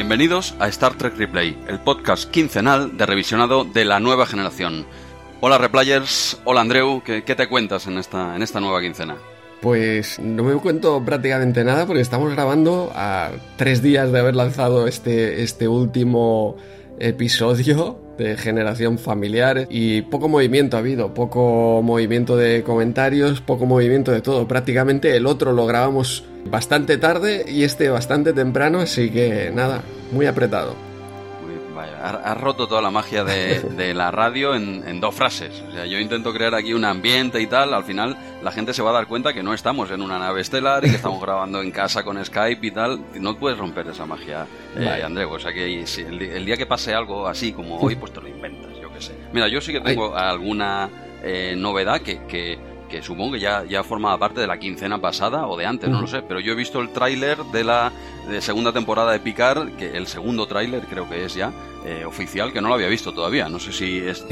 Bienvenidos a Star Trek Replay, el podcast quincenal de revisionado de la nueva generación. Hola Replayers, hola Andreu, ¿qué, qué te cuentas en esta, en esta nueva quincena? Pues no me cuento prácticamente nada porque estamos grabando a tres días de haber lanzado este, este último episodio de generación familiar y poco movimiento ha habido, poco movimiento de comentarios, poco movimiento de todo. Prácticamente el otro lo grabamos bastante tarde y este bastante temprano, así que nada, muy apretado. Has roto toda la magia de, la radio en, dos frases. O sea, yo intento crear aquí un ambiente y tal. Al final, la gente se va a dar cuenta que no estamos en una nave estelar y que estamos grabando en casa con Skype y tal. No puedes romper esa magia, eh, André. O sea, que el, día que pase algo así como hoy, pues te lo inventas, yo qué sé. Mira, yo sí que tengo alguna eh, novedad que, que que supongo que ya, ya formaba parte de la quincena pasada o de antes, no lo sé, pero yo he visto el tráiler de la de segunda temporada de Picard, que el segundo tráiler creo que es ya eh, oficial, que no lo había visto todavía, no sé si es,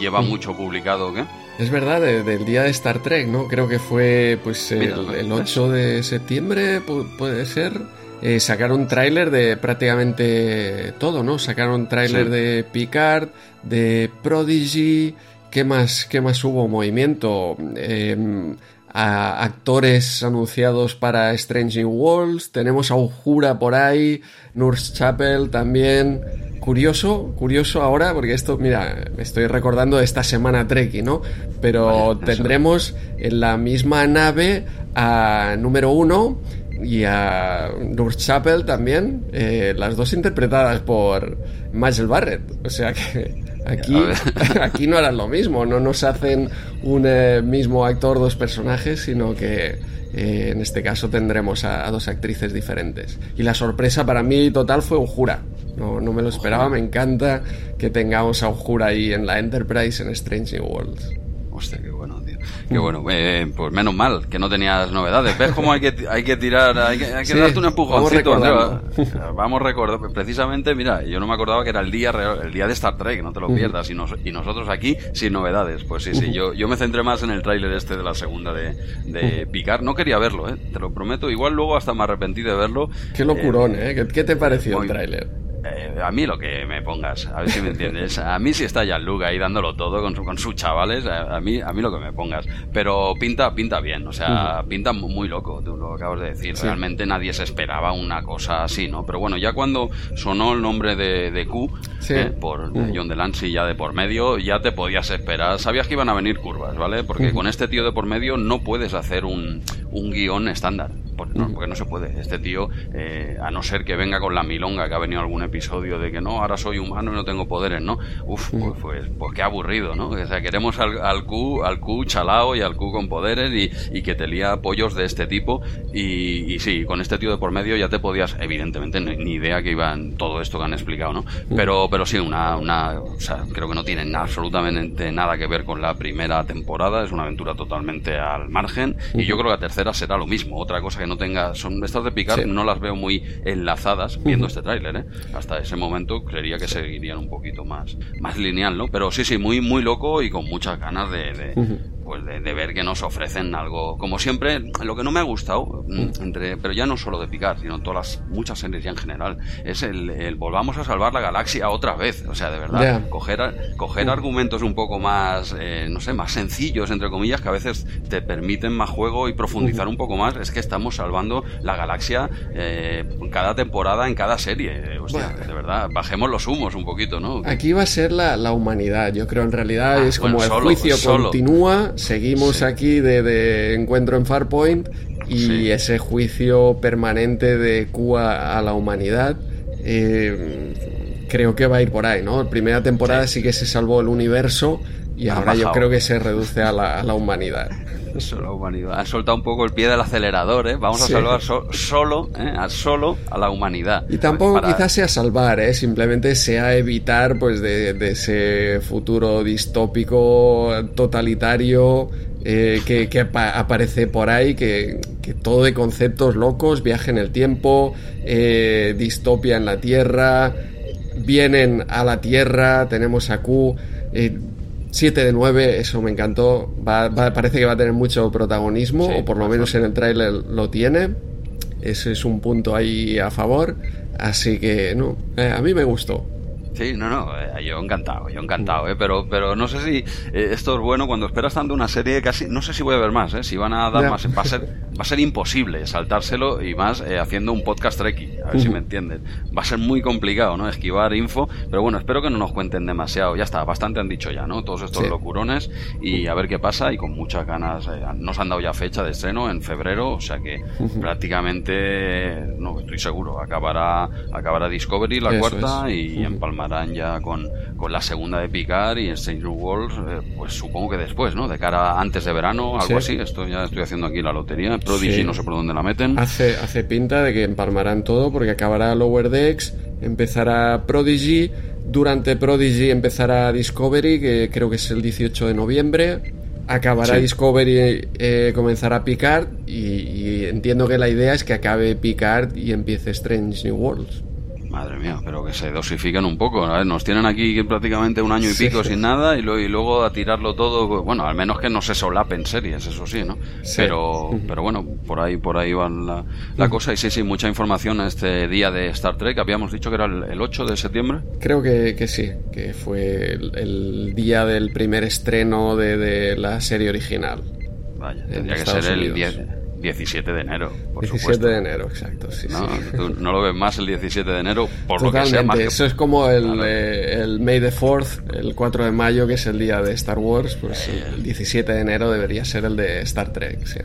lleva mucho publicado o qué. Es verdad, del día de Star Trek, ¿no? Creo que fue pues el, 8 de septiembre, puede ser. Eh, sacaron tráiler de prácticamente todo, ¿no? Sacaron tráiler de Picard, de Prodigy, ¿Qué más, qué más hubo? Movimiento. Em, a actores anunciados para Strange Worlds. Tenemos a Ujura por ahí. Nurse Chapel también. Curioso, curioso ahora, porque esto, mira, me estoy recordando de esta semana Trekkie, ¿no? Pero tendremos en la misma nave a número uno y a Nurse Chapel también, eh, las dos interpretadas por Michael Barrett. O sea que Aquí, aquí no harán lo mismo, no nos hacen un eh, mismo actor dos personajes, sino que eh, en este caso tendremos a, dos actrices diferentes. Y la sorpresa para mí total fue Ujura. No, no me lo esperaba, me encanta que tengamos a Ujura ahí en la Enterprise en Strange Worlds. Hostia, qué bueno, tío. Qué bueno. Eh, pues menos mal que no tenías novedades. ¿Ves cómo hay que, hay que tirar, hay que, hay que darte un empujoncito, Vamos recordando. Precisamente, mira, yo no me acordaba que era el día el día de Star Trek, no te lo pierdas. Y, y nosotros aquí sin novedades. Pues sí, sí, yo, yo me centré más en el tráiler este de la segunda de, de Picard. No quería verlo, ¿eh? Te lo prometo. Igual luego hasta me arrepentí de verlo. Qué locurón, ¿eh? ¿Qué, qué te pareció el tráiler? Eh, a mí lo que me pongas, a ver si me entiendes. A mí si está Jean-Luc ahí dándolo todo con, con sus chavales, a, mí a mí lo que me pongas. Pero pinta pinta bien, o sea, pinta muy loco, tú lo acabas de decir. Realmente nadie se esperaba una cosa así, ¿no? Pero bueno, ya cuando sonó el nombre de, de Q, eh, por John Delancey ya de por medio, ya te podías esperar. Sabías que iban a venir curvas, ¿vale? Porque con este tío de por medio no puedes hacer un, un guion estándar. Porque no, porque no se puede. Este tío, eh, a no ser que venga con la milonga que ha venido algún episodio de que no, ahora soy humano y no tengo poderes, ¿no? Uf, pues, pues, pues, qué aburrido, ¿no? O sea, queremos al, al Q, al Q chalao y al Q con poderes y, y que te lía apoyos de este tipo. Y, y, sí, con este tío de por medio ya te podías, evidentemente, ni, idea que iban todo esto que han explicado, ¿no? Pero, pero sí, una, una, o sea, creo que no tienen absolutamente nada que ver con la primera temporada, es una aventura totalmente al margen. Y yo creo que la tercera será lo mismo. Otra cosa que no tenga, son estas de picar, no las veo muy enlazadas viendo este tráiler, ¿eh? Hasta ese momento creería que seguirían un poquito más, más lineal, ¿no? Pero sí, sí, muy, muy loco y con muchas ganas de, pues de, ver que nos ofrecen algo. Como siempre, lo que no me ha gustado, mm, entre, pero ya no solo de picar, sino todas las muchas series ya en general, es el, volvamos a salvar la galaxia otra vez. O sea, de verdad, coger, coger argumentos un poco más, eh, no sé, más sencillos, entre comillas, que a veces te permiten más juego y profundizar un poco más. Es que estamos salvando la galaxia eh, cada temporada, en cada serie. O sea, de verdad, bajemos los humos un poquito, ¿no? Aquí va a ser la, la humanidad. Yo creo en realidad ah, es como el juicio continúa seguimos aquí de, encuentro en Farpoint y ese juicio permanente de Cuba a la humanidad. Eh, creo que va a ir por ahí, ¿no? La primera temporada sí, que se salvó el universo y ahora yo creo que se reduce a la, a la humanidad. Solo humanidad. Ha soltado un poco el pie del acelerador, ¿eh? Vamos a salvar solo, ¿eh? a solo a la humanidad. Y tampoco quizás sea salvar, ¿eh? Simplemente sea evitar, pues, de, ese futuro distópico, totalitario, eh, que, aparece por ahí, que, todo de conceptos locos, viaje en el tiempo, eh, distopia en la Tierra, vienen a la Tierra, tenemos a Q. Eh, 7 de 9, eso me encantó. parece que va a tener mucho protagonismo, o por lo menos en el tráiler lo tiene. Ese es un punto ahí a favor. Así que, no, eh, a mí me gustó. Sí, no, no, eh, yo encantado, yo encantado, ¿eh? pero, pero no sé si eh, esto es bueno cuando esperas tanto una serie, casi, no sé si voy a ver más, ¿eh? si van a dar más, va a ser, va a ser imposible saltárselo y más eh, haciendo un podcast treki, a ver si me entiendes. Va a ser muy complicado, ¿no? Esquivar info, pero bueno, espero que no nos cuenten demasiado, ya está, bastante han dicho ya, ¿no? Todos estos locurones y a ver qué pasa y con muchas ganas, nos han dado ya fecha de estreno en febrero, o sea que prácticamente, no, estoy seguro, acabará, acabará Discovery la cuarta y empalmará ya con, con la segunda de picar y en Stranger Worlds, eh, pues supongo que después, ¿no? De cara antes de verano, algo así. Esto ya estoy haciendo aquí la lotería. Prodigy no sé por dónde la meten. Hace, hace pinta de que empalmarán todo porque acabará Lower Decks, empezará Prodigy. Durante Prodigy empezará Discovery, que creo que es el 18 de noviembre acabará Discovery, eh, comenzará Picard y, y, entiendo que la idea es que acabe Picard y empiece Strange New Worlds. Madre mía, pero que se dosifiquen un poco. Nos tienen aquí prácticamente un año y pico sin nada y, luego a tirarlo todo. Bueno, al menos que no se solapen series, eso sí, ¿no? Pero, pero bueno, por ahí, por ahí va la, cosa. Y sí, sí, mucha información este día de Star Trek. Habíamos dicho que era el, 8 de septiembre. Creo que, que sí, que fue el, día del primer estreno de, la serie original. Vaya, tendría que ser el 10 17 de enero, por 17 de enero, exacto, sí, no, Tú no lo ves más el 17 de enero por lo que sea más eso es como el, eh, el May the 4th, el 4 de mayo, que es el día de Star Wars, pues eh. el 17 de enero debería ser el de Star Trek, sí.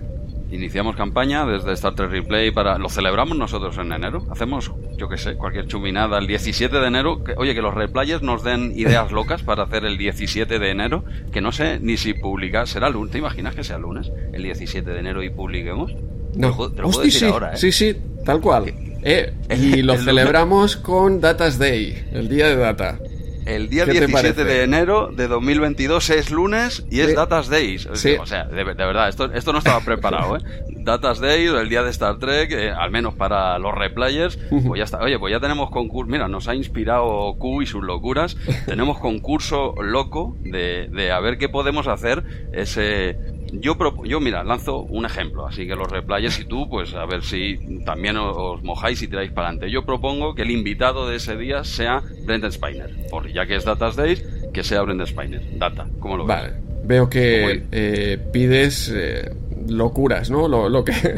Iniciamos campaña desde Star Trek Replay para... ¿Lo celebramos nosotros en enero? Hacemos, yo qué sé, cualquier chuminada el 17 de enero. oye, que los replayers nos den ideas locas para hacer el 17 de enero, que no sé ni si publicar... ¿Será lunes? ¿Te imaginas que sea lunes? El 17 de enero y publiquemos. No, te lo, puedo decir sí, ahora, ¿eh? Sí, sí, tal cual. Eh, y lo celebramos con Datas Day, el día de data. El día 17 de enero de 2022 es lunes y es Datas Days. O sea, de, verdad, esto, esto no estaba preparado, ¿eh? Datas Days, el día de Star Trek, eh, al menos para los replayers. Pues ya está. Oye, pues ya tenemos concurso. Mira, nos ha inspirado Q y sus locuras. tenemos concurso loco de, de a ver qué podemos hacer ese yo, yo, mira, lanzo un ejemplo, así que los replayers y tú, pues a ver si también os, mojáis y tiráis para adelante. Yo propongo que el invitado de ese día sea Brendan Spiner, por ya que es Datas Days, que sea Brendan Spiner. Data, ¿cómo lo ves? Vale, veo que eh, pides eh, locuras, ¿no? Lo, que...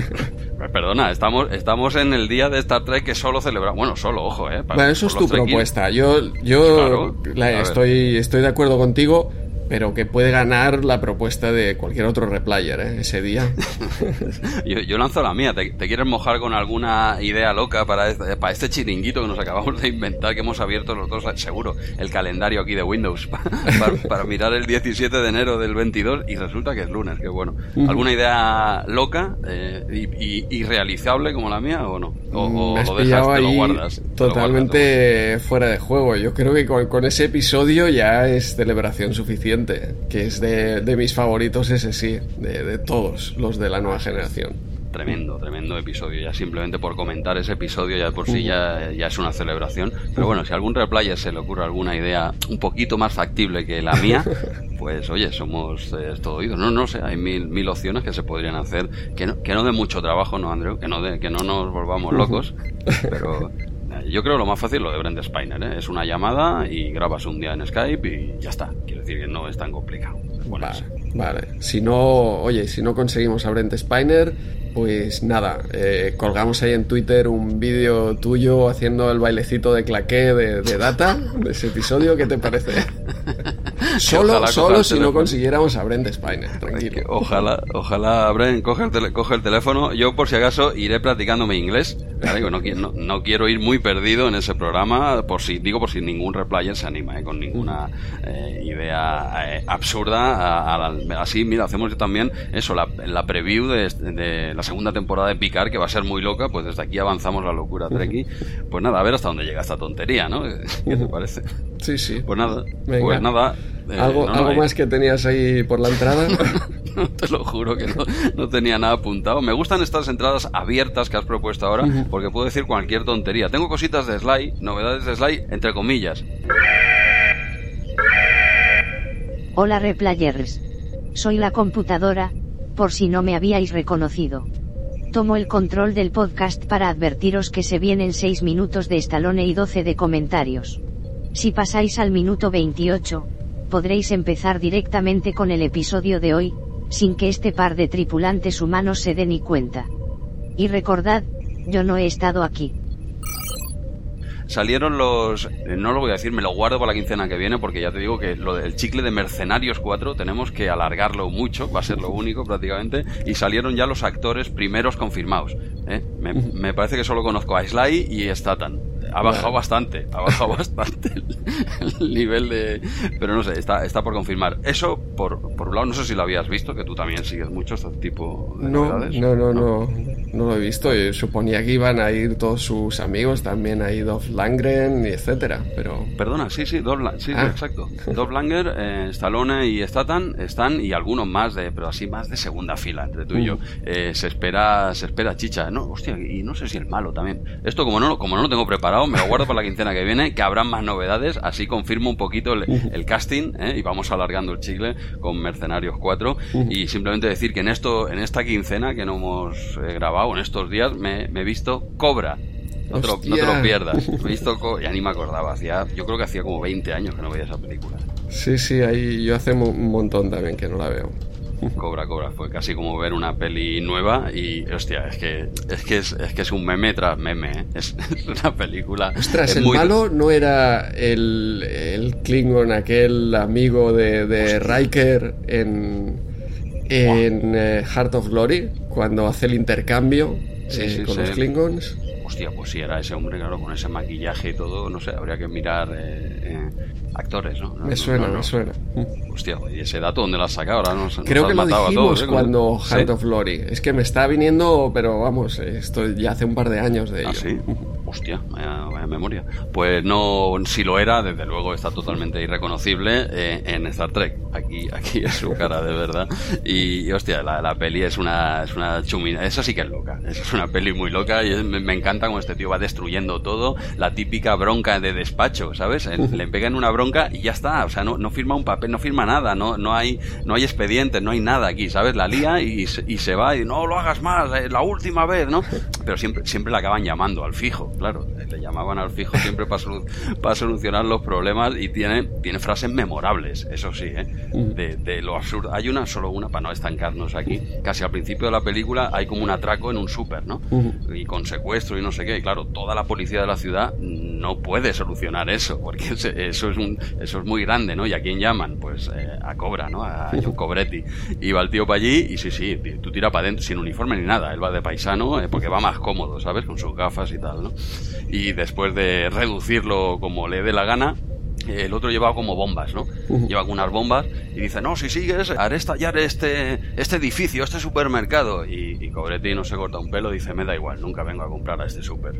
Perdona, estamos, estamos en el día de Star Trek que solo celebra. Bueno, solo, ojo, ¿eh? bueno, eso es tu propuesta. Yo, yo estoy, estoy de acuerdo contigo pero que puede ganar la propuesta de cualquier otro replayer ¿eh? ese día. yo, lanzo la mía. ¿Te, quieres mojar con alguna idea loca para este, para este chiringuito que nos acabamos de inventar, que hemos abierto los dos, seguro, el calendario aquí de Windows para, mirar el 17 de enero del 22 y resulta que es lunes? Que bueno. ¿Alguna idea loca eh, y, realizable como la mía o no? ¿O, lo dejas, te lo guardas? Totalmente fuera de juego. Yo creo que con ese episodio ya es celebración suficiente que es de, mis favoritos ese sí, de, todos los de la nueva generación. Tremendo, tremendo episodio. Ya simplemente por comentar ese episodio ya por sí ya, ya es una celebración. Pero bueno, si a algún replayer se le ocurre alguna idea un poquito más factible que la mía, pues oye, somos eh, todo oídos. No, no sé, hay mil, mil opciones que se podrían hacer, que no, que no de mucho trabajo, ¿no, Andreu? Que no, de, que no nos volvamos locos, pero yo creo lo más fácil lo de Brent Spiner, ¿eh? es una llamada y grabas un día en Skype y ya está. Quiero decir que no es tan complicado. vale, vale. Si no, oye, si no conseguimos a Brent Spiner, pues nada, eh, colgamos ahí en Twitter un vídeo tuyo haciendo el bailecito de claqué de, de Data, de ese episodio, ¿qué te parece? solo solo si no consiguiéramos a Brent Spiner, tranquilo. Ojalá, ojalá, Brent, coge el, coge el teléfono. Yo, por si acaso, iré practicando mi inglés. no, no, quiero ir muy perdido en ese programa, por si digo por si ningún replayer se anima, ¿eh? con ninguna eh, idea eh, absurda. Así, mira, hacemos también eso, la, la preview de, de, la segunda temporada de Picar, que va a ser muy loca, pues desde aquí avanzamos la locura Treki. Pues nada, a ver hasta dónde llega esta tontería, ¿no? ¿Qué te parece? Sí, sí. Pues nada, pues nada. Eh, ¿Algo, ¿algo más que tenías ahí por la entrada? no, te lo juro que no, no, tenía nada apuntado. Me gustan estas entradas abiertas que has propuesto ahora, porque puedo decir cualquier tontería. Tengo cositas de Sly, novedades de Sly, entre comillas. Hola replayers. Soy la computadora, por si no me habíais reconocido. tomo el control del podcast para advertiros que se vienen 6 minutos de Stallone y 12 de comentarios. Si pasáis al minuto 28, podréis empezar directamente con el episodio de hoy, sin que este par de tripulantes humanos se den ni cuenta. Y recordad, yo no he estado aquí salieron los. No lo voy a decir, me lo guardo para la quincena que viene, porque ya te digo que lo del chicle de Mercenarios 4 tenemos que alargarlo mucho, va a ser lo único prácticamente, y salieron ya los actores primeros confirmados. ¿eh? Me, me, parece que solo conozco a Sly y Statan ha bajado bastante, ha bajado bastante el, nivel de... Pero no sé, está, está por confirmar. Eso, por, por un lado, no sé si lo habías visto, que tú también sigues mucho este tipo de no, novedades. No, no, no, no, lo he visto. Yo suponía que iban a ir todos sus amigos, también a Dolph Langren, etcétera, pero... Perdona, sí, sí, Dolph, sí, ah. exacto. Dolph Langer, eh, Stallone y Statham están, y algunos más, de pero así más de segunda fila, entre tú y yo. Mm. Eh, se espera se espera chicha, ¿no? Hostia, y no sé si el malo también. Esto como no, como no lo tengo preparado, me lo guardo para la quincena que viene, que habrán más novedades, así confirmo un poquito el, casting ¿eh? y vamos alargando el chicle con Mercenarios 4 y simplemente decir que en esto en esta quincena que no hemos eh, grabado, en estos días, me, he visto Cobra. No te, lo, no te, lo, pierdas. Me he visto ya ni me acordaba. Hacía, yo creo que hacía como 20 años que no veía esa película. Sí, sí, ahí yo hace un montón también que no la veo. Cobra, cobra. Fue casi como ver una peli nueva y, hostia, es que es, que es, que es un meme tras meme. ¿eh? Es, una película. Ostras, el malo no era el, el Klingon, aquel amigo de, de Riker en, en eh, Heart of Glory, cuando hace el intercambio eh, con los Klingons. Hostia, pues si era ese hombre, claro, con ese maquillaje y todo, no sé, habría que mirar actores, ¿no? Me suena, me suena. Hostia, ¿y ese dato dónde lo has sacado? Ahora nos, Creo que lo dijimos ¿eh? cuando Heart of Glory. Es que me está viniendo, pero vamos, esto ya hace un par de años de ¿Ah, ello. sí? Hostia, vaya, memoria. Pues no, si lo era, desde luego está totalmente irreconocible eh, en Star Trek. Aquí, aquí es su cara de verdad. Y, hostia, la, la, peli es una, es una chumina. Esa sí que es loca. Esa es una peli muy loca y me, me, encanta como este tío va destruyendo todo. La típica bronca de despacho, ¿sabes? Le pegan una bronca y ya está. O sea, no, no firma un papel, no firma nada. No, no, hay, no hay expedientes, no hay nada aquí, ¿sabes? La lía y, y se va y no lo hagas más, eh, la última vez, ¿no? Pero siempre, siempre la acaban llamando al fijo claro, le llamaban al fijo siempre para, para solucionar los problemas y tiene, tiene frases memorables, eso sí, ¿eh? de, lo absurdo. Hay una, solo una, para no estancarnos aquí, casi al principio de la película hay como un atraco en un súper, ¿no? Y con secuestro y no sé qué, y claro, toda la policía de la ciudad no puede solucionar eso, porque eso es, un, eso es muy grande, ¿no? ¿Y a quién llaman? Pues eh, a Cobra, ¿no? A John Cobretti. Y va el tío para allí y sí, sí, tú tira para adentro, sin uniforme ni nada, él va de paisano eh, porque va más cómodo, ¿sabes? Con sus gafas y tal, ¿no? y después de reducirlo como le dé la gana, el otro lleva como bombas, ¿no? Lleva algunas bombas y dice, no, si sigues, haré estallar este, este edificio, este supermercado. Y, y Cobretti no se corta un pelo, dice, me da igual, nunca vengo a comprar a este super.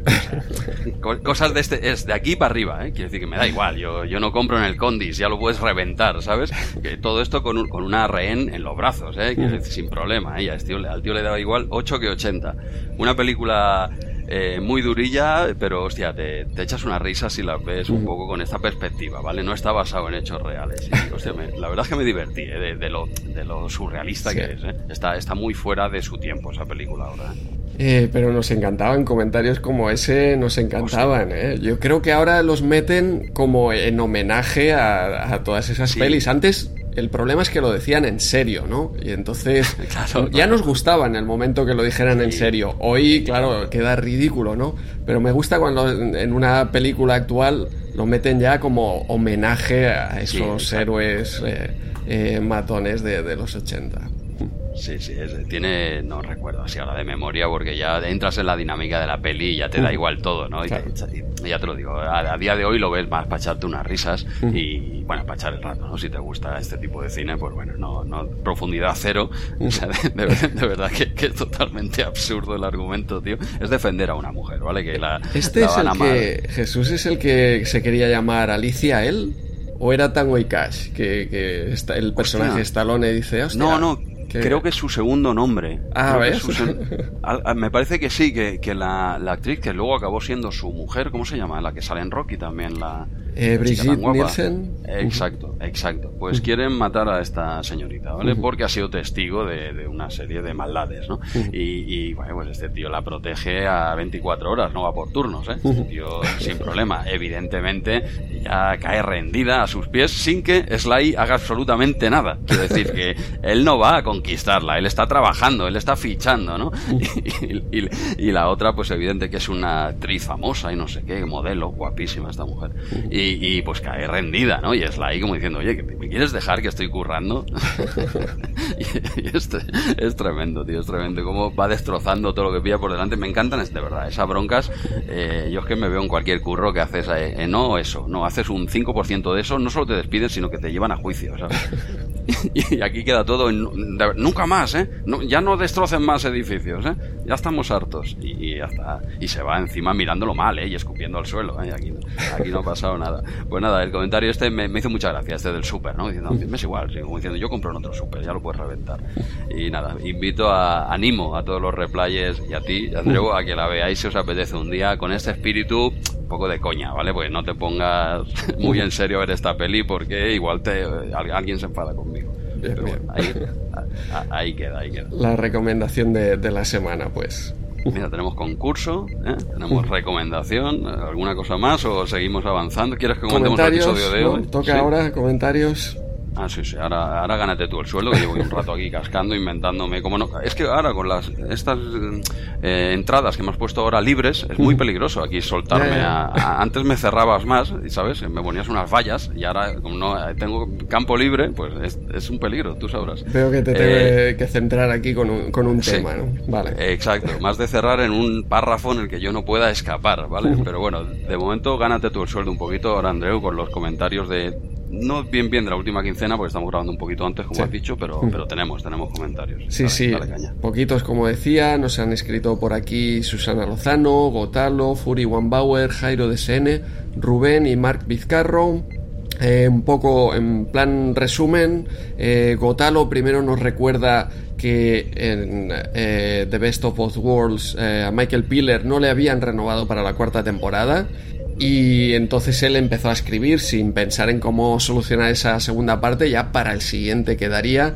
cosas de este, es de aquí para arriba, ¿eh? Quiere decir que me da igual, yo, yo no compro en el Condis, ya lo puedes reventar, ¿sabes? Que todo esto con, con una rehén en los brazos, ¿eh? Quiere decir, sin problema, ¿eh? al tío, al tío le daba igual 8 que 80. Una película eh, muy durilla, pero hostia, te, echas una risa si la ves un poco con esta perspectiva, ¿vale? No está basado en hechos reales. hostia, la verdad es que me divertí ¿eh? de, lo, de lo surrealista que es. ¿eh? Está, está muy fuera de su tiempo esa película ahora. Eh, pero nos encantaban comentarios como ese, nos encantaban. ¿eh? Yo creo que ahora los meten como en homenaje a, todas esas pelis. Antes el problema es que lo decían en serio, ¿no? Y entonces ya nos gustaba en el momento que lo dijeran en serio. Hoy, claro, queda ridículo, ¿no? Pero me gusta cuando en una película actual lo meten ya como homenaje a esos héroes eh, eh, matones de, de los 80. Sí, sí, tiene, no recuerdo así ahora de memoria, porque ya entras en la dinámica de la peli y ya te da igual todo, ¿no? Y, ya te lo digo, a, día de hoy lo ves más para echarte unas risas y, bueno, para echar el rato, ¿no? Si te gusta este tipo de cine, pues bueno, no, no profundidad cero, o sea, de, verdad que, es totalmente absurdo el argumento, tío. Es defender a una mujer, ¿vale? Que la, este es el que, Jesús es el que se quería llamar Alicia él. ¿O era Tango y Cash? Que, que el personaje Stallone dice, Hostia, No, no, Creo que es su segundo nombre. Ah, ¿ves? Me parece que sí, que, la, actriz que luego acabó siendo su mujer, ¿cómo se llama? La que sale en Rocky también, la... Eh, Brigitte Nielsen. Exacto, exacto. Pues quieren matar a esta señorita, ¿vale? Porque ha sido testigo de, una serie de maldades, ¿no? y, bueno, pues este tío la protege a 24 horas, no va por turnos, ¿eh? Este tío sin problema. Evidentemente ya cae rendida a sus pies sin que Sly haga absolutamente nada. Quiero decir que él no va a conquistarla, él está trabajando, él está fichando, ¿no? Y, la otra, pues evidente que es una actriz famosa y no sé qué, modelo, guapísima esta mujer. Y, pues cae rendida, ¿no? Y Sly como diciendo, oye, ¿me quieres dejar que estoy currando? y, este, es tremendo, tío, es tremendo. Cómo va destrozando todo lo que pilla por delante. Me encantan, es de verdad, esas broncas. Eh, yo es que me veo en cualquier curro que haces, eh, eh, no eso, no, haces un 5% de eso, no solo te despiden, sino que te llevan a juicio, ¿sabes? y aquí queda todo en, nunca más, ¿eh? ya no destrocen más edificios, ¿eh? Ya estamos hartos. Y, y, y se va encima mirándolo mal, ¿eh? Y escupiendo al suelo, ¿eh? Aquí, no ha pasado nada. Pues nada, el comentario este me, hizo mucha gracia, este del súper, ¿no? Diciendo, me es igual, diciendo, yo compro en otro súper, ya lo puedes reventar. Y nada, invito a, animo a todos los replayes y a ti, Andreu, a que la veáis si os apetece un día con este espíritu poco de coña, ¿vale? Pues no te pongas muy en serio a ver esta peli porque igual te, alguien se enfada conmigo. Ahí, queda, ahí queda. La recomendación de, la semana, pues. Mira, tenemos concurso, ¿eh? tenemos recomendación, alguna cosa más o seguimos avanzando. ¿Quieres que comentemos el episodio de hoy? Toca ahora comentarios. Ah, sí, sí. Ahora, ahora gánate tú el sueldo, que llevo un rato aquí cascando, inventándome cómo no. Es que ahora con las estas eh, entradas que me has puesto ahora libres, es muy peligroso aquí soltarme. A, antes me cerrabas más, ¿sabes? Me ponías unas vallas y ahora, como no tengo campo libre, pues es, un peligro, tú sabrás. Veo que te eh, que centrar aquí con un, con un tema, ¿no? Vale. Exacto. Más de cerrar en un párrafo en el que yo no pueda escapar, ¿vale? Pero bueno, de momento gánate tú el sueldo un poquito ahora, Andreu, con los comentarios de no bien bien de la última quincena porque estamos grabando un poquito antes como has dicho pero, mm. pero tenemos tenemos comentarios. Sí sí. poquitos como decía nos han escrito por aquí Susana Lozano Gotalo Furi Bauer Jairo DSN Rubén y Marc Vizcarro. Eh, un poco en plan resumen, eh, Gotalo primero nos recuerda que en eh, The Best of Both Worlds a Michael Piller no le habían renovado para la cuarta temporada y entonces él empezó a escribir sin pensar en cómo solucionar esa segunda parte, ya para el siguiente quedaría.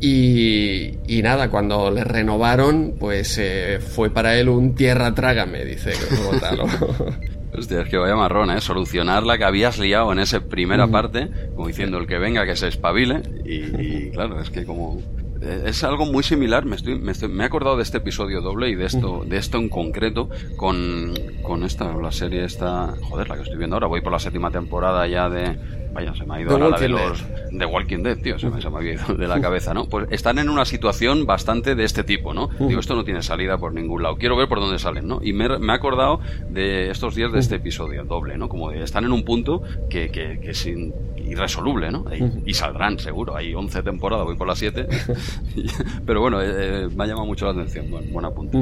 Y, y nada, cuando le renovaron, pues eh, fue para él un tierra trágame, dice. Hostia, es que vaya marrón, ¿eh? Solucionar la que habías liado en esa primera parte, como diciendo el que venga que se espabile. y claro, es que como es algo muy similar. Me, estoy, me, he acordado de este episodio doble y de esto, de esto en concreto con, con esta, la serie esta, joder, la que estoy viendo ahora. Voy por la séptima temporada ya de, Vaya, se me ha ido ahora la de los de Walking Dead, tío, se me, se me, ha ido de la cabeza, ¿no? Pues están en una situación bastante de este tipo, ¿no? Digo, esto no tiene salida por ningún lado, quiero ver por dónde salen, ¿no? Y me, me he acordado de estos días de este episodio doble, ¿no? Como están en un punto que, que, que es irresoluble, ¿no? Y, saldrán, seguro, hay 11 temporadas, voy por las 7, pero bueno, eh, eh, me ha llamado mucho la atención, bueno, buen apunte.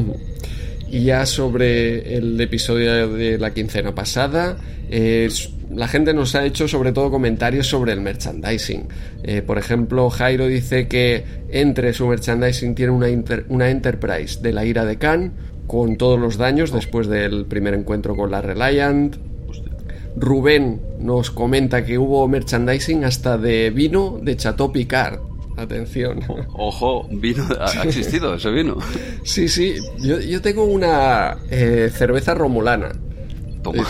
Y ya sobre el episodio de la quincena pasada, la gente nos ha hecho sobre todo comentarios sobre el merchandising. Eh, por ejemplo, Jairo dice que entre su merchandising tiene una, una Enterprise de la ira de Khan con todos los daños después del primer encuentro con la Reliant. Rubén nos comenta que hubo merchandising hasta de vino de Chateau Picard. Atención. Ojo, vino, ¿ha existido ese vino? Sí, sí, yo, tengo una eh, cerveza romulana.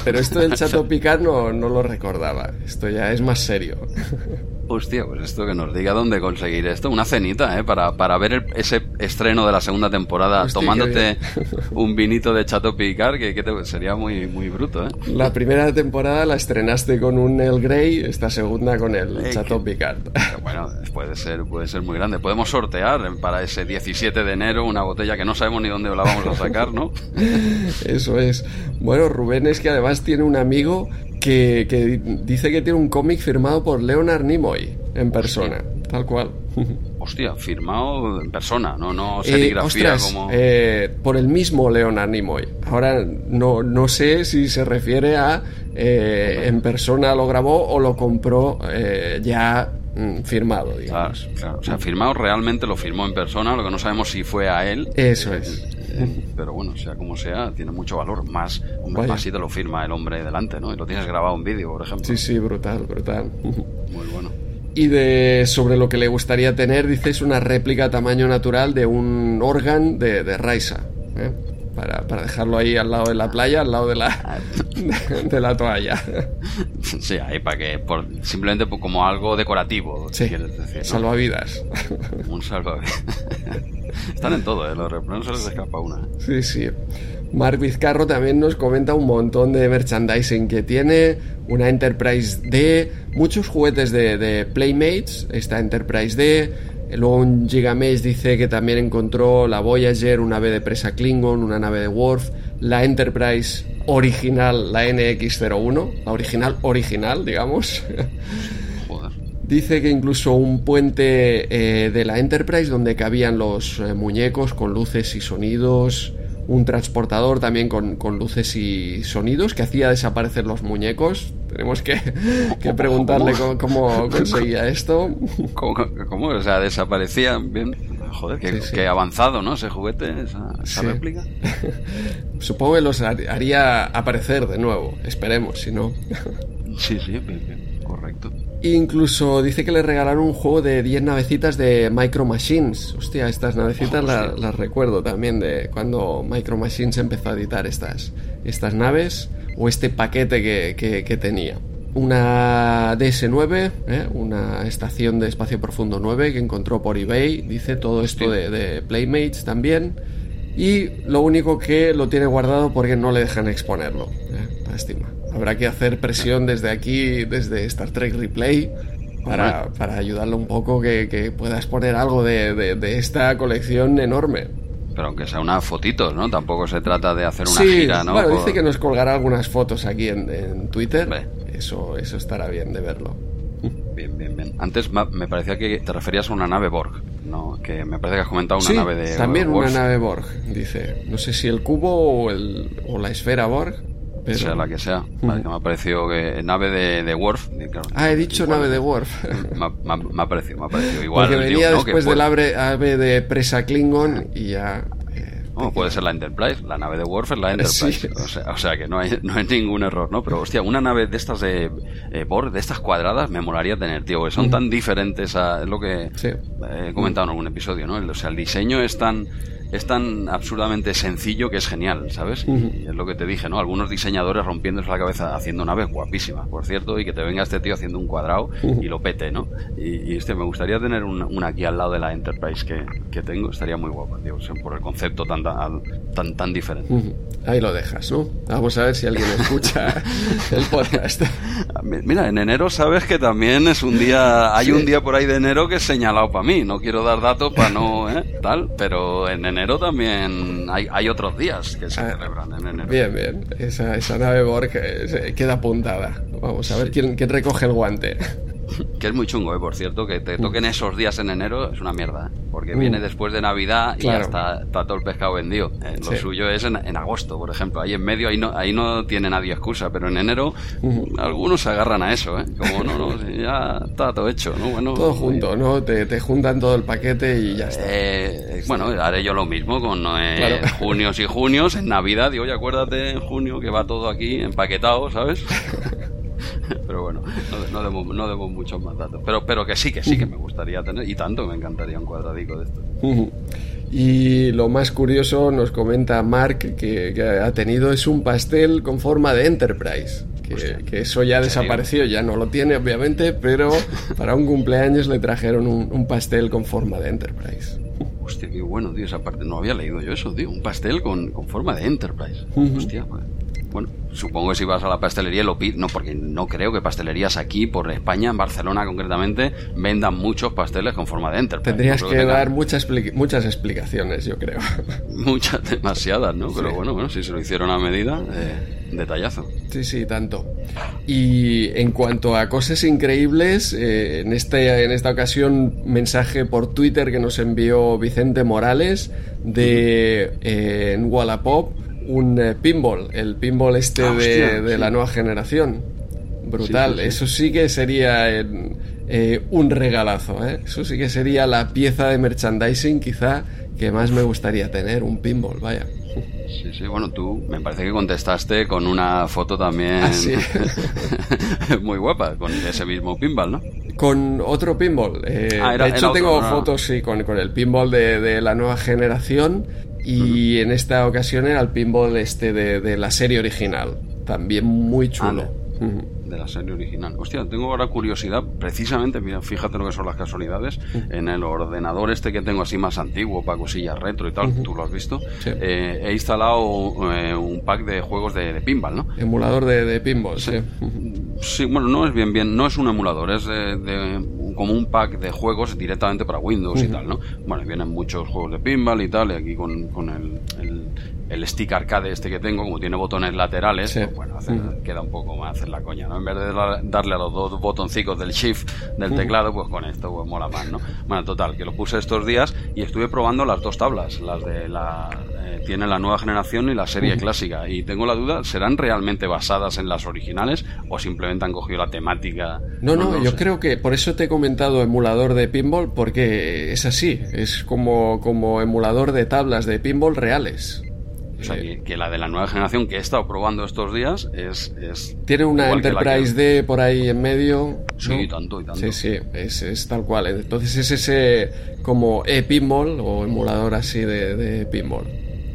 Pero esto del Chateau Picard no, no lo recordaba. Esto ya es más serio. Hostia, pues esto que nos diga dónde conseguir esto. Una cenita, ¿eh? Para, para ver ese estreno de la segunda temporada tomándote un vinito de Chateau Picard, que, sería muy, muy bruto, ¿eh? La primera temporada la estrenaste con un El Grey, esta segunda con el Chateau Picard. Bueno, puede ser, puede ser muy grande. Podemos sortear para ese 17 de enero una botella que no sabemos ni dónde la vamos a sacar, ¿no? Eso es. Bueno, Rubén es que además tiene un amigo que, dice que tiene un cómic firmado por Leonard Nimoy en persona, tal cual. Hostia, firmado en persona, no, no serigrafía eh, como. Eh, por el mismo Leonard Nimoy. Ahora no, no sé si se refiere a eh, en persona lo grabó o lo compró ya mm, firmado, digamos. Claro, O sea, firmado realmente lo firmó en persona, lo que no sabemos si fue a él. Eso es pero bueno, sea como sea, tiene mucho valor. Más, más si te lo firma el hombre delante, ¿no? Y lo tienes grabado en vídeo, por ejemplo. Sí, sí, brutal, brutal. Muy bueno. Y de sobre lo que le gustaría tener, dices, una réplica a tamaño natural de un órgano de, de Raisa. ¿eh? Para, para, dejarlo ahí al lado de la playa, al lado de la, de, la toalla. Sí, ahí para que, por, simplemente como algo decorativo, sí, salvavidas. Un salvavidas. Están en todo, ¿eh? los no se les escapa una. Sí, sí. Mark Vizcarro también nos comenta un montón de merchandising que tiene, una Enterprise D, muchos juguetes de, Playmates, esta Enterprise D, luego un Gigamesh dice que también encontró la Voyager, una nave de presa Klingon, una nave de Worf, la Enterprise original, la NX-01, la original original, digamos. Dice que incluso un puente eh, de la Enterprise donde cabían los eh, muñecos con luces y sonidos, un transportador también con, luces y sonidos que hacía desaparecer los muñecos. Tenemos que, preguntarle cómo, conseguía esto. ¿Cómo, O sea, desaparecían bien. Joder, qué, avanzado, ¿no? Ese juguete, esa, réplica. Supongo que los haría aparecer de nuevo. Esperemos, si no. sí, sí, bien, correcto. Incluso dice que le regalaron un juego de 10 navecitas de Micro Machines. Hostia, estas navecitas las, recuerdo también de cuando Micro Machines empezó a editar estas, estas naves o este paquete que, tenía. Una DS9, ¿eh? una estación de espacio profundo 9 que encontró por eBay. Dice todo esto de, Playmates también. Y lo único que lo tiene guardado porque no le dejan exponerlo. ¿eh? Lástima. Habrá que hacer presión desde aquí, desde Star Trek Replay, para, para ayudarlo un poco, que, que puedas poner algo de, de, esta colección enorme. Pero aunque sea unas fotitos, ¿no? Tampoco se trata de hacer una gira, ¿no? Bueno, dice que nos colgará algunas fotos aquí en, en Twitter. Eso, eso estará bien de verlo. Bien, bien, bien. Antes me parecía que te referías a una nave Borg, ¿no? Que me parece que has comentado una nave de. También una nave Borg, dice. No sé si el cubo o, el, o la esfera Borg, sea la que sea. me ha parecido que nave de, de Worf. ah, he dicho nave de Worf. me, ha parecido, me ha parecido. Igual. Porque venía después del ave, de presa Klingon y ya. Eh, puede ser la Enterprise, la nave de Worf es la Enterprise. O, sea, o, sea, que no hay, no hay ningún error, ¿no? Pero hostia, una nave de estas de eh, Borg, de estas cuadradas, me molaría tener, tío, que son tan diferentes a es lo que he comentado en algún episodio, ¿no? O sea, el diseño es tan es tan absurdamente sencillo que es genial, ¿sabes? Y es lo que te dije, ¿no? Algunos diseñadores rompiéndose la cabeza haciendo naves guapísimas, por cierto, y que te venga este tío haciendo un cuadrado y lo pete, ¿no? Y, este, me gustaría tener una, aquí al lado de la Enterprise que, que tengo, estaría muy guapa, tío, por el concepto tan, tan, tan diferente. Ahí lo dejas, ¿no? Vamos a ver si alguien escucha el podcast. Mira, en enero sabes que también es un día, hay un día por ahí de enero que es señalado para mí, no quiero dar datos para no, ¿eh? Tal, pero en enero enero también hay, otros días que se ah, celebran en enero. Bien, bien. Esa, esa nave Borg eh, queda apuntada. Vamos a ver quién, quién recoge el guante. Que es muy chungo, ¿eh? por cierto, que te toquen esos días en enero es una mierda, ¿eh? porque mm. viene después de Navidad y ya está, todo el pescado vendido. Eh, lo suyo es en, agosto, por ejemplo, ahí en medio ahí no, ahí no tiene nadie excusa, pero en enero algunos se agarran a eso, ¿eh? como no, no, ya está todo hecho, ¿no? Bueno, todo junto, ¿no? Te, te, juntan todo el paquete y ya está. Eh, bueno, haré yo lo mismo con junios y junios, en Navidad, digo, oye, acuérdate en junio que va todo aquí empaquetado, ¿sabes? pero bueno, no, demos, no demos muchos más datos. Pero, pero que sí, que sí, que me gustaría tener, y tanto me encantaría un cuadradico de esto. Y lo más curioso, nos comenta Mark, que, ha tenido es un pastel con forma de Enterprise. Que, eso ya desapareció, ya no lo tiene obviamente, pero para un cumpleaños le trajeron un, pastel con forma de Enterprise. Hostia, qué bueno, tío, esa parte no había leído yo eso, tío, un pastel con, con forma de Enterprise. Hostia, pues bueno, supongo que si vas a la pastelería lo pides, no, porque no creo que pastelerías aquí, por España, en Barcelona concretamente, vendan muchos pasteles con forma de Enterprise. Tendrías que, dar muchas, muchas explicaciones, yo creo. Muchas, demasiadas, ¿no? Pero bueno, bueno, si se lo hicieron a medida, eh, detallazo. Sí, sí, tanto. Y en cuanto a cosas increíbles, eh, en, este, en esta ocasión, mensaje por Twitter que nos envió Vicente Morales de eh, en Wallapop un eh, pinball, el pinball este ah, de, la nueva generación. Brutal, eso sí que sería eh, un regalazo, ¿eh? eso sí que sería la pieza de merchandising quizá que más me gustaría tener, un pinball, vaya. Sí, sí, bueno, tú me parece que contestaste con una foto también Ah, sí. muy guapa, con ese mismo pinball, ¿no? Con otro pinball. eh, Ah, era- de hecho, otro, tengo no. fotos, sí, con, con el pinball de, de la nueva generación. Y en esta ocasión era el pinball este de, de la serie original. También muy chulo. Ujú. De la serie original. Hostia, tengo ahora curiosidad, precisamente, mira, fíjate lo que son las casualidades, en el ordenador este que tengo así más antiguo, para cosillas retro y tal, tú lo has visto, Sí. eh, he instalado eh, un pack de juegos de, de pinball, ¿no? Emulador de, de pinball, sí. Sí, bueno, no es bien, bien, no es un emulador, es de, de- como un pack de juegos directamente para Windows y tal, ¿no? Bueno, vienen muchos juegos de pinball y tal, y aquí con, con el, el, el stick arcade este que tengo, como tiene botones laterales, Sí. pues bueno, hace- queda un poco más hacer la coña, ¿no? En vez de darle a los dos botoncicos del shift del teclado, pues con esto pues mola más, ¿no? Bueno, total, que lo puse estos días y estuve probando las dos tablas, las de la... eh, tiene la nueva generación y la serie clásica, y tengo la duda, ¿serán realmente basadas en las originales o simplemente han cogido la temática? No, no, lo yo sé. creo que por eso te he comentado emulador de pinball, porque es así, es como, como emulador de tablas de pinball reales. O sea, que, que la de la nueva generación que he estado probando estos días es... es Tiene una igual que que- Enterprise D por ahí en medio. Sí, ¿no? y tanto, y tanto. Sí, sí, es, es tal cual. Entonces es ese como e-pinball o emulador así de, de pinball.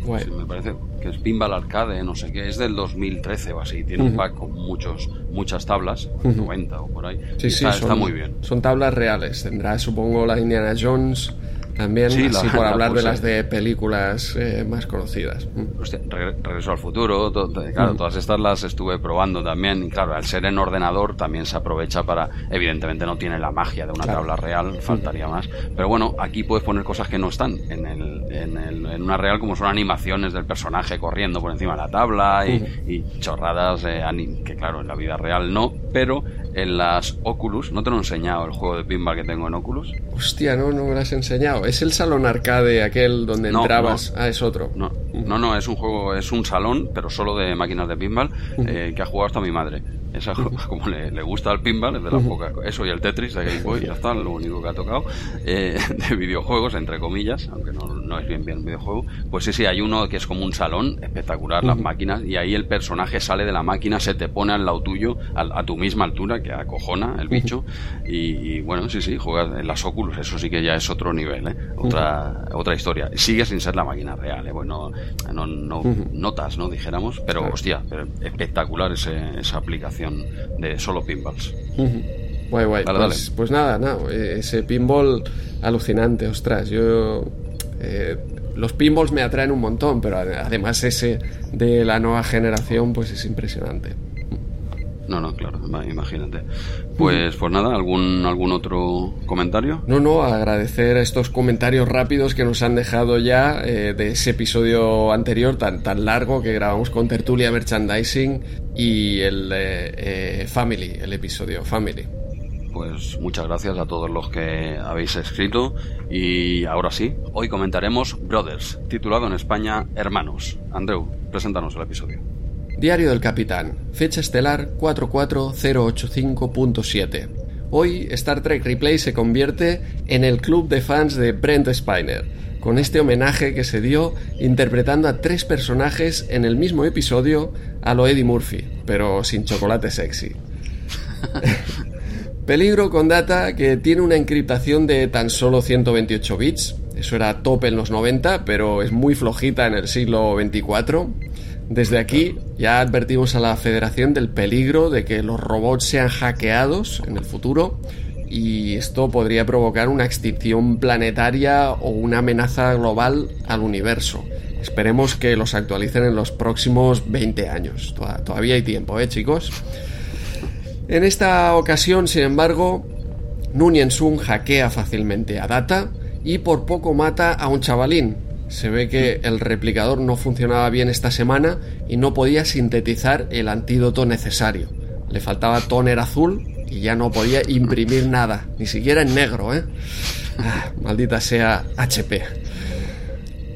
Guay. Sí, me parece que es Pinball Arcade, no sé qué, es del 2013 o así. Tiene un pack con muchos, muchas tablas, 90 o por ahí. Sí, sí, está, son, está muy bien. Son tablas reales. Tendrá, supongo, la Indiana Jones también, Sí, así la- por la hablar de puse. las de películas eh, más conocidas. Mm. Hostia, Regre- Regreso al futuro, to- to- claro, todas estas las estuve probando también. Y claro, al ser en ordenador también se aprovecha para. Evidentemente no tiene la magia de una Claro. tabla real, faltaría más. Pero bueno, aquí puedes poner cosas que no están en, el, en, el- en una real, como son animaciones del personaje corriendo por encima de la tabla y, y chorradas eh, que, claro, en la vida real no. Pero en las Oculus, no te lo he enseñado el juego de pinball que tengo en Oculus. Hostia, no, no me lo has enseñado. Es el salón arcade aquel donde No, entrabas. no. Ah, es otro. No, no, no, es un juego, es un salón, pero solo de máquinas de pinball, eh, que ha jugado hasta mi madre. Esa, como le, le gusta el pinball, es de las pocas. Eso y el Tetris de Game Boy, ya está, lo único que ha tocado. eh, de videojuegos, entre comillas, aunque no, no es bien bien videojuego. Pues sí, sí, hay uno que es como un salón, espectacular, las máquinas, y ahí el personaje sale de la máquina, se te pone al lado tuyo, al- a, tu misma altura, que acojona el bicho. Y, y, bueno, sí, sí, juegas en las Oculus, eso sí que ya es otro nivel, ¿eh? otra, otra historia. Sigue sin ser la máquina real, ¿eh? bueno, no, no notas, ¿no? Dijéramos, pero hostia, pero espectacular ese- esa aplicación de solo pinballs. Guay, guay. Dale, pues, dale. pues nada, eh, Ese pinball alucinante, ostras. Yo. eh, los pinballs me atraen un montón, pero ade- además ese de la nueva generación, pues es impresionante. No, no, claro, imagínate. Pues, pues nada, ¿algún, algún otro comentario? No, no, agradecer estos comentarios rápidos que nos han dejado ya eh, de ese episodio anterior tan, tan largo que grabamos con Tertulia Merchandising y el eh, eh, Family, el episodio Family. Pues muchas gracias a todos los que habéis escrito y ahora sí, hoy comentaremos Brothers, titulado en España Hermanos. Andreu, preséntanos el episodio. Diario del Capitán, fecha estelar 44085.7. Hoy Star Trek Replay se convierte en el club de fans de Brent Spiner, con este homenaje que se dio interpretando a tres personajes en el mismo episodio a lo Eddie Murphy, pero sin chocolate sexy. Peligro con data que tiene una encriptación de tan solo 128 bits. Eso era top en los 90, pero es muy flojita en el siglo 24. Desde aquí ya advertimos a la Federación del peligro de que los robots sean hackeados en el futuro y esto podría provocar una extinción planetaria o una amenaza global al universo. Esperemos que los actualicen en los próximos 20 años. Toda- Todavía hay tiempo, ¿eh, chicos? En esta ocasión, sin embargo, Nunien Sun hackea fácilmente a Data y por poco mata a un chavalín. Se ve que el replicador no funcionaba bien esta semana y no podía sintetizar el antídoto necesario. Le faltaba tóner azul y ya no podía imprimir nada, ni siquiera en negro, ¿eh? Ah, maldita sea HP.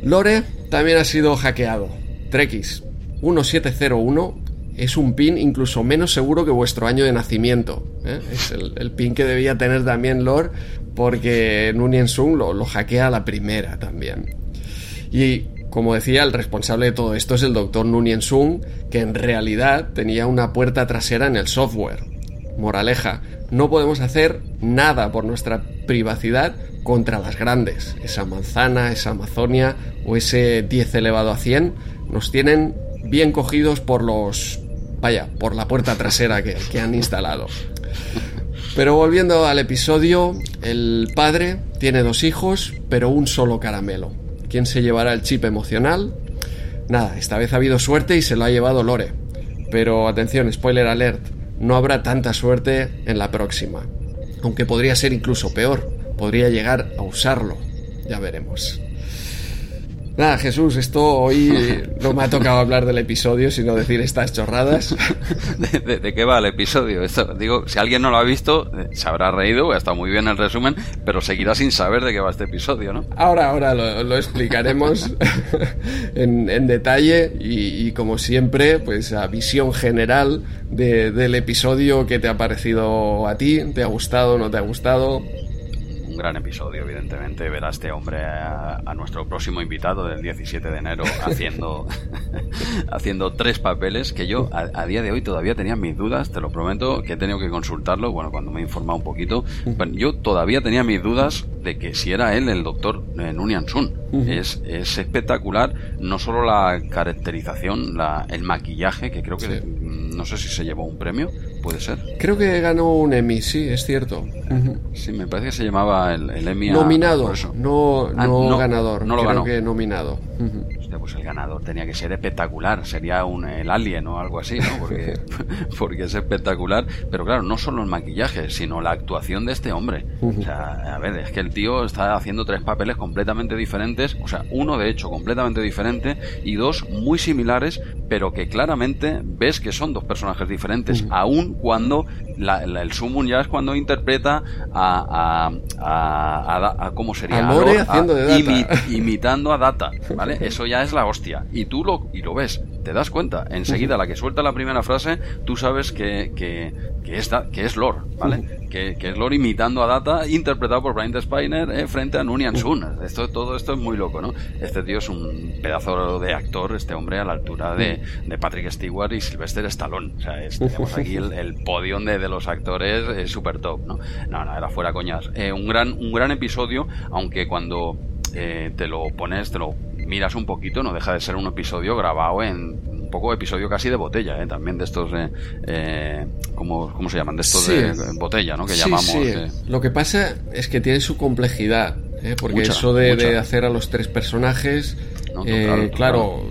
Lore también ha sido hackeado. Trekis 1701 es un pin incluso menos seguro que vuestro año de nacimiento. ¿eh? Es el, pin que debía tener también Lore porque Nunien Sun lo, lo hackea a la primera también. Y como decía, el responsable de todo esto es el doctor Nunien Sung, que en realidad tenía una puerta trasera en el software. Moraleja, no podemos hacer nada por nuestra privacidad contra las grandes. Esa manzana, esa Amazonia o ese 10 elevado a 100 nos tienen bien cogidos por los... vaya, por la puerta trasera que, que han instalado. Pero volviendo al episodio, el padre tiene dos hijos, pero un solo caramelo. ¿Quién se llevará el chip emocional? Nada, esta vez ha habido suerte y se lo ha llevado Lore. Pero atención, spoiler alert, no habrá tanta suerte en la próxima. Aunque podría ser incluso peor, podría llegar a usarlo. Ya veremos. Nada, Jesús, esto hoy no me ha tocado hablar del episodio, sino decir estas chorradas. ¿De, qué va el episodio? Esto, digo, si alguien no lo ha visto, eh, se habrá reído, ha estado muy bien el resumen, pero seguirá sin saber de qué va este episodio, ¿no? Ahora, ahora lo, explicaremos en, detalle y, como siempre, pues a visión general del episodio que te ha parecido a ti, te ha gustado, no te ha gustado, gran episodio, evidentemente. Ver a este hombre, a, nuestro próximo invitado del 17 de enero, haciendo, haciendo tres papeles que yo a, día de hoy todavía tenía mis dudas, te lo prometo, que he tenido que consultarlo, bueno, cuando me he informado un poquito. yo todavía tenía mis dudas de que si era él el doctor eh, Nunian Sun. es, es espectacular, no solo la caracterización, la, el maquillaje, que creo que no sé si se llevó un premio, puede ser. Creo que ganó un Emmy, sí, es cierto. Sí, me parece que se llamaba el, Emmy. Nominado, no, ah, no, ganador. No lo Creo que nominado. Pues el ganador tenía que ser espectacular, sería un, el alien o algo así, ¿no? Porque, porque es espectacular. Pero claro, no solo el maquillaje, sino la actuación de este hombre. O sea, a ver, es que el tío está haciendo tres papeles completamente diferentes, o sea, uno de hecho completamente diferente y dos muy similares, pero que claramente ves que son dos personajes diferentes, aún cuando el Sumun ya es cuando interpreta a, a, ¿cómo sería? imitando a Data, ¿vale? Eso ya es la hostia. Y tú lo, y lo ves, te das cuenta. Enseguida, la que suelta la primera frase, tú sabes que, que, que, es, que es Lore, ¿vale? que, que, es Lore imitando a Data, interpretado por Brian Spiner eh, frente a Nunian Sun. Esto, todo esto es muy loco, ¿no? Este tío es un pedazo de actor, este hombre a la altura de, de Patrick Stewart y Sylvester Stallone. O sea, tenemos aquí el, el podio de, de, los actores es súper top, ¿no? No, no, era fuera coñas. Eh, un, gran, un gran episodio, aunque cuando eh, te lo pones, te lo miras un poquito, no deja de ser un episodio grabado en un poco episodio casi de botella, ¿eh? también de estos, eh, eh ¿cómo, se llaman? De estos de botella, ¿no? Que llamamos. Lo que pasa es que tiene su complejidad, ¿eh? porque eso de, hacer a los tres personajes, claro,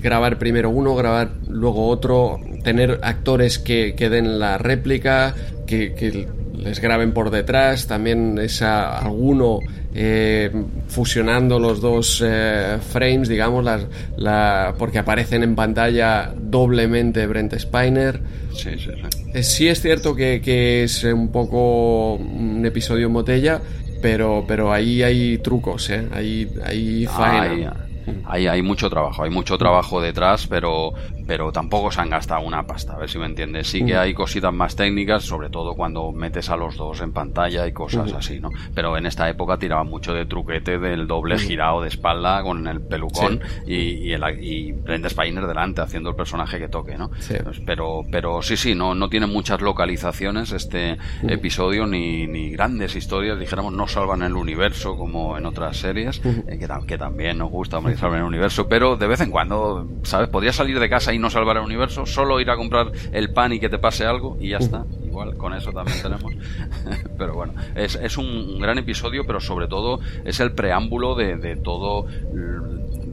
grabar primero uno, grabar luego otro, tener actores que, que den la réplica, que, que les graben por detrás, también esa alguno eh, fusionando los dos eh, frames, digamos, las, la, porque aparecen en pantalla doblemente Brent Spiner. Sí, sí, sí. Eh, sí es cierto que, que, es un poco un episodio en botella, pero, pero ahí hay trucos, ¿eh? Ahí, ahí faena. Hay, hay mucho trabajo, hay mucho trabajo detrás, pero, pero tampoco se han gastado una pasta, a ver si me entiendes. Sí que hay cositas más técnicas, sobre todo cuando metes a los dos en pantalla y cosas así, ¿no? Pero en esta época tiraban mucho de truquete del doble girado de espalda con el pelucón y, y, el, y Brenda Spiner delante haciendo el personaje que toque, ¿no? Pues, pero, pero sí, sí, no, no tiene muchas localizaciones este episodio ni, ni grandes historias, dijéramos, no salvan el universo como en otras series, eh, que, que, también nos gusta salvar el universo, pero de vez en cuando, ¿sabes? Podrías salir de casa y no salvar el universo, solo ir a comprar el pan y que te pase algo y ya está. Igual, con eso también tenemos. pero bueno, es, es un gran episodio, pero sobre todo es el preámbulo de, de todo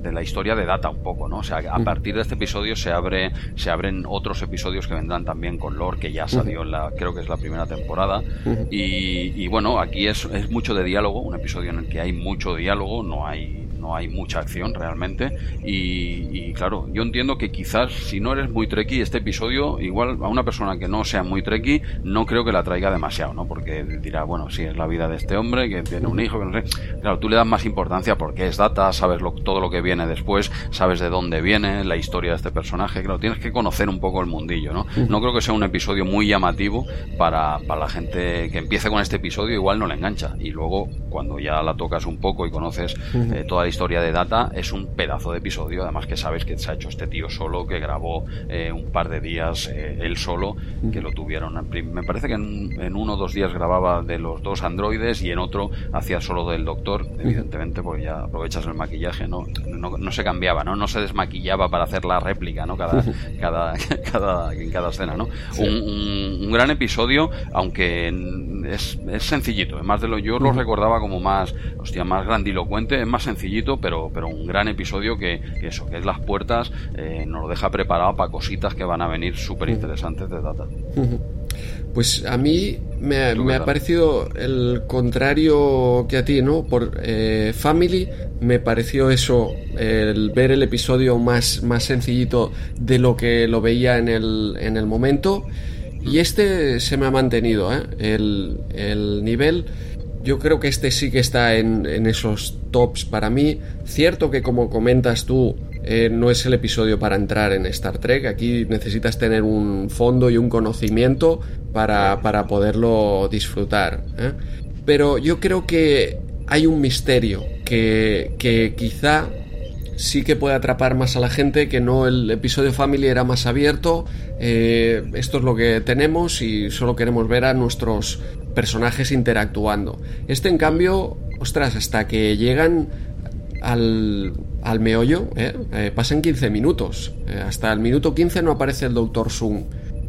de la historia de Data un poco, ¿no? O sea, a partir de este episodio se abre se abren otros episodios que vendrán también con Lore que ya salió en la creo que es la primera temporada y, y, bueno, aquí es, es mucho de diálogo, un episodio en el que hay mucho diálogo, no hay no hay mucha acción realmente. Y, claro, yo entiendo que quizás si no eres muy treki, este episodio, igual a una persona que no sea muy treki, no creo que la traiga demasiado, ¿no? Porque dirá, bueno, sí, es la vida de este hombre, que tiene un hijo, que no sé. Claro, tú le das más importancia porque es data, sabes todo lo que viene después, sabes de dónde viene, la historia de este personaje, claro, tienes que conocer un poco el mundillo, ¿no? No creo que sea un episodio muy llamativo para, para la gente que empiece con este episodio, igual no le engancha. Y luego, cuando ya la tocas un poco y conoces eh, toda la historia de Data, es un pedazo de episodio, además que sabes que se ha hecho este tío solo, que grabó eh, un par de días eh, él solo, que lo tuvieron. Me parece que en, uno o dos días grababa de los dos androides y en otro hacía solo del doctor, evidentemente, porque ya aprovechas el maquillaje, ¿no? No, se cambiaba, ¿no? No se desmaquillaba para hacer la réplica, ¿no? Cada, cada, cada, en cada escena, ¿no? Un, gran episodio, aunque es, es sencillito, más de lo yo lo recordaba como más, hostia, más grandilocuente, es más sencillito, pero, pero un gran episodio que, eso, que es las puertas, eh, nos lo deja preparado para cositas que van a venir súper interesantes de Data. Pues a mí me, ha parecido el contrario que a ti, ¿no? Por eh, Family me pareció eso, el ver el episodio más, más sencillito de lo que lo veía en el, en el momento. Y este se me ha mantenido, ¿eh? el, el nivel yo creo que este sí que está en, esos tops para mí. Cierto que como comentas tú, eh, no es el episodio para entrar en Star Trek. Aquí necesitas tener un fondo y un conocimiento para, poderlo disfrutar. ¿eh? Pero yo creo que hay un misterio que, que quizá sí que puede atrapar más a la gente, que no el episodio Family era más abierto. Eh, esto es lo que tenemos y solo queremos ver a nuestros personajes interactuando. Este, en cambio, ostras, hasta que llegan al, al meollo, ¿eh? Eh, pasan 15 minutos. Eh, hasta el minuto 15 no aparece el Dr. Zoom.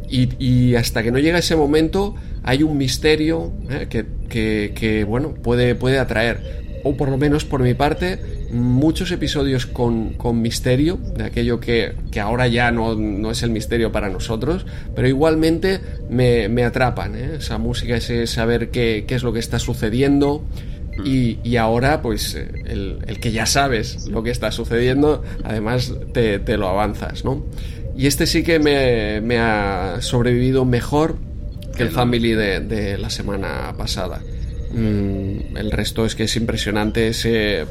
Y, hasta que no llega ese momento hay un misterio que, que, bueno, puede, puede atraer o por lo menos por mi parte, muchos episodios con, misterio, de aquello que, ahora ya no, es el misterio para nosotros, pero igualmente me, atrapan, ¿eh? esa música, ese saber qué, es lo que está sucediendo. Y, ahora, pues, el, que ya sabes lo que está sucediendo, además te, lo avanzas, ¿no? Y este sí que me, ha sobrevivido mejor que el Family de la semana pasada. Mm, el resto es que es impresionante ese,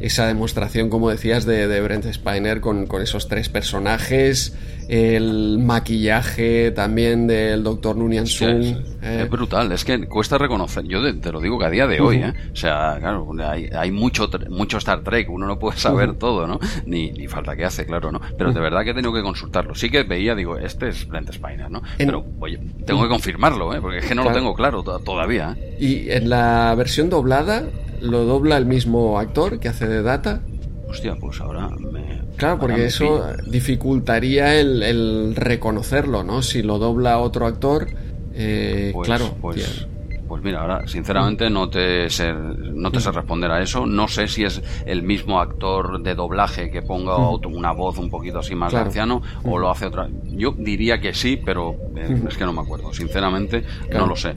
esa demostración, como decías, de, de Brent Spiner con, con, esos tres personajes el maquillaje también del doctor Nunian Sung. Eh. Es, brutal, es que cuesta reconocer. Yo te, lo digo que a día de hoy, ¿eh? o sea, claro, hay, hay, mucho, mucho Star Trek, uno no puede saber todo, ¿no? Ni, ni, falta que hace, claro, ¿no? Pero de verdad que tengo que consultarlo. Sí que veía, digo, este es Brent Spiner, ¿no? Pero, oye, tengo que confirmarlo, ¿eh? Porque es que no lo tengo claro todavía. ¿eh? Y en la versión doblada, lo dobla el mismo actor que hace de Data. Hostia, pues ahora me, Claro, porque eso dificultaría el, reconocerlo, ¿no? Si lo dobla otro actor, eh, pues, claro. Pues, pues mira, ahora sinceramente no te sé, no te sé responder a eso. No sé si es el mismo actor de doblaje que ponga una voz un poquito así más anciano o lo hace otra. Yo diría que sí, pero eh, es que no me acuerdo. Sinceramente, no lo sé.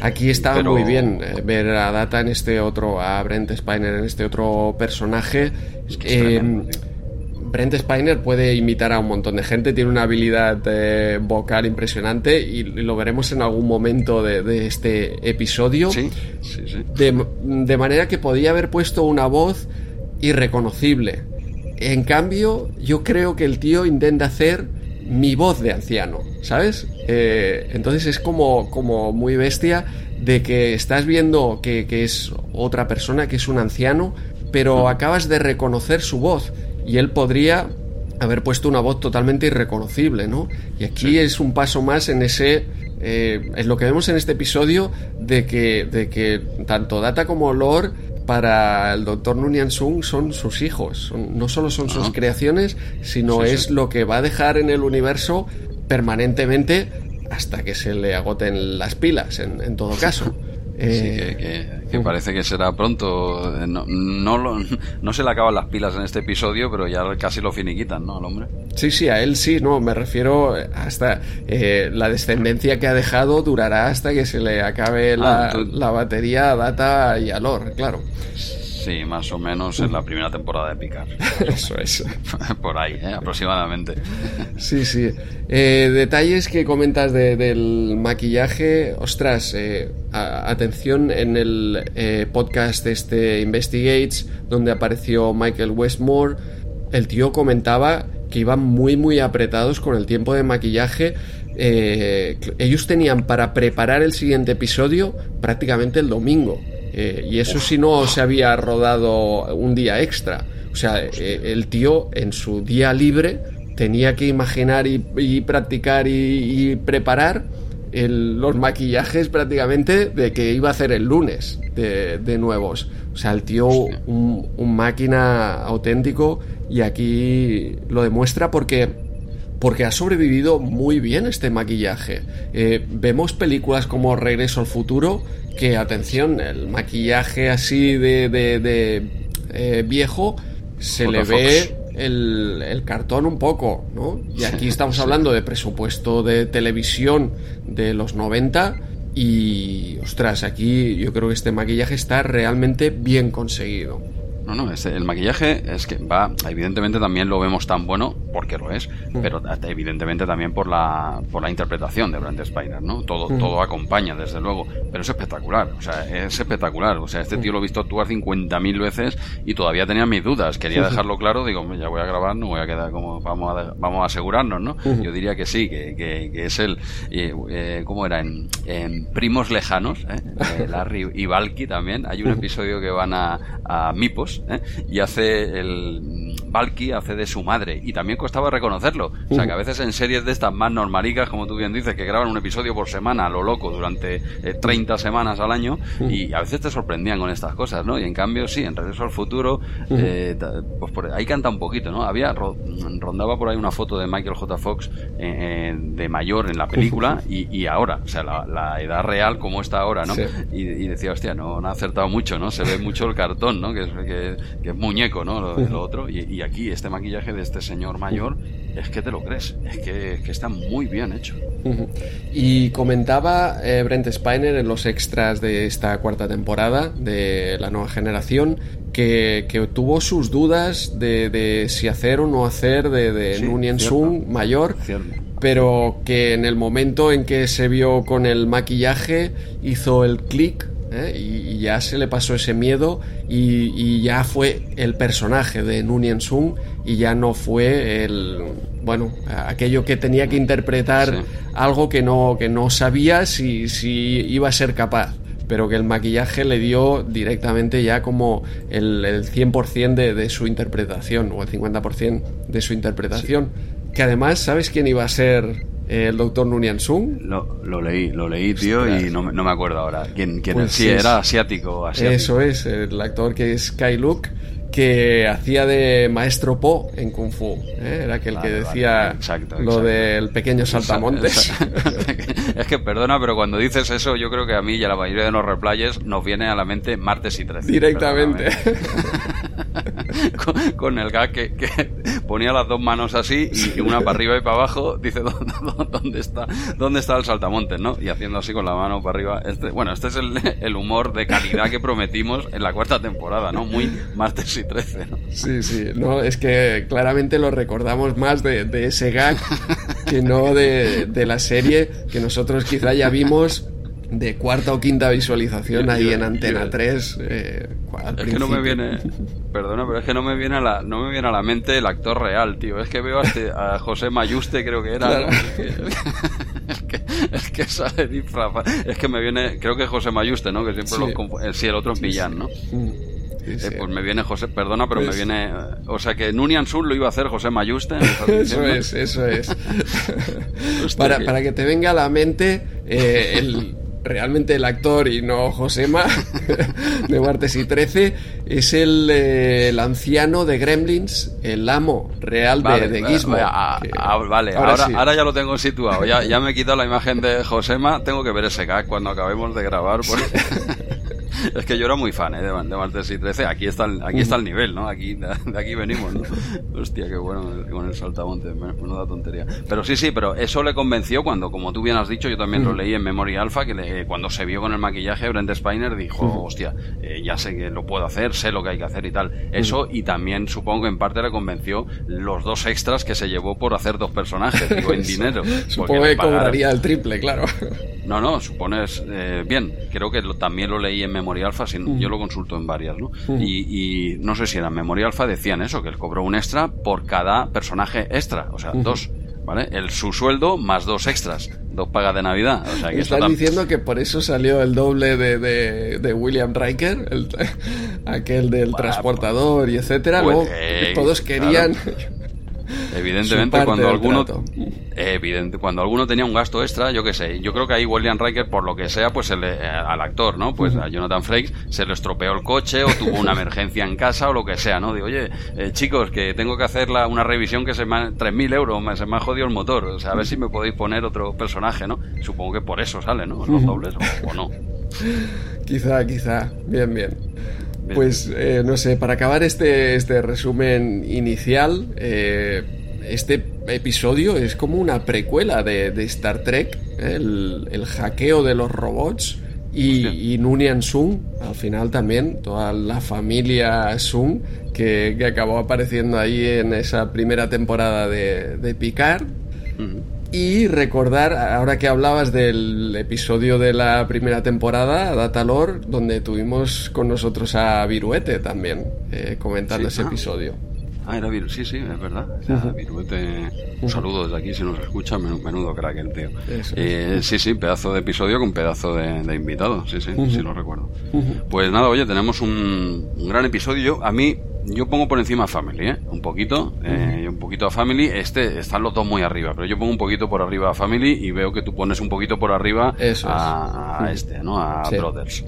Aquí está muy bien eh, ver a Data en este otro, a Brent Spiner en este otro personaje. Es que Brent Spiner puede imitar a un montón de gente, tiene una habilidad eh, vocal impresionante y, lo veremos en algún momento de, este episodio. Sí, sí, sí. De, manera que podía haber puesto una voz irreconocible. En cambio, yo creo que el tío intenta hacer mi voz de anciano, ¿sabes? Eh, entonces es como, como muy bestia de que estás viendo que, que es otra persona, que es un anciano, pero acabas de reconocer su voz y él podría haber puesto una voz totalmente irreconocible, ¿no? Y aquí es un paso más en ese eh, es lo que vemos en este episodio de que, de que tanto Data como Lore para el doctor Nunian Sung son sus hijos. no solo son sus creaciones, sino es lo que va a dejar en el universo permanentemente hasta que se le agoten las pilas, en, en todo caso. Eh, que, parece que será pronto. Eh, no, no, se le acaban las pilas en este episodio, pero ya casi lo finiquitan, ¿no? Al hombre. Sí, sí, a él sí, no, me refiero hasta eh, la descendencia que ha dejado durará hasta que se le acabe la, ah, la batería a Data y a Lore, claro. Sí, más o menos en la primera temporada de Picard. Eso es. Por ahí, ¿eh? aproximadamente. Sí, sí. Eh, detalles que comentas del maquillaje. Ostras, eh, atención en el podcast este Investigates, donde apareció Michael Westmore. El tío comentaba que iban muy, muy apretados con el tiempo de maquillaje. ellos tenían para preparar el siguiente episodio prácticamente el domingo. Eh, y eso si no se había rodado un día extra. O sea, eh, el tío en su día libre tenía que imaginar y, practicar y, preparar los maquillajes prácticamente de que iba a hacer el lunes de, nuevos. O sea, el tío un, un máquina auténtico y aquí lo demuestra porque porque ha sobrevivido muy bien este maquillaje. Eh, vemos películas como Regreso al Futuro, que atención, el maquillaje así de, de, eh, viejo se le ve el, el, cartón un poco, ¿no? Y aquí estamos hablando de presupuesto de televisión de los 90 y, ostras, aquí yo creo que este maquillaje está realmente bien conseguido. No, no, el maquillaje es que va, evidentemente también lo vemos tan bueno, porque lo es, mm. pero evidentemente también por la, por la interpretación de Brent Spiner, ¿no? Todo, mm. todo acompaña, desde luego, pero es espectacular, o sea, es espectacular, o sea, este tío lo he visto actuar 50.000 veces y todavía tenía mis dudas, quería dejarlo claro, digo, ya voy a grabar, no voy a quedar como, vamos a, vamos a asegurarnos, ¿no? Yo diría que sí, que, que, es él, eh, ¿cómo era? En, Primos Lejanos, ¿eh? eh Larry y Valky también, hay un episodio que van a, a Mipos, ¿eh? y hace el Valky hace de su madre y también costaba reconocerlo o sea que a veces en series de estas más normalicas como tú bien dices que graban un episodio por semana a lo loco durante 30 eh, semanas al año y a veces te sorprendían con estas cosas ¿no? y en cambio sí en Regreso al Futuro eh, pues por ahí canta un poquito ¿no? había rondaba por ahí una foto de Michael J. Fox de mayor en la película y, ahora o sea la, edad real como está ahora ¿no? Y, decía hostia no, no ha acertado mucho ¿no? se ve mucho el cartón ¿no? que, es, que que, es muñeco, ¿no? Lo, otro. Y, aquí, este maquillaje de este señor mayor, es que te lo crees. Es que, está muy bien hecho. Y comentaba eh, Brent Spiner en los extras de esta cuarta temporada de la nueva generación que, tuvo sus dudas de, si hacer o no hacer de, de Nunien Sung mayor. Pero que en el momento en que se vio con el maquillaje hizo el clic ¿eh? y, ya se le pasó ese miedo y, ya fue el personaje de Nunien Sung y ya no fue el bueno aquello que tenía que interpretar algo que no que no sabía si, si iba a ser capaz pero que el maquillaje le dio directamente ya como el, el 100% de, de, su interpretación o el 50% de su interpretación. Que además sabes quién iba a ser el doctor Nunian Sung. Lo, lo, leí, lo leí, tío, y no, no, me acuerdo ahora. ¿Quién, quién pues sí, era asiático, asiático, Eso es, el actor que es Kai Luk, que hacía de maestro Po en Kung Fu. ¿eh? Era aquel que decía lo del pequeño saltamontes. es que perdona, pero cuando dices eso, yo creo que a mí y a la mayoría de los replayes nos viene a la mente martes y 13. Directamente. con, el gag que, ponía las dos manos así y una para arriba y para abajo, dice ¿dónde, está dónde está el saltamontes, ¿no? Y haciendo así con la mano para arriba. Este, bueno, este es el, humor de calidad que prometimos en la cuarta temporada, ¿no? Muy martes y 13, ¿no? Sí, sí, no, es que claramente lo recordamos más de, ese gag que no de, de la serie que nosotros quizá ya vimos de cuarta o quinta visualización ahí en Antena 3 eh, es que no me viene perdona pero es que no me viene a la no me viene a la mente el actor real tío. Es que veo a, este, a José Mayuste creo que era es, que, es que sale disfrazado. Es que me viene creo que es José Mayuste no que siempre lo eh, sí el otro es Millán no mm. Eh, pues me viene José, perdona, pero me pues viene. O sea que Nunian Sun lo iba a hacer José Mayuste. eso es, eso es. para, para, que te venga a la mente el realmente el actor y no Josema de Martes y 13 es el, eh, el, anciano de Gremlins, el amo real de, de, Gizmo. Ah, vale, ahora, ahora, ya lo tengo situado. Ya, ya me he quitado la imagen de Josema. Tengo que ver ese gag cuando acabemos de grabar. es que yo era muy fan ¿eh? de, de, Martes y 13. Aquí está el, aquí está el nivel, ¿no? Aquí, de, aquí venimos, ¿no? Hostia, qué bueno con el saltamonte. No da tontería. Pero sí, sí, pero eso le convenció cuando, como tú bien has dicho, yo también lo leí en Memoria Alpha, que cuando se vio con el maquillaje, Brent Spiner dijo, hostia, eh, ya sé que lo puedo hacer, sé lo que hay que hacer y tal. Eso, y también supongo que en parte le convenció los dos extras que se llevó por hacer dos personajes, digo, en dinero. supongo que cobraría el triple, claro. No, no, supones eh, bien. Creo que también lo leí en Memoria Alpha, yo lo consulto en varias, ¿no? Y, no sé si en Memoria Alpha decían eso, que él cobró un extra por cada personaje extra, o sea, dos. ¿Vale? El, su sueldo más dos extras. dos pagas de Navidad. O sea, que Están diciendo que por eso salió el doble de, de, William Riker, aquel del transportador y etcétera. Pues, eh, todos querían... Evidentemente, cuando alguno, evidente, cuando alguno tenía un gasto extra, yo qué sé, yo creo que ahí William Riker, por lo que sea, pues el, eh, al actor, ¿no? Pues a Jonathan Frakes se le estropeó el coche o tuvo una emergencia en casa o lo que sea, ¿no? Digo, oye, eh, chicos, que tengo que hacer la, una revisión que se me ha, 3.000 euros, se me ha jodido el motor, o sea, a ver si me podéis poner otro personaje, ¿no? Supongo que por eso sale, ¿no? Los dobles o, no. Quizá, quizá, bien, bien. Pues eh, no sé, para acabar este, este resumen inicial, eh, este episodio es como una precuela de, Star Trek, ¿eh? el, hackeo de los robots y, y Nunian Sung, al final también, toda la familia Sung que, acabó apareciendo ahí en esa primera temporada de, de Picard. Y recordar, ahora que hablabas del episodio de la primera temporada, Datalore, donde tuvimos con nosotros a Viruete también, eh, comentando ese ah. episodio. Ah, era Viruete, sí, sí, es verdad. Viruete, un saludo desde aquí si nos escucha, menudo crack el tío. Eh, sí, sí, pedazo de episodio con pedazo de, invitado, sí, sí, sí lo recuerdo. Pues nada, oye, tenemos un, un gran episodio. A mí yo pongo por encima a Family, ¿eh? Un poquito, eh, un poquito a Family. Este están los dos muy arriba, pero yo pongo un poquito por arriba a Family y veo que tú pones un poquito por arriba a, este, ¿no? A Brothers.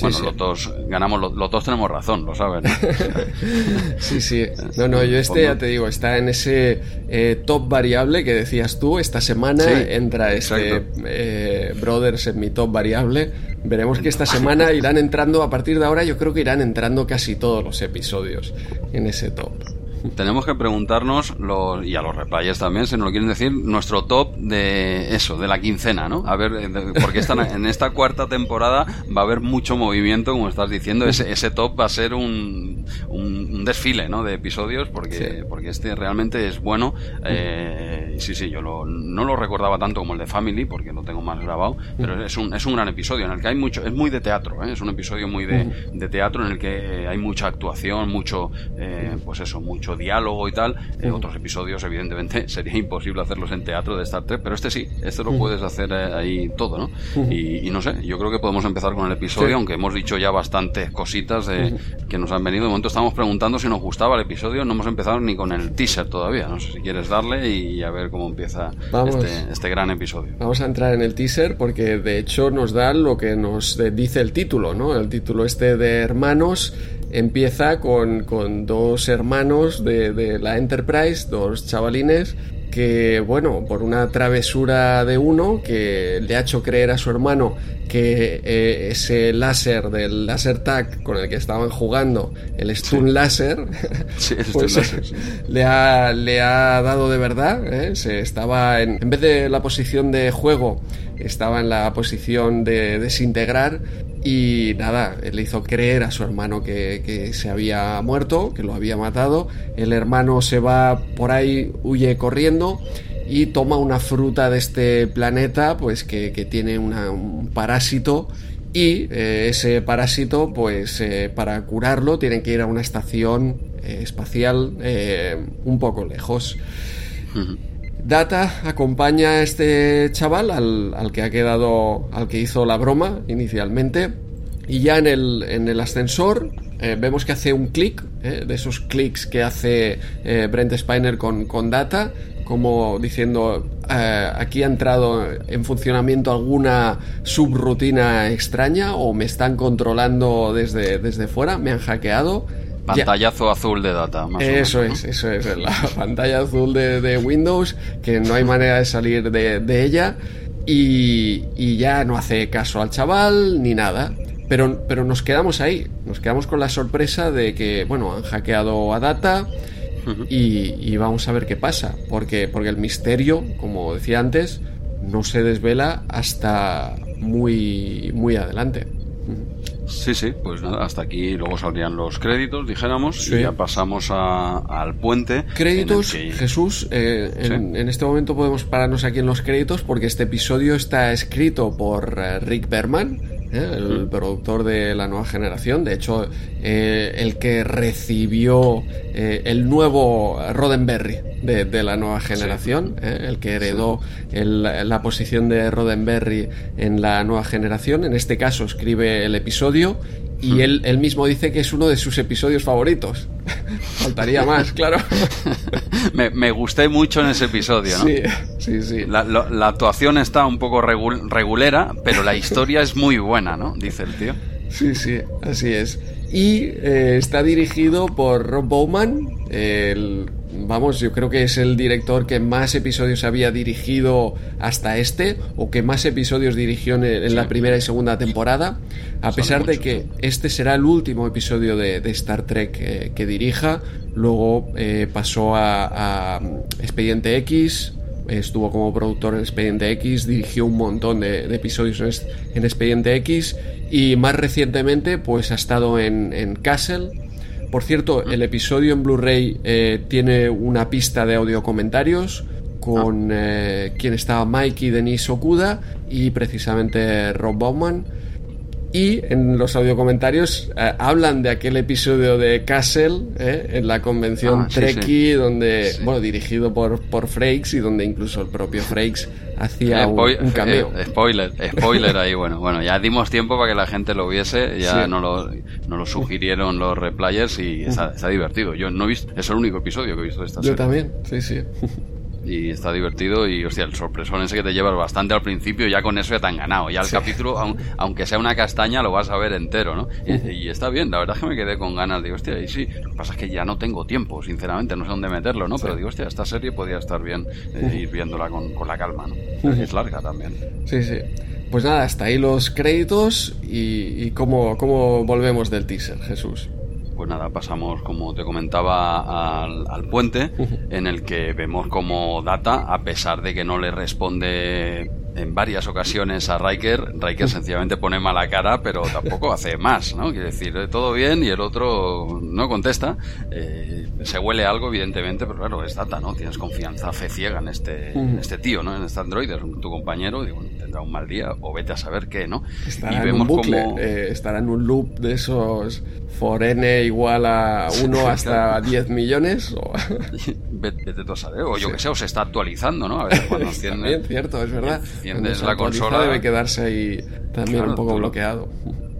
Bueno, los dos ganamos, los, dos tenemos razón, lo sabes. sí, sí. No, no, yo este ya te digo, está en ese eh, top variable que decías tú. Esta semana entra este eh, Brothers en mi top variable. Veremos que esta semana irán entrando, a partir de ahora yo creo que irán entrando casi todos los episodios en ese top tenemos que preguntarnos, los, y a los replayers también, si nos lo quieren decir, nuestro top de eso, de la quincena, ¿no? A ver, porque están, en esta cuarta temporada va a haber mucho movimiento, como estás diciendo, ese, ese top va a ser un, un, desfile, ¿no? De episodios, porque, porque este realmente es bueno. Eh, sí, sí, yo no lo recordaba tanto como el de Family, porque lo tengo más grabado, pero es un, es un gran episodio en el que hay mucho, es muy de teatro, ¿eh? es un episodio muy de, de teatro en el que hay mucha actuación, mucho, eh, pues eso, mucho diálogo y tal. En otros episodios, evidentemente, sería imposible hacerlos en teatro de Star Trek, pero este sí, este lo puedes hacer eh, ahí todo, ¿no? y, no sé, yo creo que podemos empezar con el episodio, aunque hemos dicho ya bastantes cositas de, que nos han venido. De momento estamos preguntando si nos gustaba el episodio, no hemos empezado ni con el teaser todavía. No sé si quieres darle y a ver cómo empieza este, este, gran episodio. Vamos a entrar en el teaser porque de hecho nos da lo que nos dice el título, ¿no? El título este de hermanos empieza con, con dos hermanos de, de, la Enterprise, dos chavalines, que, bueno, por una travesura de uno que le ha hecho creer a su hermano que eh, ese láser del láser tag con el que estaban jugando, el stun láser, pues, Le, ha, le ha dado de verdad. ¿eh? Se estaba en, en vez de la posición de juego, estaba en la posición de desintegrar y nada, le hizo creer a su hermano que, se había muerto, que lo había matado. El hermano se va por ahí, huye corriendo y toma una fruta de este planeta, pues que, tiene un parásito. Y eh, ese parásito, pues eh, para curarlo, tienen que ir a una estación eh, espacial un poco lejos. Data acompaña a este chaval, al, que ha quedado, al que hizo la broma inicialmente, y ya en el, en el ascensor eh, vemos que hace un clic, eh, de esos clics que hace eh, Brent Spiner con, con Data, como diciendo, aquí ha entrado en funcionamiento alguna subrutina extraña o me están controlando desde, desde fuera, me han hackeado Pantallazo azul de data. Más eso es, eso es, la pantalla azul de, Windows, que no hay manera de salir de, ella y, ya no hace caso al chaval ni nada. Pero, pero nos quedamos ahí, nos quedamos con la sorpresa de que, bueno, han hackeado a Data y, vamos a ver qué pasa, porque, porque el misterio, como decía antes, no se desvela hasta muy, muy adelante. Sí, sí, pues nada, hasta aquí luego saldrían los créditos, dijéramos, y ya pasamos al puente. Créditos, Jesús, eh, en, este momento podemos pararnos aquí en los créditos porque este episodio está escrito por eh, Rick Berman, ¿eh? el productor de la nueva generación, de hecho eh, el que recibió eh, el nuevo Roddenberry de, la nueva generación, el que heredó la posición de Roddenberry en la nueva generación, en este caso escribe el episodio y él, él, mismo dice que es uno de sus episodios favoritos. Faltaría más, claro. me, me, gusté mucho en ese episodio, ¿no? Sí, sí, sí. La, la actuación está un poco regulera, pero la historia es muy buena, ¿no? Dice el tío. Sí, sí, así es. Y eh, está dirigido por Rob Bowman, el vamos, yo creo que es el director que más episodios había dirigido hasta este, o que más episodios dirigió en, la primera y segunda temporada, a pesar de que este será el último episodio de, Star Trek que, dirija, luego eh, pasó a, Expediente X, estuvo como productor en Expediente X, dirigió un montón de, episodios en, Expediente X y más recientemente pues ha estado en, en Castle, por cierto, el episodio en Blu-ray eh, tiene una pista de audio comentarios con eh, quien estaba Mike y Denise Okuda y precisamente Rob Bauman y en los audiocomentarios eh, hablan de aquel episodio de Castle eh, en la convención ah, Trekkie, donde, bueno, dirigido por, por Frakes y donde incluso el propio Frakes hacía un, cameo. Eh, spoiler, spoiler ahí, bueno, bueno, ya dimos tiempo para que la gente lo viese, ya no lo, no lo sugirieron los replayers y está, está, divertido. Yo no he visto, es el único episodio que he visto de esta Yo también, sí, sí. Y está divertido y hostia, el sorpresón ese que te llevas bastante al principio, ya con eso ya te han ganado. Ya el capítulo, aunque sea una castaña, lo vas a ver entero, ¿no? Y, está bien, la verdad es que me quedé con ganas, digo, hostia, y sí, lo que pasa es que ya no tengo tiempo, sinceramente, no sé dónde meterlo, ¿no? Pero digo, hostia, esta serie podría estar bien eh, ir viéndola con, la calma, ¿no? Es larga también. Sí, sí. Pues nada, hasta ahí los créditos y, y cómo, cómo volvemos del teaser, Jesús pues nada, pasamos, como te comentaba, al, puente, en el que vemos como Data, a pesar de que no le responde en varias ocasiones a Riker, Riker sencillamente pone mala cara, pero tampoco hace más, ¿no? Quiere decir, eh, todo bien y el otro no contesta. Eh, se huele algo, evidentemente, pero claro, es Data, ¿no? Tienes confianza, fe ciega en este, este tío, ¿no? En este androide, tu compañero, y bueno, tendrá un mal día o vete a saber qué, ¿no? Estará en un bucle, eh, estará en un loop de esos for n igual a 1 hasta 10 millones. O... vete, tú a saber, o yo que sé, o se está actualizando, ¿no? A veces cuando enciende, cierto, es verdad. Enciendes la consola. debe quedarse ahí también un poco bloqueado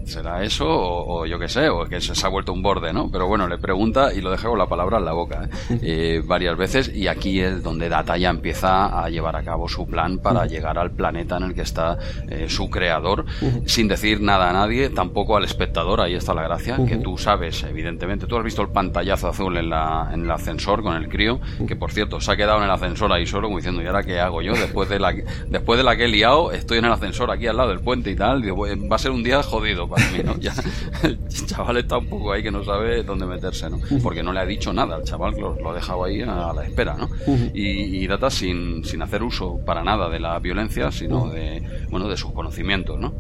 será eso o, yo qué sé, o que se, ha vuelto un borde, ¿no? Pero bueno, le pregunta y lo deja con la palabra en la boca ¿eh? Eh, varias veces y aquí es donde Data ya empieza a llevar a cabo su plan para llegar al planeta en el que está eh, su creador sin decir nada a nadie, tampoco al espectador, ahí está la gracia, que tú sabes, evidentemente, tú has visto el pantallazo azul en, la, en el ascensor con el crío, que por cierto se ha quedado en el ascensor ahí solo como diciendo, ¿y ahora qué hago yo? Después de la, después de la que he liado, estoy en el ascensor aquí al lado del puente y tal, digo, va a ser un día jodido Ya, el chaval está un poco ahí que no sabe dónde meterse, ¿no? Porque no le ha dicho nada, el chaval lo, lo ha dejado ahí a la espera, ¿no? Y, Data sin, sin hacer uso para nada de la violencia, sino de, bueno, de sus conocimientos, ¿no?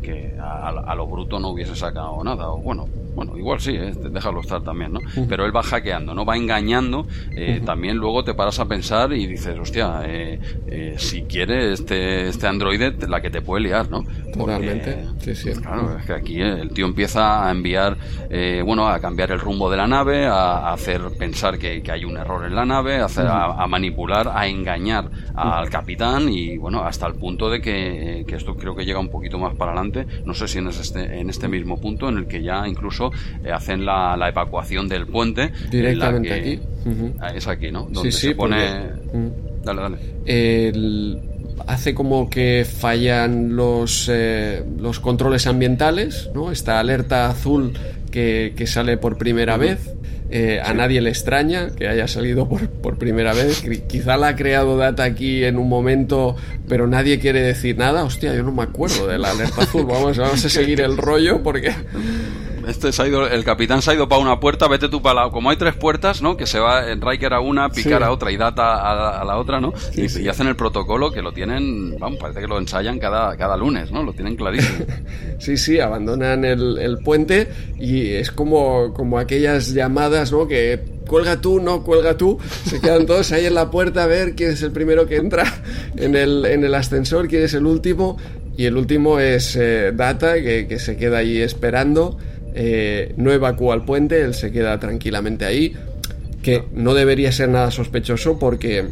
Que a, lo bruto no hubiese sacado nada, o bueno, bueno, igual sí, ¿eh? déjalo estar también, ¿no? Pero él va hackeando, ¿no? Va engañando, eh, también luego te paras a pensar y dices, hostia, eh, eh, si quiere este, este androide, la que te puede liar, ¿no? Totalmente, sí, sí. Claro, es que aquí el tío empieza a enviar, eh, bueno, a cambiar el rumbo de la nave, a, hacer pensar que, hay un error en la nave, a, hacer, a, manipular, a engañar al capitán y, bueno, hasta el punto de que, esto creo que llega un poquito más para adelante, no sé si en este, en este mismo punto en el que ya incluso eh, hacen la, evacuación del puente. Directamente aquí. Ah, es aquí, ¿no? Donde se pone... Dale, dale. El hace como que fallan los, eh, los controles ambientales, ¿no? Esta alerta azul que, sale por primera vez. Eh, a nadie le extraña que haya salido por, por, primera vez. Quizá la ha creado Data aquí en un momento, pero nadie quiere decir nada. Hostia, yo no me acuerdo de la alerta azul. Vamos, vamos a seguir el rollo porque este se ha ido, el capitán se ha ido para una puerta, vete tú para la... Como hay tres puertas, ¿no? Que se va en Riker a una, picar a otra y Data a, la otra, ¿no? y, hacen el protocolo que lo tienen, vamos, parece que lo ensayan cada, cada lunes, ¿no? Lo tienen clarísimo. sí, sí, abandonan el, el puente y es como, como aquellas llamadas, ¿no? Que cuelga tú, no, cuelga tú. Se quedan todos ahí en la puerta a ver quién es el primero que entra en el, en el ascensor, quién es el último. Y el último es eh, Data, que, se queda ahí esperando. Eh, no evacúa el puente, él se queda tranquilamente ahí. Que no debería ser nada sospechoso porque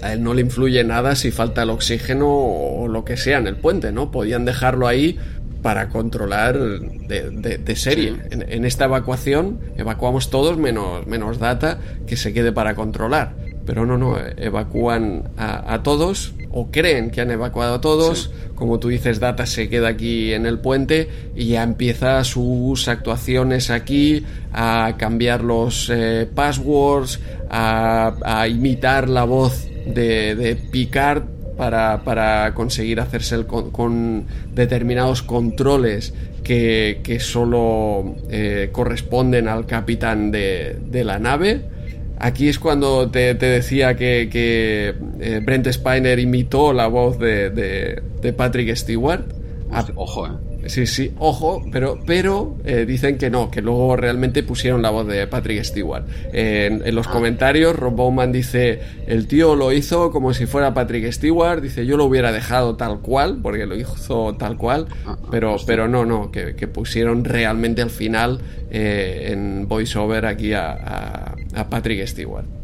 a él no le influye nada si falta el oxígeno o lo que sea en el puente, ¿no? Podían dejarlo ahí para controlar de, serie. En, esta evacuación evacuamos todos menos, menos Data que se quede para controlar. Pero no, no, evacúan a, todos o creen que han evacuado a todos. Como tú dices, Data se queda aquí en el puente y ya empieza sus actuaciones aquí a cambiar los eh, passwords, a, imitar la voz de, de Picard para, para conseguir hacerse con, determinados controles que, que solo eh, corresponden al capitán de, de, la nave. Aquí es cuando te, decía que, que eh, Brent Spiner imitó la voz de, de Patrick Stewart. Ojo, eh. Sí, sí, ojo, pero, pero eh, dicen que no, que luego realmente pusieron la voz de Patrick Stewart. en, los ah. comentarios, Rob Bowman dice, el tío lo hizo como si fuera Patrick Stewart, dice, yo lo hubiera dejado tal cual, porque lo hizo tal cual, ah, ah, pero, pero no, no, que, pusieron realmente al final eh, en voiceover aquí a Patrick Stewart.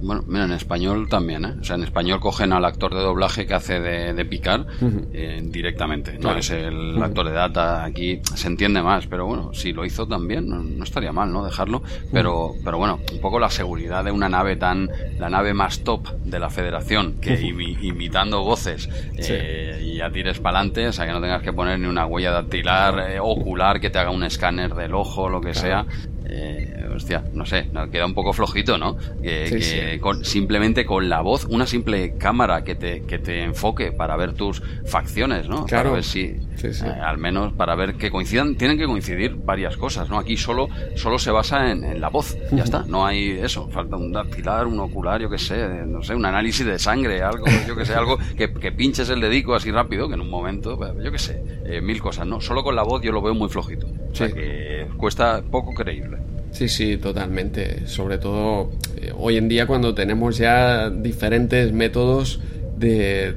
Bueno, mira, en español también, ¿eh? O sea, en español cogen al actor de doblaje que hace de, de Picar eh, directamente. No es el actor de data, aquí se entiende más, pero bueno, si lo hizo también, no, estaría mal, ¿no? Dejarlo. Pero, pero bueno, un poco la seguridad de una nave tan, la nave más top de la federación, que imitando voces eh, y ya tires para adelante, o sea, que no tengas que poner ni una huella dactilar, eh, ocular, que te haga un escáner del ojo, lo que sea eh, hostia, no sé, queda un poco flojito, ¿no? Que, Con, simplemente con la voz, una simple cámara que te, que te enfoque para ver tus facciones, ¿no? Claro. Para ver si, eh, al menos para ver que coincidan, tienen que coincidir varias cosas, ¿no? Aquí solo, solo se basa en, la voz, ya está, no hay eso, falta un dactilar, un ocular, yo que sé, no sé, un análisis de sangre, algo, yo que sé, algo que, pinches el dedico así rápido, que en un momento, pues, yo que sé, eh, mil cosas, ¿no? Solo con la voz yo lo veo muy flojito, o sea que cuesta poco creíble. Sí, sí, totalmente. Sobre todo eh, hoy en día cuando tenemos ya diferentes métodos de,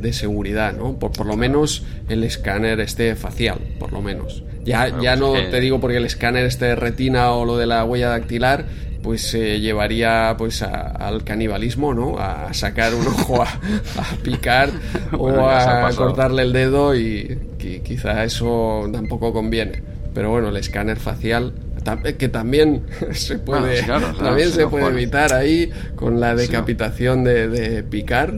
de, seguridad, ¿no? Por, por, lo menos el escáner este facial, por lo menos. Ya, ya pues no te digo porque el escáner este de retina o lo de la huella dactilar, pues se llevaría pues al canibalismo, ¿no? A sacar un ojo a, picar o a cortarle el dedo y quizá eso tampoco conviene. Pero bueno, el escáner facial que también se puede, también se puede evitar ahí con la decapitación de, de Picard.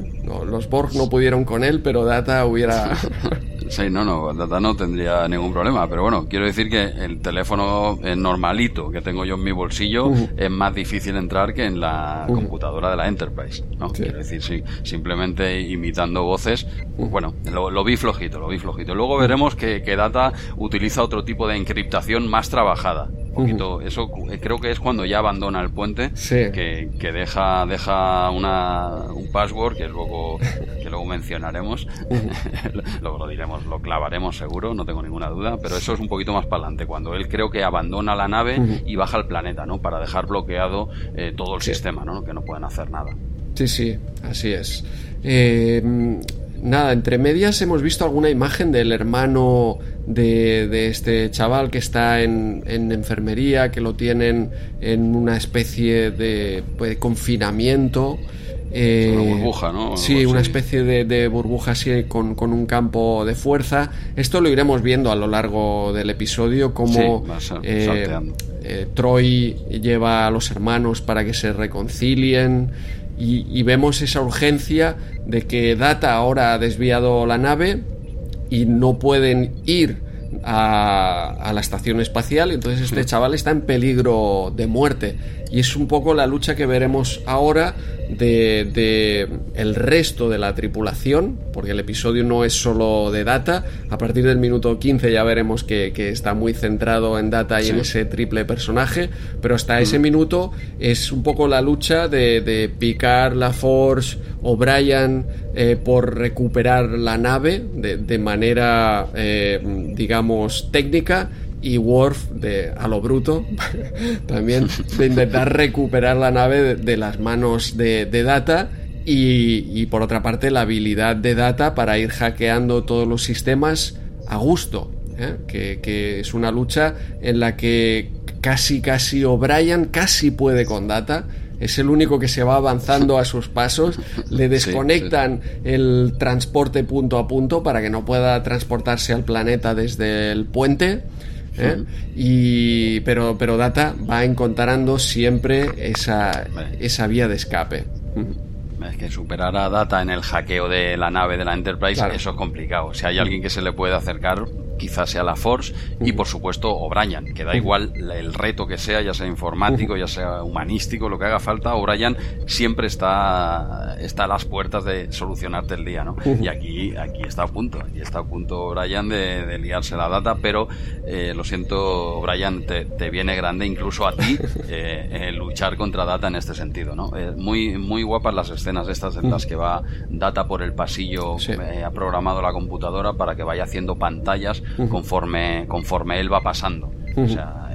los Borg no pudieron con él, pero Data hubiera Sí, no, no, Data no tendría ningún problema, pero bueno, quiero decir que el teléfono eh, normalito que tengo yo en mi bolsillo es más difícil entrar que en la computadora de la Enterprise, ¿no? Quiero decir, sí, simplemente imitando voces, bueno, lo, vi flojito, lo vi flojito. Luego veremos que, que Data utiliza otro tipo de encriptación más trabajada, poquito, eso eh, creo que es cuando ya abandona el puente, que, que, deja, deja una, un password que luego, que luego mencionaremos, luego lo diremos, lo clavaremos seguro, no tengo ninguna duda, pero eso es un poquito más para adelante, cuando él creo que abandona la nave y baja al planeta, ¿no? Para dejar bloqueado eh, todo el sistema, ¿no? Que no pueden hacer nada. Sí, sí, así es. Eh, nada, entre medias hemos visto alguna imagen del hermano de, este chaval que está en, enfermería, que lo tienen en una especie de, pues, confinamiento. Eh, una burbuja, ¿no? Sí, una especie de, burbuja así con, un campo de fuerza. Esto lo iremos viendo a lo largo del episodio, como eh, eh, Troy lleva a los hermanos para que se reconcilien y, vemos esa urgencia de que Data ahora ha desviado la nave y no pueden ir a, la estación espacial, entonces este chaval está en peligro de muerte. Y es un poco la lucha que veremos ahora de, el resto de la tripulación, porque el episodio no es solo de Data. A partir del minuto 15 ya veremos que, está muy centrado en Data y en ese triple personaje, pero hasta ese mm. minuto es un poco la lucha de, de Picard, la Force, O'Brien eh, por recuperar la nave de, manera, eh, digamos, técnica y Worf de a lo bruto también de intentar recuperar la nave de, las manos de, Data y, por otra parte la habilidad de Data para ir hackeando todos los sistemas a gusto ¿eh? que, que, es una lucha en la que casi casi O'Brien casi puede con Data es el único que se va avanzando a sus pasos, le desconectan el transporte punto a punto para que no pueda transportarse al planeta desde el puente. ¿Eh? y pero pero Data va encontrando siempre esa, esa vía de escape. Es que superar a Data en el hackeo de la nave de la Enterprise, eso es complicado. Si hay alguien que se le puede acercar, quizás sea la Force y por supuesto O'Brien, que da igual el reto que sea, ya sea informático, ya sea humanístico, lo que haga falta, O'Brien siempre está, está a las puertas de solucionarte el día, ¿no? Y aquí, aquí está a punto, aquí está a punto O'Brien de, liarse la data, pero eh, lo siento, O'Brien, te, viene grande incluso a ti eh, luchar contra data en este sentido, ¿no? Eh, muy, muy guapas las escenas estas en las que va data por el pasillo, ha programado la computadora para que vaya haciendo pantallas conforme, conforme él va pasando. O sea,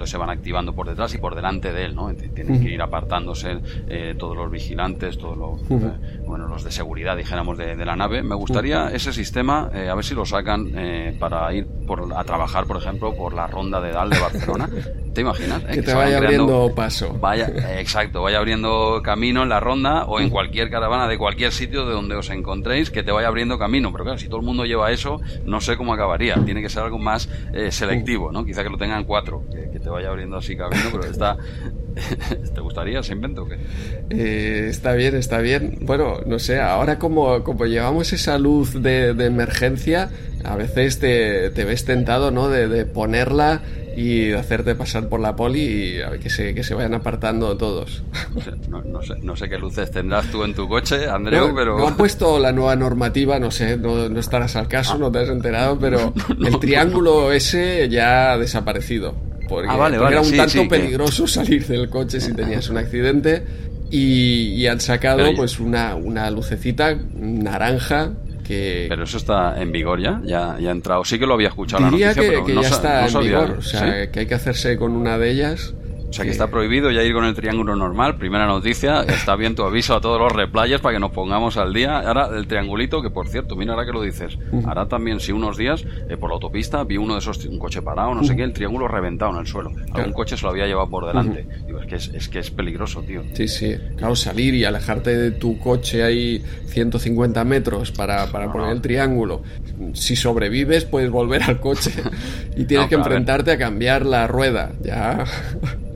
entonces se van activando por detrás y por delante de él, ¿no? Tienen que ir apartándose eh, todos los vigilantes, todos los, eh, bueno, los de seguridad, dijéramos, de, la nave. Me gustaría ese sistema, a ver si lo sacan para ir por, a trabajar, por ejemplo, por la ronda de Dal de Barcelona. ¿Te imaginas? Que, te vaya abriendo paso. Vaya, exacto, vaya abriendo camino en la ronda o en cualquier caravana de cualquier sitio de donde os encontréis, que te vaya abriendo camino. Pero claro, si todo el mundo lleva eso, no sé cómo acabaría. Tiene que ser algo más selectivo, ¿no? Quizá que lo tengan cuatro, que, te vaya abriendo así camino, pero está... ¿Te gustaría ese invento o qué? Eh, está bien, está bien. Bueno, no sé, ahora como, como llevamos esa luz de, emergencia, a veces te, ves tentado, ¿no? De, ponerla y hacerte pasar por la poli y a ver, que, se, que se vayan apartando todos. No sé, no, sé, qué luces tendrás tú en tu coche, Andreu, pero... No han puesto la nueva normativa, no sé, no, estarás al caso, no te has enterado, pero el triángulo ese ya ha desaparecido porque, ah, era un tanto peligroso salir del coche si tenías un accidente y, han sacado pues una, una lucecita naranja que... Pero eso está en vigor ya, ya, ya ha entrado. Sí que lo había escuchado Diría la noticia, que, ya está en vigor, o sea, que hay que hacerse con una de ellas o sea que está prohibido ya ir con el triángulo normal. Primera noticia, está bien tu aviso a todos los replayers para que nos pongamos al día. Ahora el triangulito, que por cierto, mira ahora que lo dices, ahora también si unos días eh, por la autopista vi uno de esos, un coche parado, no sé qué, el triángulo reventado en el suelo. Algún coche se lo había llevado por delante. Digo, es que es, es, que es peligroso, tío. Sí, sí. Claro, salir y alejarte de tu coche ahí 150 metros para, para poner el triángulo. Si sobrevives, puedes volver al coche y tienes que enfrentarte a cambiar la rueda. Ya.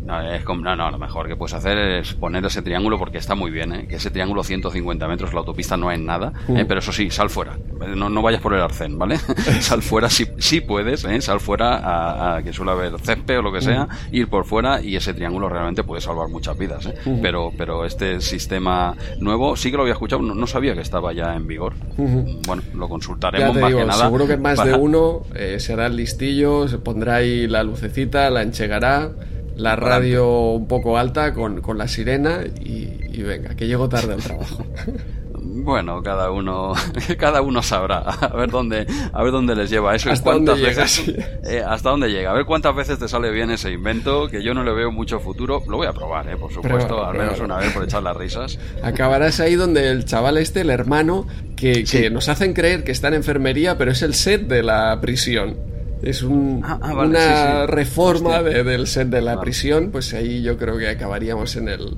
No, es como, no, no, lo mejor que puedes hacer es poner ese triángulo porque está muy bien, ¿eh? que ese triángulo 150 metros, la autopista no es nada, ¿eh? mm. pero eso sí, sal fuera, no, no vayas por el arcén, ¿vale? sal fuera si, si puedes, ¿eh? sal fuera a, que suele haber césped o lo que sea, mm. ir por fuera y ese triángulo realmente puede salvar muchas vidas, ¿eh? Mm. pero, pero este sistema nuevo sí que lo había escuchado, no, sabía que estaba ya en vigor. Bueno, lo consultaremos más que nada. Seguro que más de uno eh, se hará el listillo, se pondrá ahí la lucecita, la enchegará la radio un poco alta con, con la sirena y, venga, que llego tarde al trabajo. Bueno, cada uno, cada uno sabrá a ver dónde, a ver dónde les lleva eso. ¿Hasta dónde llega, eh, hasta dónde llega. A ver cuántas veces te sale bien ese invento, que yo no le veo mucho futuro. Lo voy a probar, eh, por supuesto, al menos una vez por echar las risas. Acabarás ahí donde el chaval este, el hermano, que, que nos hacen creer que está en enfermería, pero es el set de la prisión es un, ah, ah, una reforma del set de la prisión, pues ahí yo creo que acabaríamos en el...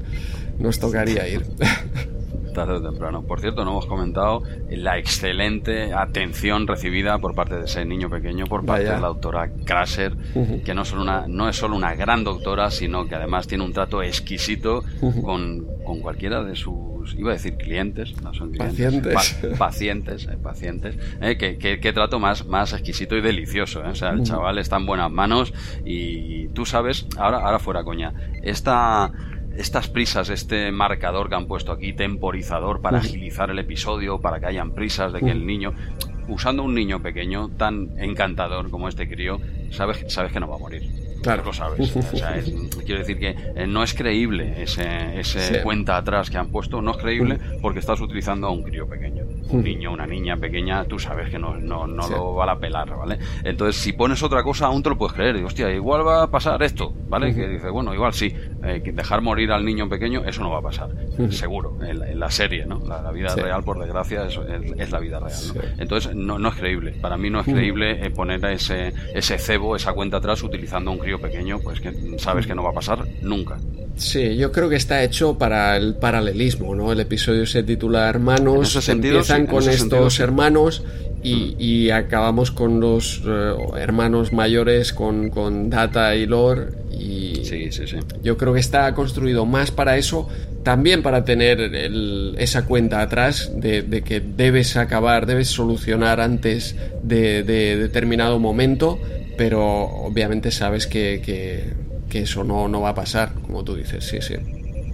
Nos tocaría ir. tarde o temprano. Por cierto, no hemos comentado la excelente atención recibida por parte de ese niño pequeño, por parte de la doctora Krasser, que no, solo una, no es solo una gran doctora, sino que además tiene un trato exquisito con, con, cualquiera de sus, iba a decir clientes, no son clientes, pacientes, pacientes, eh, pacientes eh, que, que, trato más, más exquisito y delicioso. Eh. O sea, el chaval está en buenas manos y tú sabes, ahora, ahora fuera coña, esta estas prisas, este marcador que han puesto aquí, temporizador para agilizar el episodio, para que hayan prisas de que el niño, usando un niño pequeño tan encantador como este crío, sabes, sabes que no va a morir. Claro. Lo sabes. quiero decir que eh, no es creíble ese, ese cuenta atrás que han puesto, no es creíble porque estás utilizando a un crío pequeño un niño, una niña pequeña, tú sabes que no, no, no lo va a pelar, ¿vale? Entonces, si pones otra cosa, aún te lo puedes creer. Digo, hostia, igual va a pasar esto, ¿vale? Que dice, bueno, igual sí. Eh, dejar morir al niño pequeño, eso no va a pasar. Seguro. En, la serie, ¿no? La, vida real, por desgracia, es, es, la vida real, ¿no? Entonces, no, no es creíble. Para mí no es creíble eh, poner ese, ese cebo, esa cuenta atrás, utilizando un crío pequeño, pues que sabes que no va a pasar nunca. Sí, yo creo que está hecho para el paralelismo, ¿no? El episodio se titula Hermanos, con estos hermanos y, acabamos con los eh, hermanos mayores, con, con, Data y Lore. Y sí, sí, sí. yo creo que está construido más para eso, también para tener esa cuenta atrás de, que debes acabar, debes solucionar antes de, determinado momento, pero obviamente sabes que que eso no, no va a pasar, como tú dices, sí, sí.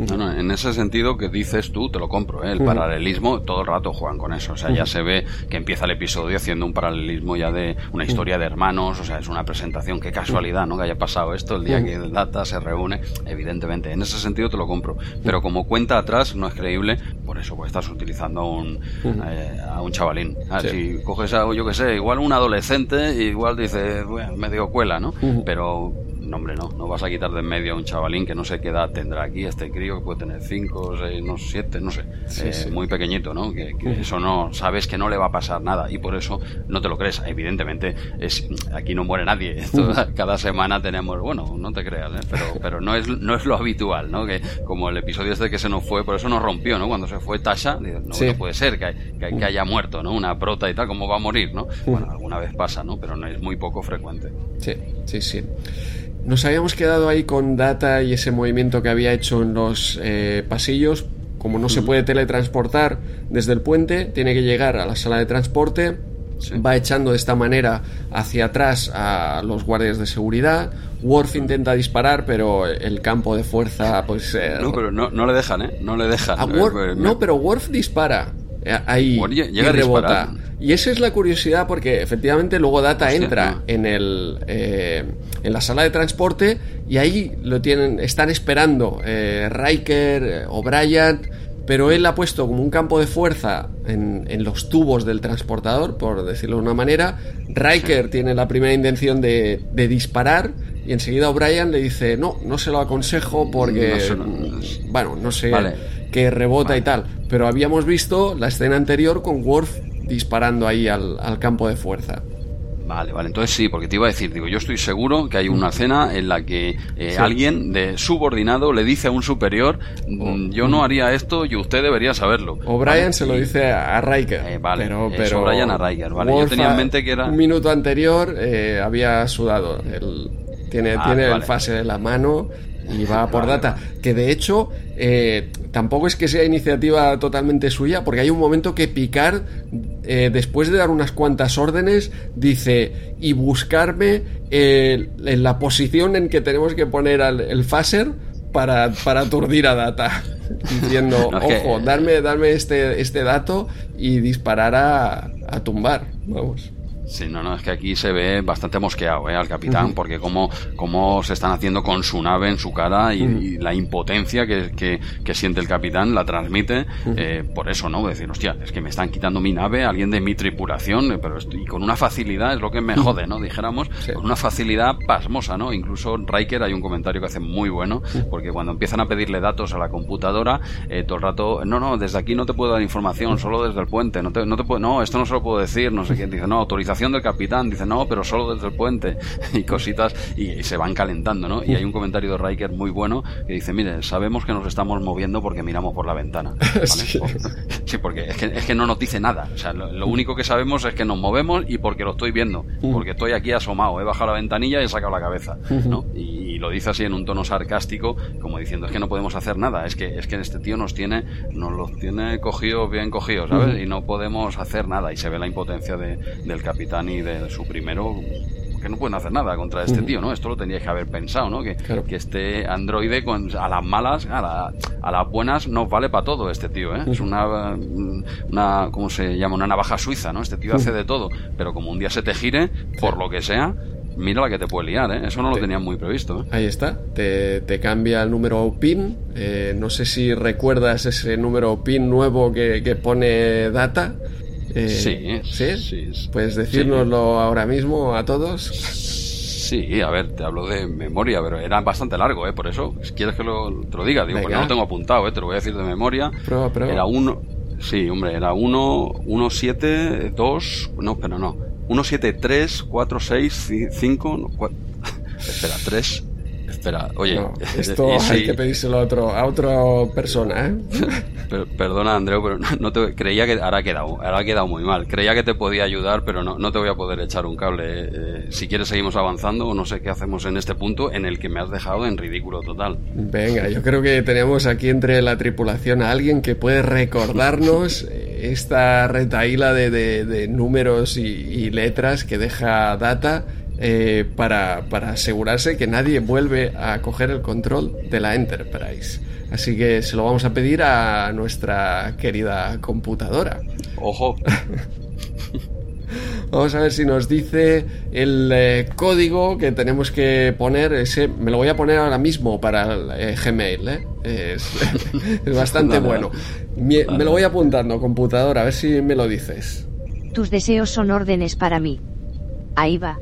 No, no, en ese sentido que dices tú, te lo compro. ¿eh? El paralelismo, todo el rato juegan con eso. O sea, ya se ve que empieza el episodio haciendo un paralelismo ya de una historia de hermanos. O sea, es una presentación. Qué casualidad, ¿no? Que haya pasado esto el día que el Data se reúne. Evidentemente, en ese sentido te lo compro. Pero como cuenta atrás, no es creíble. Por eso, pues estás utilizando a un, eh, a un chavalín. Ah, si coges a, yo que sé, igual un adolescente, igual dice, bueno, medio cuela, ¿no? Pero no, hombre, no. No vas a quitar de en medio a un chavalín que no sé qué edad tendrá aquí, este crío que puede tener 5, 6, no 7, no sé. Eh, muy pequeñito, ¿no? Que, eso no, sabes que no le va a pasar nada y por eso no te lo crees. Evidentemente, es aquí no muere nadie. cada semana tenemos, bueno, no te creas, ¿eh? pero, pero no, es, no es lo habitual, ¿no? Que como el episodio este que se nos fue, por eso nos rompió, ¿no? Cuando se fue Tasha, no, puede ser que, que, haya muerto, ¿no? Una prota y tal, ¿cómo va a morir, ¿no? Bueno, alguna vez pasa, ¿no? Pero no es muy poco frecuente. Sí, sí, sí. Nos habíamos quedado ahí con Data y ese movimiento que había hecho en los eh, pasillos. Como no se puede teletransportar desde el puente, tiene que llegar a la sala de transporte. Va echando de esta manera hacia atrás a los guardias de seguridad. Worf intenta disparar, pero el campo de fuerza, pues. Eh, no, pero no, no, le dejan, ¿eh? No le dejan. no, pero Worf dispara. Eh, ahí y rebota. Y esa es la curiosidad porque efectivamente luego Data entra en el eh, en la sala de transporte y ahí lo tienen están esperando eh, Riker, eh, O'Brien, pero él ha puesto como un campo de fuerza en, en, los tubos del transportador, por decirlo de una manera. Riker tiene la primera intención de, de disparar y enseguida O'Brien le dice no, no se lo aconsejo porque bueno, no sé que rebota y tal. Pero habíamos visto la escena anterior con Worf disparando ahí al, campo de fuerza. Vale, vale, entonces sí, porque te iba a decir, digo, yo estoy seguro que hay una escena en la que eh, alguien de subordinado le dice a un superior, mm, yo no haría esto y usted debería saberlo. O Brian se lo dice a Riker. Eh, vale, pero, pero Brian a Riker, vale. yo tenía en mente que era... Un minuto anterior eh, había sudado. El, tiene, ah, tiene el fase de la mano y va por data. Que de hecho, eh, tampoco es que sea iniciativa totalmente suya, porque hay un momento que Picard, eh, después de dar unas cuantas órdenes, dice, y buscarme eh, en la posición en que tenemos que poner el phaser para, para aturdir a Data. Diciendo, ojo, darme, darme este, este dato y disparar a, a tumbar. Vamos. Sí, no, no, es que aquí se ve bastante mosqueado ¿eh? al capitán, porque como, como se están haciendo con su nave en su cara y, la impotencia que, que, siente el capitán la transmite eh, por eso, ¿no? Decir, hostia, es que me están quitando mi nave, alguien de mi tripulación, eh, pero y con una facilidad, es lo que me jode, ¿no? Dijéramos, con una facilidad pasmosa, ¿no? Incluso Riker hay un comentario que hace muy bueno, porque cuando empiezan a pedirle datos a la computadora, eh, todo el rato, no, no, desde aquí no te puedo dar información, solo desde el puente, no te, no te puedo, no, esto no se lo puedo decir, no sé qué, dice, no, autorización del capitán, dice, no, pero solo desde el puente, y cositas, y, se van calentando, ¿no? Y hay un comentario de Riker muy bueno que dice, mire, sabemos que nos estamos moviendo porque miramos por la ventana. Sí. porque es que, es que, no nos dice nada. O sea, lo, único que sabemos es que nos movemos y porque lo estoy viendo, porque estoy aquí asomado, he bajado la ventanilla y he sacado la cabeza, ¿no? Y, lo dice así en un tono sarcástico, como diciendo, es que no podemos hacer nada, es que, es que este tío nos tiene, nos los tiene cogidos, bien cogidos, ¿sabes? Y no podemos hacer nada, y se ve la impotencia de, del capitán y de su primero que no pueden hacer nada contra este tío, ¿no? Esto lo tendríais que haber pensado, ¿no? Que, que este androide con, a las malas, a, a las buenas, no vale para todo este tío, ¿eh? Es una, una, ¿cómo se llama? Una navaja suiza, ¿no? Este tío hace de todo, pero como un día se te gire, por lo que sea, mira la que te puede liar, ¿eh? Eso no lo tenía muy previsto. ¿eh? Ahí está, te, te, cambia el número PIN. Eh, no sé si recuerdas ese número PIN nuevo que, que pone data. Eh, sí, sí, sí, ¿Puedes decírnoslo ahora mismo a todos? Sí, a ver, te hablo de memoria, pero era bastante largo, ¿eh? Por eso, si quieres que lo, te lo diga, digo, pues no lo tengo apuntado, ¿eh? Te lo voy a decir de memoria. Prueba, prueba. Era uno, sí, hombre, era 1, 1, 7, 2, no, pero no, 1, 7, 3, 4, 6, 5, espera, 3, espera, oye. esto hay que pedírselo a, otro, a otra persona, ¿eh? perdona, Andreu, pero no, te, creía que ahora ha, quedado, ahora ha quedado muy mal. Creía que te podía ayudar, pero no, no te voy a poder echar un cable. Eh, si quieres, seguimos avanzando o no sé qué hacemos en este punto en el que me has dejado en ridículo total. Venga, yo creo que tenemos aquí entre la tripulación a alguien que puede recordarnos esta retaíla de, de, números y letras que deja data eh, para, para, asegurarse que nadie vuelve a coger el control de la Enterprise. Así que se lo vamos a pedir a nuestra querida computadora. Ojo. Vamos a ver si nos dice el eh, código que tenemos que poner. Ese me lo voy a poner ahora mismo para el, eh, Gmail. Es, es, bastante bueno. Me, me lo voy apuntando, computadora, a ver si me lo dices. Tus deseos son órdenes para mí. Ahí va.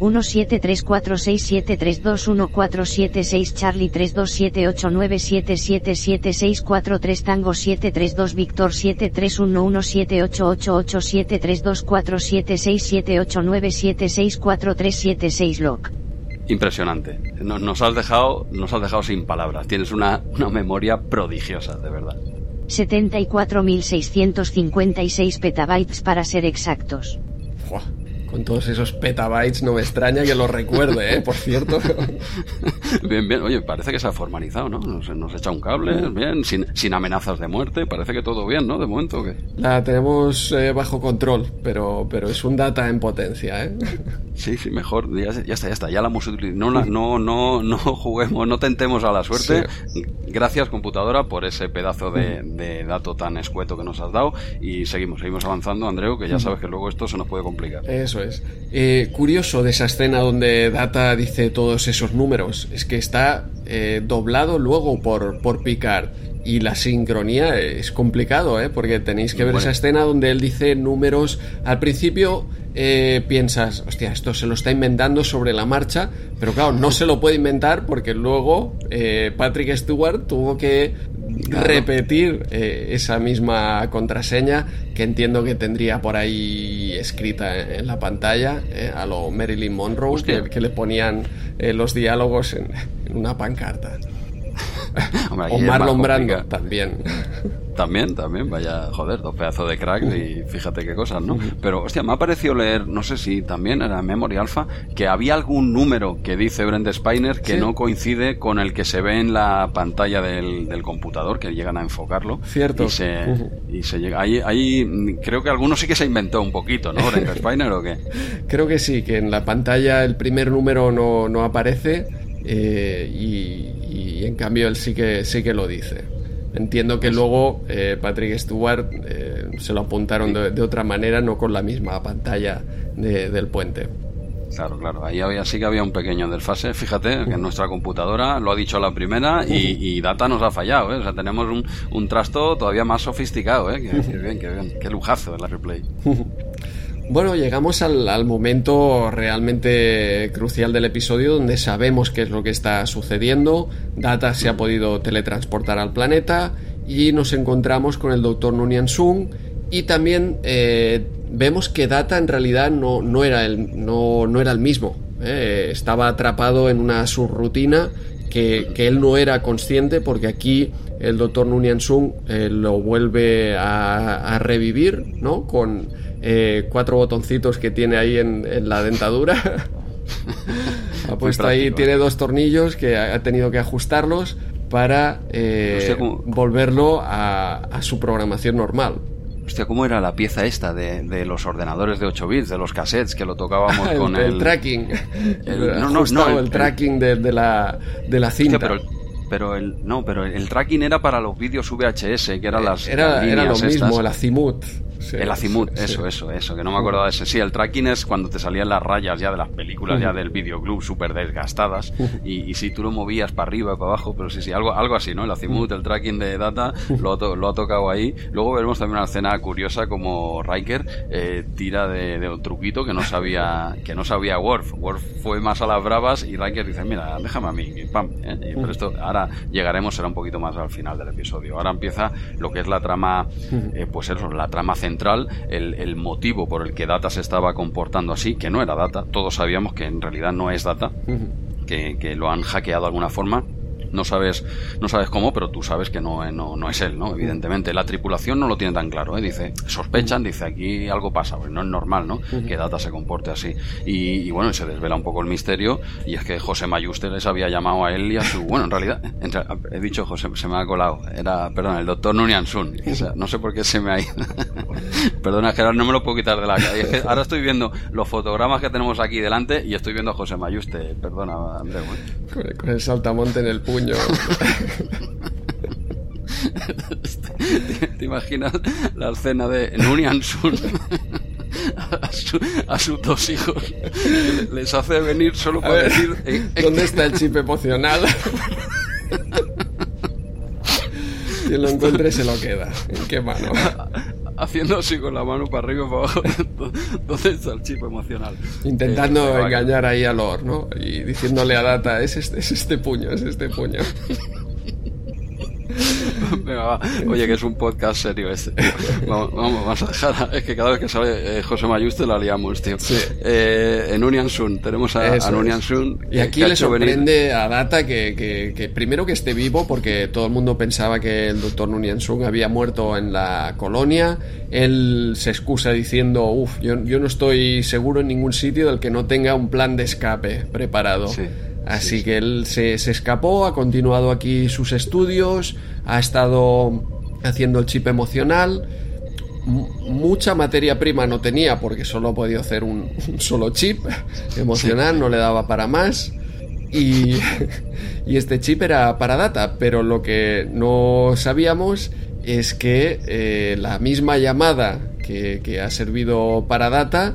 1734673214776 Charlie 327897777643 Tango 732 Víctor 7311788732476789769764376 Lock. Impresionante. Nos, has dejado, nos has dejado sin palabras. Tienes una, una memoria prodigiosa, de verdad. 74.656 petabytes para ser exactos con todos esos petabytes, no me extraña que lo recuerde, ¿eh? Por cierto. bien, bien. Oye, parece que se ha formalizado, ¿no? Nos, nos echa un cable, bien, sin, sin, amenazas de muerte. Parece que todo bien, ¿no? De momento que... La tenemos eh, bajo control, pero, pero es un data en potencia, ¿eh? Sí, sí, mejor. Ya, está, ya está. Ya la hemos utilizado. No, no, no, no juguemos, no tentemos a la suerte. Gracias, computadora, por ese pedazo de, de, dato tan escueto que nos has dado. Y seguimos, seguimos avanzando, Andreu, que ya sabes que luego esto se nos puede complicar. Eso es. Eh, curioso de esa escena donde Data dice todos esos números. Es que está eh, doblado luego por, por Picard. Y la sincronía es complicado, ¿eh? Porque tenéis que ver esa escena donde él dice números. Al principio eh, piensas, hostia, esto se lo está inventando sobre la marcha, pero claro, no se lo puede inventar porque luego eh, Patrick Stewart tuvo que repetir eh, esa misma contraseña que entiendo que tendría por ahí escrita en, la pantalla a lo Marilyn Monroe que, le ponían los diálogos en, una pancarta. o Marlon Brando también. También, también, vaya, joder, dos pedazos de crack y fíjate qué cosas, ¿no? Pero, hostia, me ha parecido leer, no sé si también era Memory Alpha, que había algún número que dice Brent Spiner que no coincide con el que se ve en la pantalla del, computador, que llegan a enfocarlo. Cierto. Y se, y se llega. Ahí, ahí creo que alguno sí que se inventó un poquito, ¿no? Brent Spiner o qué? Creo que sí, que en la pantalla el primer número no, no aparece eh, y, y en cambio él sí que, sí que lo dice. Entiendo que luego eh, Patrick Stewart eh, se lo apuntaron de, otra manera, no con la misma pantalla del puente. Claro, claro. Ahí había, sí que había un pequeño desfase. Fíjate que nuestra computadora lo ha dicho la primera y, Data nos ha fallado. ¿eh? O sea, tenemos un, un trasto todavía más sofisticado. ¿eh? Qué, bien, qué bien. Qué lujazo la replay. Bueno, llegamos al, momento realmente crucial del episodio donde sabemos qué es lo que está sucediendo. Data se ha podido teletransportar al planeta y nos encontramos con el Dr. Nunian Sung y también eh, vemos que Data en realidad no, no, era, el, no, no era el mismo. Eh, estaba atrapado en una subrutina que, que, él no era consciente porque aquí el Dr. Nunian Sung eh, lo vuelve a, a revivir, ¿no? Con eh, cuatro botoncitos que tiene ahí en, la dentadura. ha puesto ahí, tiene dos tornillos que ha tenido que ajustarlos para eh, volverlo a, su programación normal. Hostia, ¿cómo era la pieza esta de, de los ordenadores de 8 bits, de los cassettes, que lo tocábamos con el... el tracking. no, no, no, el, tracking de, de, la, de la cinta. pero, pero el no pero el tracking era para los vídeos VHS que eran las era, era lo mismo el azimut el azimut, eso, eso, eso, que no me acordaba de ese. Sí, el tracking es cuando te salían las rayas ya de las películas, ya del videoclub, súper desgastadas, y, si tú lo movías para arriba, para abajo, pero sí, sí, algo, algo así, ¿no? El azimut, el tracking de data, lo, lo ha tocado ahí. Luego veremos también una escena curiosa como Riker eh, tira de, un truquito que no sabía que no sabía Worf. Worf fue más a las bravas y Riker dice, mira, déjame a mí, pam. ¿eh? Pero esto, ahora llegaremos, será un poquito más al final del episodio. Ahora empieza lo que es la trama, eh, pues eso, la trama central central, el, motivo por el que Data se estaba comportando así, que no era Data, todos sabíamos que en realidad no es Data, que, que, lo han hackeado de alguna forma no sabes, no sabes cómo, pero tú sabes que no, no, no es él, ¿no? Evidentemente. La tripulación no lo tiene tan claro, ¿eh? Dice, sospechan, dice, aquí algo pasa, pues no es normal, ¿no? Que Data se comporte así. Y, bueno, se desvela un poco el misterio, y es que José Mayuste les había llamado a él y a su, bueno, en realidad, he dicho José, se me ha colado, era, perdón, el doctor Nunian Sun, no sé por qué se me ha ido. Perdona, Gerard, no me lo puedo quitar de la calle. ahora estoy viendo los fotogramas que tenemos aquí delante y estoy viendo a José Mayuste, perdona, Andrés. Con el saltamonte en el ¿Te, imaginas la escena de Nunian Sun a, sus dos hijos? Les hace venir solo para decir... ¿Dónde está el chip emocional? Quien lo encuentre se lo queda. ¿En qué mano? Haciendo así con la mano para arriba y para abajo. ¿Dónde está el chip emocional? Intentando eh, engañar ahí a Lord, ¿no? Y diciéndole a Data, es este, es este puño, es este puño. Oye, que es un podcast serio este. Vamos, vamos, a dejar. Es que cada vez que sale eh, José Mayuste la liamos, tío. Eh, en Union Sun, tenemos a, a Sun. Y aquí le sorprende a Data que, que, primero que esté vivo, porque todo el mundo pensaba que el doctor Nunian Sun había muerto en la colonia. Él se excusa diciendo, uff, yo, yo no estoy seguro en ningún sitio del que no tenga un plan de escape preparado. Sí. Así que él se, escapó, ha continuado aquí sus estudios, ha estado haciendo el chip emocional. mucha materia prima no tenía porque solo ha podido hacer un, solo chip emocional, no le daba para más. Y, este chip era para data, pero lo que no sabíamos es que eh, la misma llamada que, que, ha servido para data,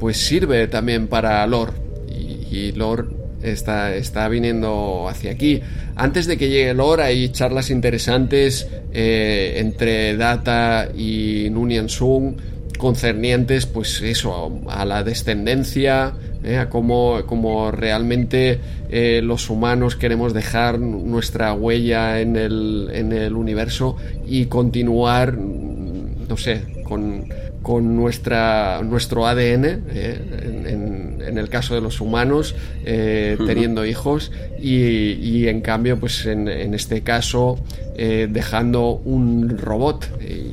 pues sirve también para lore. Y, y lore está, está viniendo hacia aquí. Antes de que llegue el hora hay charlas interesantes eh, entre Data y Nunian Sung concernientes pues eso a, la descendencia eh, a cómo, cómo realmente eh, los humanos queremos dejar nuestra huella en el, en el universo y continuar no sé con, con nuestra, nuestro ADN, eh, en, el caso de los humanos, eh, teniendo hijos, y, en cambio, pues en, este caso, eh, dejando un robot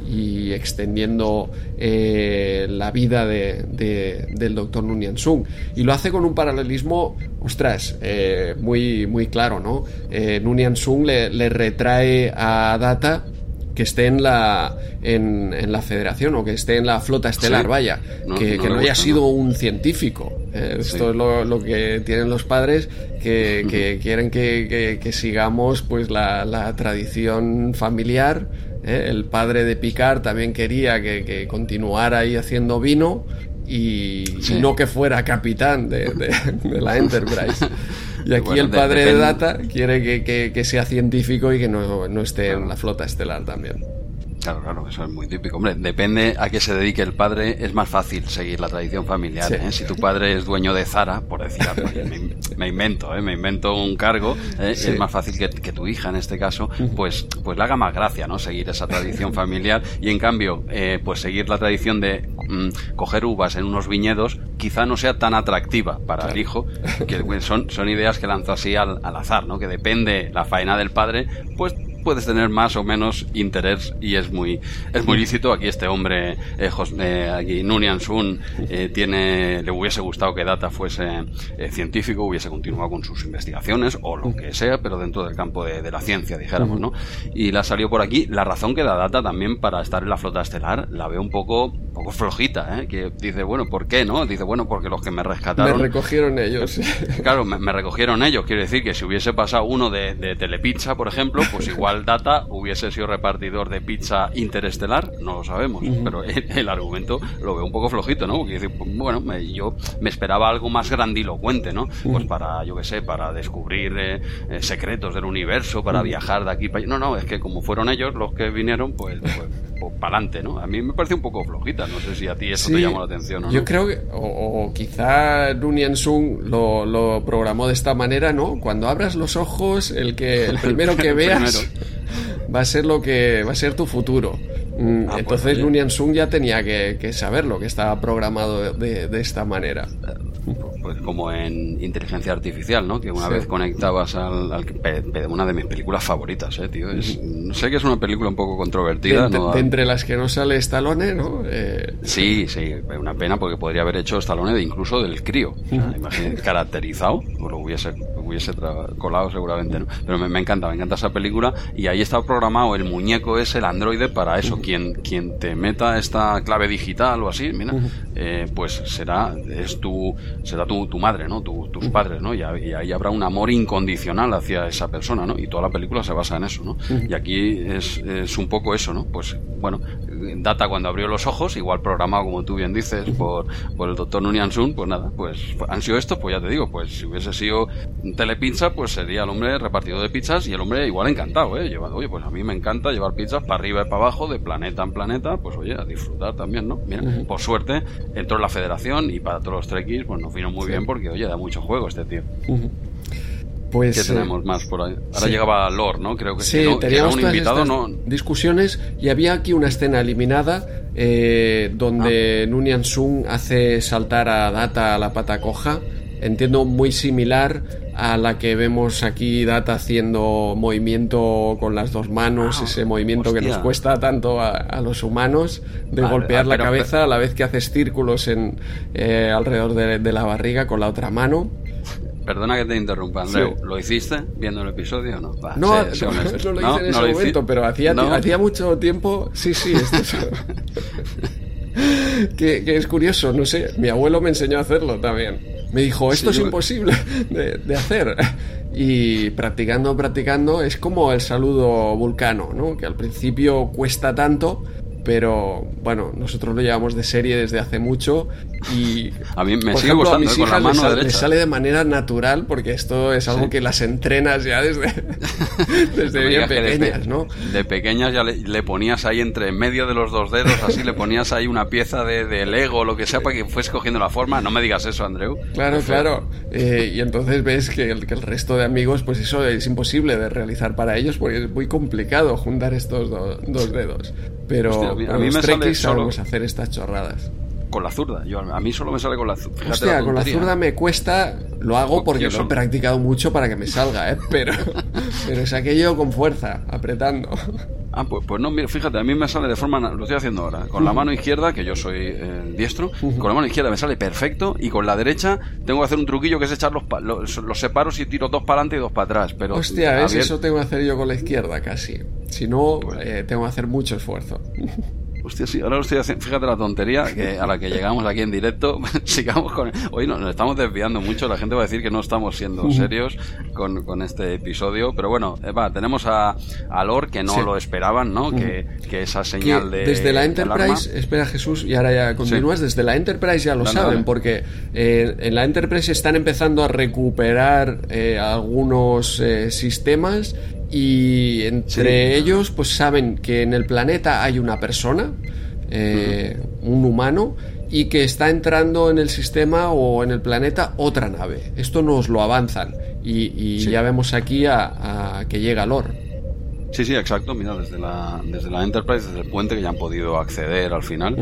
y extendiendo la vida de, del doctor Nunyan Sung. Y lo hace con un paralelismo, ostras, muy, muy claro, ¿no? Nunyan Sung le, le retrae a Data que esté en la, en, la federación o que esté en la flota estelar, vaya, que, no, haya sido un científico. Eh, esto es lo, que tienen los padres que, quieren que, sigamos pues la, tradición familiar. Eh. El padre de Picard también quería que, continuara ahí haciendo vino y, no que fuera capitán de, de la Enterprise. Y aquí el padre de, Data quiere que, sea científico y que no, no esté en la flota estelar también. Claro, claro, eso es muy típico. Hombre, depende a qué se dedique el padre, es más fácil seguir la tradición familiar. ¿eh? Si tu padre es dueño de Zara, por decir algo, me, invento, ¿eh? me invento un cargo, ¿eh? es más fácil que, tu hija, en este caso, pues, pues le haga más gracia, ¿no? Seguir esa tradición familiar y en cambio, pues seguir la tradición de mm, coger uvas en unos viñedos, quizá no sea tan atractiva para el hijo, que son, son ideas que lanzo así al, al azar, ¿no? Que depende la faena del padre, pues puedes tener más o menos interés y es muy, es muy lícito. Aquí este hombre, eh, eh aquí Nunian Sun, eh, tiene, le hubiese gustado que Data fuese eh, científico, hubiese continuado con sus investigaciones o lo que sea, pero dentro del campo de, la ciencia, dijéramos, ¿no? Y la salió por aquí. La razón que da Data también para estar en la flota estelar la veo un poco, poco flojita, ¿eh? Que dice, bueno, ¿por qué, no? Dice, bueno, porque los que me rescataron... Me recogieron ellos. Claro, me, recogieron ellos. Quiere decir que si hubiese pasado uno de, de Telepizza, por ejemplo, pues igual Data hubiese sido repartidor de pizza interestelar, no lo sabemos, pero el, argumento lo veo un poco flojito, ¿no? Porque dice, bueno, yo me esperaba algo más grandilocuente, ¿no? Pues para, yo qué sé, para descubrir eh, eh, secretos del universo, para viajar de aquí para allá. No, no, es que como fueron ellos los que vinieron, pues, pues, pues para adelante, ¿no? A mí me parece un poco flojita, no sé si a ti eso te llamó la atención o no. Yo creo que, o, quizá Nunian Sung lo, lo, programó de esta manera, ¿no? Cuando abras los ojos, el que el primero que veas va a ser lo que va a ser tu futuro. Mm, ah, pues entonces Nunian Sung ya tenía que, saberlo, que estaba programado de, de esta manera. Pues como en inteligencia artificial, ¿no? Que una vez conectabas al, una de mis películas favoritas, ¿eh, tío? sé que es una película un poco controvertida. De, entre las que no sale Stallone, ¿no? Eh, sí, sí, una pena porque podría haber hecho Stallone de incluso del crío. caracterizado, o lo hubiese hubiese colado seguramente, ¿no? Pero me, encanta, me encanta esa película y ahí está programado el muñeco es el androide para eso. Quien, quien te meta esta clave digital o así, mira, eh, pues será, es tu, será tu, tu madre, ¿no? tus padres, ¿no? Y, ahí habrá un amor incondicional hacia esa persona, ¿no? Y toda la película se basa en eso, ¿no? Y aquí es, es un poco eso, ¿no? Pues, bueno, Data cuando abrió los ojos, igual programado, como tú bien dices, por, por el doctor Nunian Sun, pues nada, pues han sido estos, pues ya te digo, pues si hubiese sido telepizza, pues sería el hombre repartido de pizzas y el hombre igual encantado, ¿eh? Llevando, oye, pues a mí me encanta llevar pizzas para arriba y para abajo, de planeta en planeta, pues oye, a disfrutar también, ¿no? Mira, por suerte entró en la federación y para todos los trekkies, pues nos vino muy bien porque, oye, da mucho juego este tío. Pues, ¿Qué tenemos más por ahí? Ahora llegaba Lord, ¿no? Creo que sí. no, teníamos un invitado, ¿no? discusiones y había aquí una escena eliminada eh, donde ah. Nunian Sung hace saltar a Data a la pata coja. Entiendo muy similar a la que vemos aquí Data haciendo movimiento con las dos manos, ah, ese movimiento que nos cuesta tanto a, los humanos de golpear ah, la cabeza a la vez que haces círculos en, eh, alrededor de, la barriga con la otra mano. Perdona que te interrumpa, Andreu. ¿Lo hiciste viendo el episodio o no? no, no, lo hice en ese momento, pero hacía, hacía mucho tiempo. Sí, sí, esto es... que, es curioso, no sé. Mi abuelo me enseñó a hacerlo también. Me dijo, esto es imposible de, de, hacer. Y practicando, practicando, es como el saludo vulcano, ¿no? Que al principio cuesta tanto, pero bueno, nosotros lo llevamos de serie desde hace mucho y a mí me sigue gustando con la mano derecha. sale de manera natural porque esto es algo que las entrenas ya desde, desde bien pequeñas, ¿no? De pequeñas ya le, ponías ahí entre medio de los dos dedos, así le ponías ahí una pieza de, de Lego o lo que sea para que fuese cogiendo la forma. No me digas eso, Andreu. Claro, claro. Eh, y entonces ves que el, que el, resto de amigos, pues eso es imposible de realizar para ellos porque es muy complicado juntar estos dos dedos. Pero a mí me sale solo hacer estas chorradas. Con la zurda, yo, a mí solo me sale con la zurda. Hostia, con la zurda me cuesta, lo hago porque lo he practicado mucho para que me salga, ¿eh? pero, pero es aquello con fuerza, apretando. Ah, pues, pues no, mira, fíjate, a mí me sale de forma, lo estoy haciendo ahora, con la mano izquierda, que yo soy eh, diestro, con la mano izquierda me sale perfecto y con la derecha tengo que hacer un truquillo que es echar los, los, los separos y tiro dos para adelante y dos para atrás. Pero, Hostia, eso tengo que hacer yo con la izquierda casi. Si no, pues eh, tengo que hacer mucho esfuerzo. Hostia, sí, ahora estoy haciendo. Fíjate la tontería que a la que llegamos aquí en directo. sigamos con. Hoy nos, estamos desviando mucho. La gente va a decir que no estamos siendo serios con, con este episodio. Pero bueno, va, tenemos a, a Lor que no lo esperaban, ¿no? Que, que, esa señal de. Desde la Enterprise, espera Jesús, y ahora ya continúas. Desde la Enterprise ya lo saben, porque eh, en la Enterprise están empezando a recuperar eh, algunos eh, sistemas y entre ellos pues saben que en el planeta hay una persona, eh, un humano, y que está entrando en el sistema o en el planeta otra nave. Esto nos lo avanzan y, ya vemos aquí a, que llega Lor. Sí, sí, exacto. Mira, desde la, desde la Enterprise, desde el puente que ya han podido acceder al final,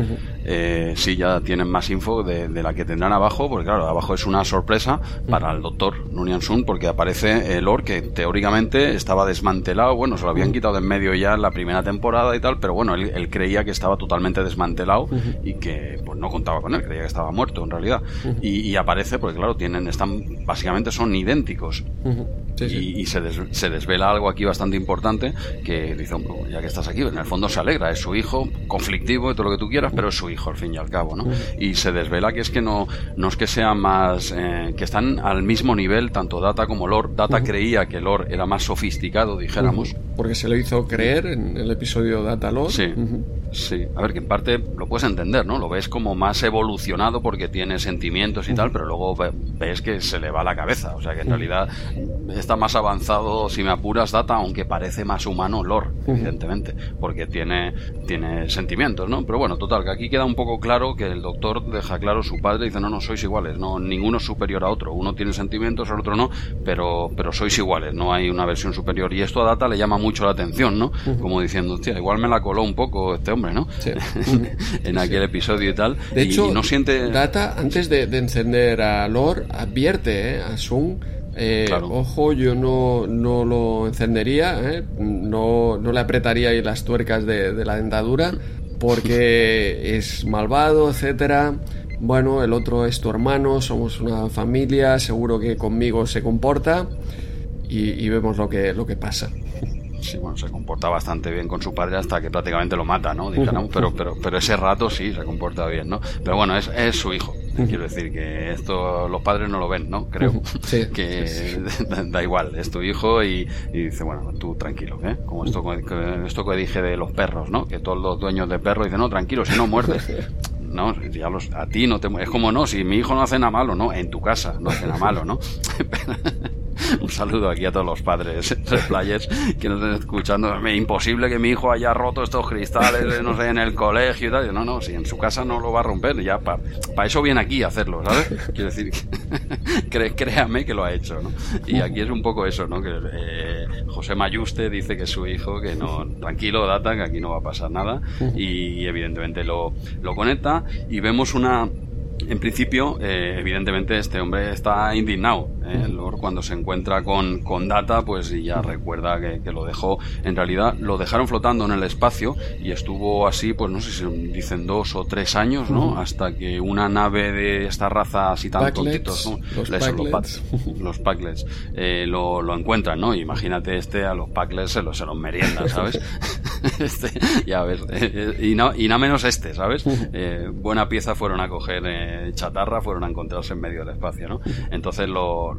eh, sí ya tienen más info de, la que tendrán abajo, porque claro, abajo es una sorpresa para el doctor Nunian Sun, porque aparece el Or que teóricamente estaba desmantelado, bueno, se lo habían quitado de en medio ya en la primera temporada y tal, pero bueno, él, creía que estaba totalmente desmantelado y que pues no contaba con él, creía que estaba muerto en realidad. y, aparece, porque claro, tienen, están, básicamente son idénticos. Y, se, se, desvela algo aquí bastante importante que dice, ya que estás aquí, en el fondo se alegra, es su hijo, conflictivo y todo lo que tú quieras, pero es su hijo al fin y al cabo, ¿no? Y se desvela que es que no, no es que sea más, eh, que están al mismo nivel tanto Data como Lore. Data creía que Lore era más sofisticado, dijéramos. Porque se lo hizo creer en el episodio Data Lore. Sí. Sí, a ver, que en parte lo puedes entender, ¿no? Lo ves como más evolucionado porque tiene sentimientos y tal, pero luego ves que se le va la cabeza. O sea, que en realidad está más avanzado, si me apuras, Data, aunque parece más humano Lore, evidentemente, porque tiene, tiene sentimientos, ¿no? Pero bueno, total, que aquí queda un poco claro que el doctor deja claro su padre dice, no, no, sois iguales, no, ninguno es superior a otro. Uno tiene sentimientos, el otro no, pero, pero sois iguales, no hay una versión superior. Y esto a Data le llama mucho la atención, ¿no? Como diciendo, hostia, igual me la coló un poco este hombre, ¿no? en aquel episodio y tal. De hecho, no siente... Data, antes de, encender a Lore, advierte ¿eh? a Sung eh, Ojo, yo no, no lo encendería, ¿eh? no, no, le apretaría ahí las tuercas de, de, la dentadura porque es malvado, etcétera. Bueno, el otro es tu hermano, somos una familia, seguro que conmigo se comporta y, vemos lo que, lo que pasa sí, bueno, se comporta bastante bien con su padre hasta que prácticamente lo mata, ¿no? pero, pero, pero ese rato sí se comporta bien, ¿no? Pero bueno, es, es su hijo. Quiero decir que esto los padres no lo ven, ¿no? Creo que da igual, es tu hijo y, dice, bueno, tú tranquilo, ¿eh? Como esto, esto que dije de los perros, ¿no? Que todos los dueños de perros dicen, no, tranquilo, si no muerdes. no, ya los, a ti no te es como no, si mi hijo no hace nada malo, no, en tu casa no hace nada malo, ¿no? un saludo aquí a todos los padres players que nos están escuchando. Es imposible que mi hijo haya roto estos cristales, no sé, en el colegio y tal. No, no, si en su casa no lo va a romper, ya para eso viene aquí a hacerlo, ¿sabes? Quiero decir, créame que lo ha hecho, ¿no? Y aquí es un poco eso, ¿no? Que eh, José Mayuste dice que su hijo, que no, tranquilo, data, que aquí no va a pasar nada. Y evidentemente lo, lo conecta y vemos una en principio, eh, evidentemente, este hombre está indignado. ¿Eh? Lord, cuando se encuentra con, con Data, pues ya recuerda que, lo dejó. En realidad, lo dejaron flotando en el espacio y estuvo así, pues no sé si dicen dos o tres años, ¿no? Hasta que una nave de esta raza así tan tontitos, los, Packlets. los, Packlets, eh, lo, lo, encuentran, ¿no? Imagínate este a los Packlets se los, se los merienda, ¿sabes? este, ya ves. y, no, y no menos este, ¿sabes? buena pieza fueron a coger chatarra fueron a encontrarse en medio del espacio, ¿no? Entonces lo,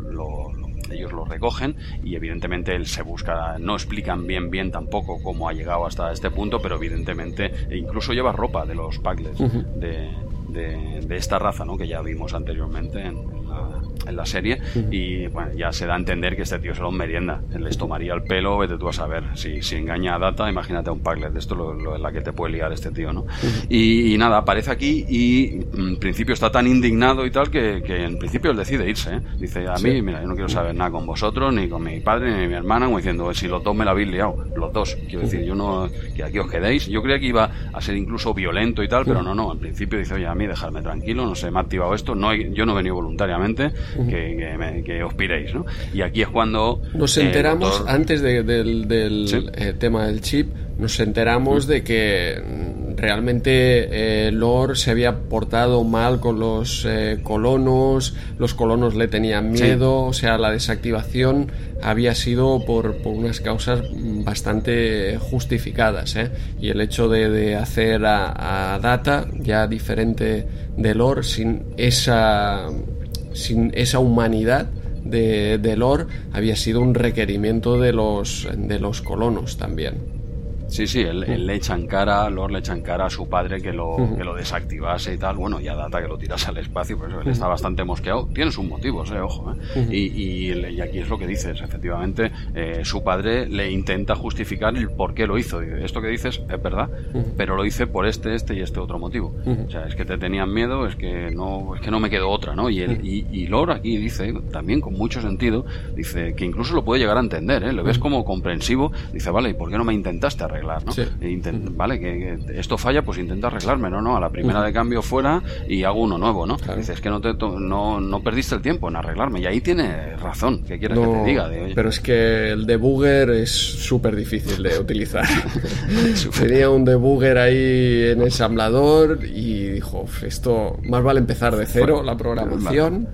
ellos lo recogen y evidentemente él se busca, no explican bien bien tampoco cómo ha llegado hasta este punto, pero evidentemente incluso lleva ropa de los Pagles de, de, esta raza, ¿no? Que ya vimos anteriormente en, en la serie y bueno, ya se da a entender que este tío se lo merienda, les tomaría el pelo, vete tú a saber, si, si engaña a Data, imagínate a un Paglet, esto es lo, la que te puede liar este tío, ¿no? y, nada, aparece aquí y en principio está tan indignado y tal que, que en principio él decide irse, ¿eh? dice, a mí, mira, yo no quiero saber nada con vosotros, ni con mi padre, ni mi hermana, como diciendo, si los dos me la habéis liado, los dos, quiero decir, yo no, que aquí os quedéis, yo creía que iba a ser incluso violento y tal, pero no, no, en principio dice, oye, a mí dejadme tranquilo, no sé, me ha activado esto, no yo no he venido voluntariamente, que, os piréis, ¿no? Y aquí es cuando... Nos enteramos, antes del, eh, tema del chip, nos enteramos de que mm, realmente eh, Lord se había portado mal con los eh, colonos, los colonos le tenían miedo, o sea, la desactivación había sido por, unas causas bastante justificadas, ¿eh? y el hecho de, hacer a, a, Data ya diferente de Lord sin esa sin esa humanidad de, de Lore había sido un requerimiento de los, de los colonos también. Sí, sí, él, le echa en cara, Lord le echa en cara a su padre que lo, que lo desactivase y tal. Bueno, ya data que lo tiras al espacio, pues él está bastante mosqueado. Tiene sus motivos, eh, ojo. Eh. y, y, aquí es lo que dices, efectivamente, eh, su padre le intenta justificar el por qué lo hizo. Esto que dices es verdad, pero lo hice por este, este y este otro motivo. O sea, es que te tenían miedo, es que no, es que no me quedó otra, ¿no? Y, él, y, y Lord aquí dice, también con mucho sentido, dice que incluso lo puede llegar a entender, ¿eh? Lo ves como comprensivo, dice, vale, ¿y por qué no me intentaste arreglar? Arreglar, ¿no? E vale, que, esto falla, pues intenta arreglarme, no, no, a la primera de cambio fuera y hago uno nuevo, ¿no? Dices que no, te no, no perdiste el tiempo en arreglarme y ahí tiene razón, ¿qué quieres que te diga? Pero es que el debugger es súper difícil de utilizar. Tenía un debugger ahí en ensamblador y dijo, esto más vale empezar de cero la programación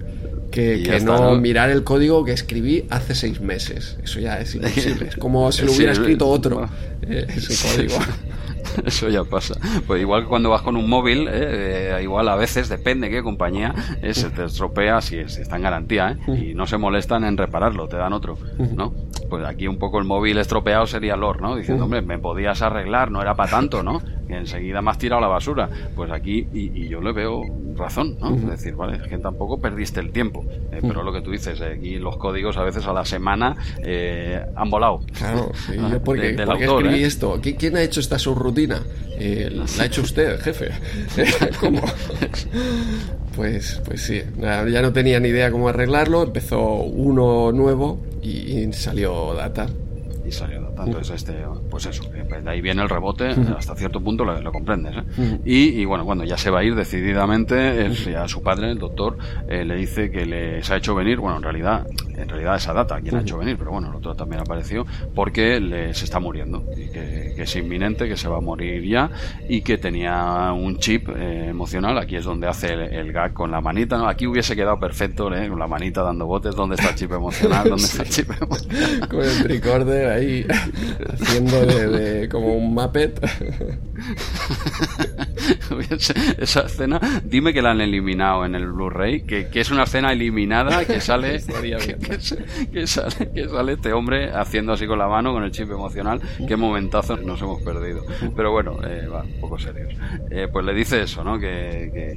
que, no, mirar el código que escribí hace seis meses. Eso ya es imposible. Es como si lo hubiera escrito otro, eh, ese código. Eso ya pasa. Pues igual que cuando vas con un móvil, eh, eh, igual a veces, depende qué compañía, se te estropea si, está en garantía y no se molestan en repararlo, te dan otro, ¿no? Pues aquí un poco el móvil estropeado sería LOR, ¿no? Diciendo, hombre, me podías arreglar, no era para tanto, ¿no? Que enseguida me has tirado la basura. Pues aquí, y, yo le veo razón, ¿no? Es decir, vale, es que tampoco perdiste el tiempo. Eh, pero lo que tú dices, eh, aquí los códigos a veces a la semana eh, han volado. Claro, sí, ¿por qué, escribí esto? ¿Quién ha hecho esta subrutina? la ha hecho usted, jefe. ¿Cómo? Pues, pues sí, ya no tenía ni idea cómo arreglarlo, empezó uno nuevo y salió data y salió tanto es este pues eso pues de ahí viene el rebote hasta cierto punto lo, comprendes ¿eh? y, bueno cuando ya se va a ir decididamente a su padre el doctor eh, le dice que les ha hecho venir bueno en realidad en realidad esa data quien ha hecho venir pero bueno el otro también apareció porque les está muriendo y que, es inminente que se va a morir ya y que tenía un chip eh, emocional aquí es donde hace el, gag con la manita ¿no? aquí hubiese quedado perfecto con la manita dando botes ¿dónde está el chip emocional? ¿dónde está el chip emocional? con el tricorder ahí haciendo de, como un Muppet. Esa escena, dime que la han eliminado en el Blu-ray, que, es una escena eliminada que sale, que, sale, que sale este hombre haciendo así con la mano, con el chip emocional. Qué momentazos nos hemos perdido. Pero bueno, eh, va, un poco serios. Eh, pues le dice eso, ¿no? Que,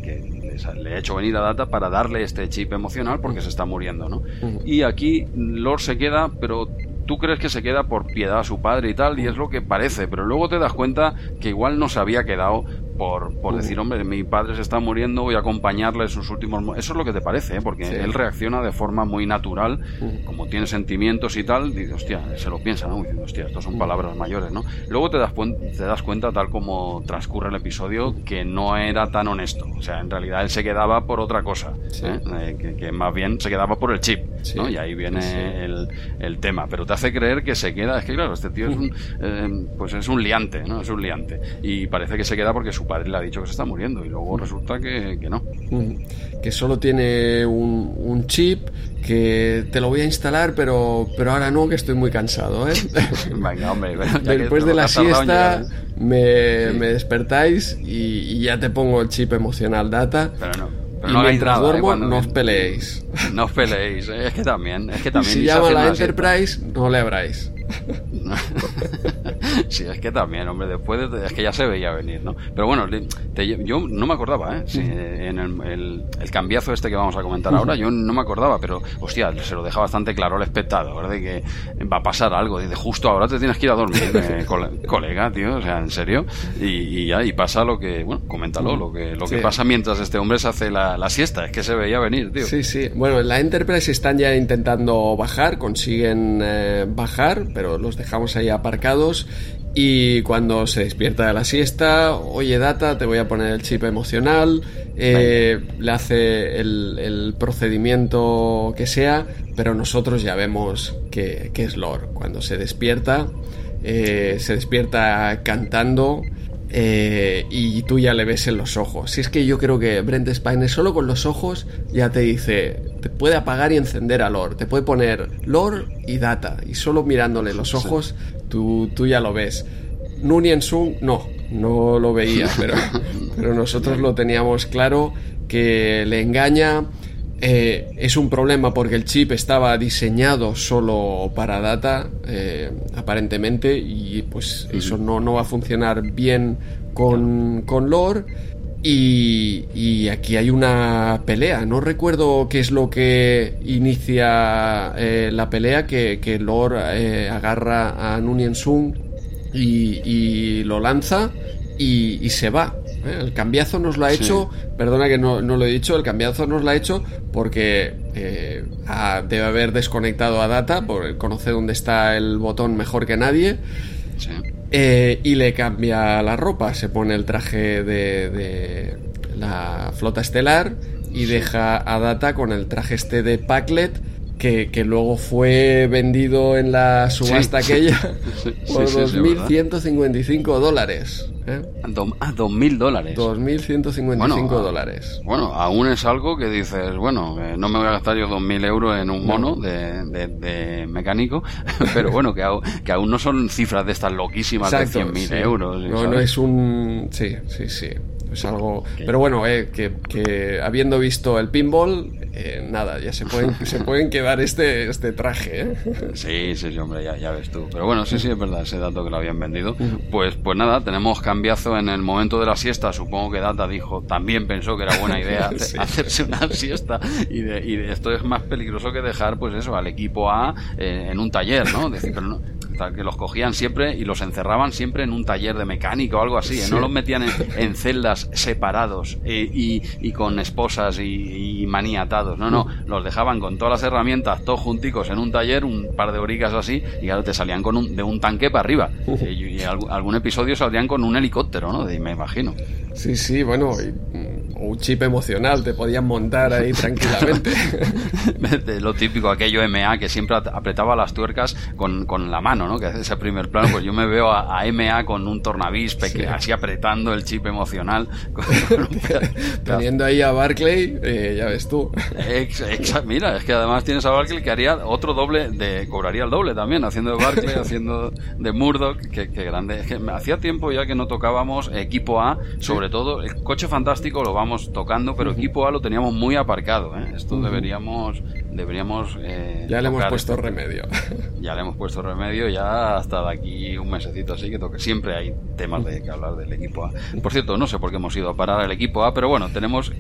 le ha hecho venir a Data para darle este chip emocional porque se está muriendo, ¿no? Y aquí Lord se queda, pero tú crees que se queda por piedad a su padre y tal, y es lo que parece, pero luego te das cuenta que igual no se había quedado por, por decir, hombre, mi padre se está muriendo, voy a acompañarle en sus últimos... Eso es lo que te parece, ¿eh? porque él reacciona de forma muy natural, como tiene sentimientos y tal, dice, hostia, se lo piensa, ¿no? Diciendo, hostia, estas son palabras mayores, ¿no? Luego te das, te das cuenta, tal como transcurre el episodio, que no era tan honesto. O sea, en realidad él se quedaba por otra cosa, ¿eh? Eh, que, más bien se quedaba por el chip, ¿no? Y ahí viene el, el, tema. Pero te hace creer que se queda, es que claro, este tío es un, pues es un liante, ¿no? Es un liante. Y parece que se queda porque su padre le ha dicho que se está muriendo y luego resulta que, no. Que solo tiene un, chip que te lo voy a instalar, pero, pero ahora no, que estoy muy cansado. ¿eh? Después de la siesta me, despertáis y, ya te pongo el chip emocional data. Pero no. y no mientras duermo, no os peleéis. No os peleéis, es que también. Es que también si llama la Enterprise, no le abráis. sí, es que también, hombre, después es que ya se veía venir, ¿no? Pero bueno, yo no me acordaba, ¿eh? en el, el, cambiazo este que vamos a comentar ahora, yo no me acordaba, pero hostia, se lo deja bastante claro al espectador de que va a pasar algo. Dice, justo ahora te tienes que ir a dormir, eh, colega, tío, o sea, en serio. Y, y, pasa lo que, bueno, coméntalo, lo que, lo que pasa mientras este hombre se hace la, siesta, es que se veía venir, tío. Sí, sí. Bueno, la Enterprise están ya intentando bajar, consiguen eh, bajar, pero los dejamos ahí aparcados y cuando se despierta de la siesta, oye Data, te voy a poner el chip emocional, eh, le hace el, procedimiento que sea, pero nosotros ya vemos que, es Lore. Cuando se despierta, eh, se despierta cantando eh, y tú ya le ves en los ojos. Si es que yo creo que Brent Spiner solo con los ojos ya te dice, te puede apagar y encender a Lore, te puede poner Lore y Data, y solo mirándole los ojos tú, tú ya lo ves. Nunien Sung no, no lo veía, pero, pero nosotros lo teníamos claro que le engaña. Eh, es un problema porque el chip estaba diseñado solo para data, eh, aparentemente, y pues eso no, no, va a funcionar bien con, con lore. Y, aquí hay una pelea. No recuerdo qué es lo que inicia eh, la pelea, que, que Lore agarra a Nunien Sung y, lo lanza y, se va. El cambiazo nos lo ha hecho, perdona que no, lo he dicho, el cambiazo nos lo ha hecho porque eh, debe haber desconectado a Data, por conocer dónde está el botón mejor que nadie. eh, y le cambia la ropa, se pone el traje de, de la flota estelar y deja a Data con el traje este de Packlet que, que, luego fue vendido en la subasta aquella por 2.155 dólares. ¿Eh? A 2.000 dólares. 2.155 dólares. Bueno, aún es algo que dices, bueno, eh, no me voy a gastar yo 2.000 euros en un mono de, de, de, mecánico, pero bueno, que, aún, que aún no son cifras de estas loquísimas de 100.000 euros. No, ¿sabes? no es un... Sí, sí, sí. Es algo... Pero bueno, eh, que, que habiendo visto el pinball, eh, nada, ya se pueden, se pueden quedar este, este traje. ¿eh? Sí, sí, sí, hombre, ya, ya, ves tú. Pero bueno, sí, sí, es verdad, ese dato que lo habían vendido. Pues, pues nada, tenemos cambiazo en el momento de la siesta. Supongo que Data dijo, también pensó que era buena idea sí. hacerse una siesta. Y, de, y de esto es más peligroso que dejar, pues eso, al equipo A eh, en un taller, ¿no? Decir, pero no, que los cogían siempre y los encerraban siempre en un taller de mecánica o algo así, ¿eh? sí. no los metían en, en celdas separados eh, y, y, con esposas y, y, maniatados, no, no, los dejaban con todas las herramientas, todos junticos en un taller, un par de horicas así, y ahora te salían con un, de un tanque para arriba. Y, y, algún episodio saldrían con un helicóptero, ¿no? me imagino. Sí, sí, bueno, un chip emocional te podían montar ahí tranquilamente. Lo típico, aquello MA que siempre apretaba las tuercas con, con la mano, ¿no? Que hace ese primer plano, pues yo me veo a, a MA con un tornavís sí. así apretando el chip emocional. Teniendo ahí a Barclay, eh, ya ves tú. Ex, ex, mira, es que además tienes a Barclay que haría otro doble, de cobraría el doble también, haciendo de Barclay, haciendo de Murdoch, que, que grande. Es que hacía tiempo ya que no tocábamos equipo A, sobre sí. todo el coche fantástico lo vamos tocando, pero uh -huh. equipo A lo teníamos muy aparcado. ¿eh? Esto uh -huh. deberíamos, deberíamos. Eh, ya le hemos puesto esto. remedio. Ya le hemos puesto remedio, ya hasta de aquí un mesecito así que toque. Siempre hay temas de que hablar del equipo A. Por cierto, no sé por qué hemos ido a parar al equipo A, pero bueno, tenemos,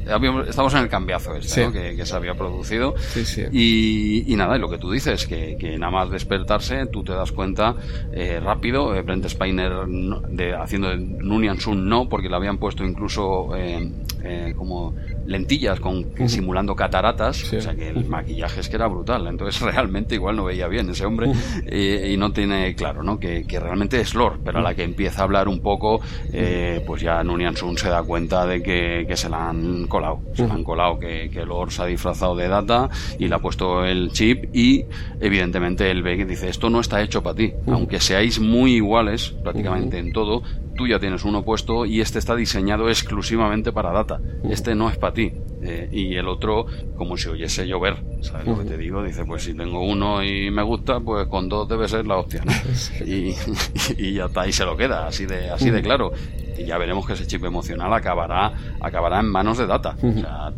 estamos en el cambiazo este, sí. ¿no? que, que, se había producido. Sí, sí. Y, y, nada, y lo que tú dices, que, que, nada más despertarse, tú te das cuenta eh, rápido. Eh, Brent Spiner no, de, haciendo de Nunian Sun no, porque le habían puesto incluso eh, eh, como lentillas con uh -huh. simulando cataratas, sí. o sea que el maquillaje es que era brutal, entonces realmente igual no veía bien ese hombre uh -huh. y, y, no tiene claro, ¿no? Que, que, realmente es Lord, pero a la que empieza a hablar un poco, eh, pues ya Nunian Sun se da cuenta de que, que se la han colado, se la han colado, que, que Lord se ha disfrazado de Data y le ha puesto el chip y evidentemente él ve que dice esto no está hecho para ti, aunque seáis muy iguales prácticamente en todo, tú ya tienes uno puesto y este está diseñado exclusivamente para data. Este no es para ti. Eh, y el otro, como si oyese llover, ¿sabes uh -huh. lo que te digo? Dice, pues si tengo uno y me gusta, pues con dos debe ser la hostia, ¿no? y, y, ya está, ahí se lo queda, así de, así uh -huh. de claro. Y ya veremos que ese chip emocional acabará, acabará en manos de data. Uh -huh. O sea,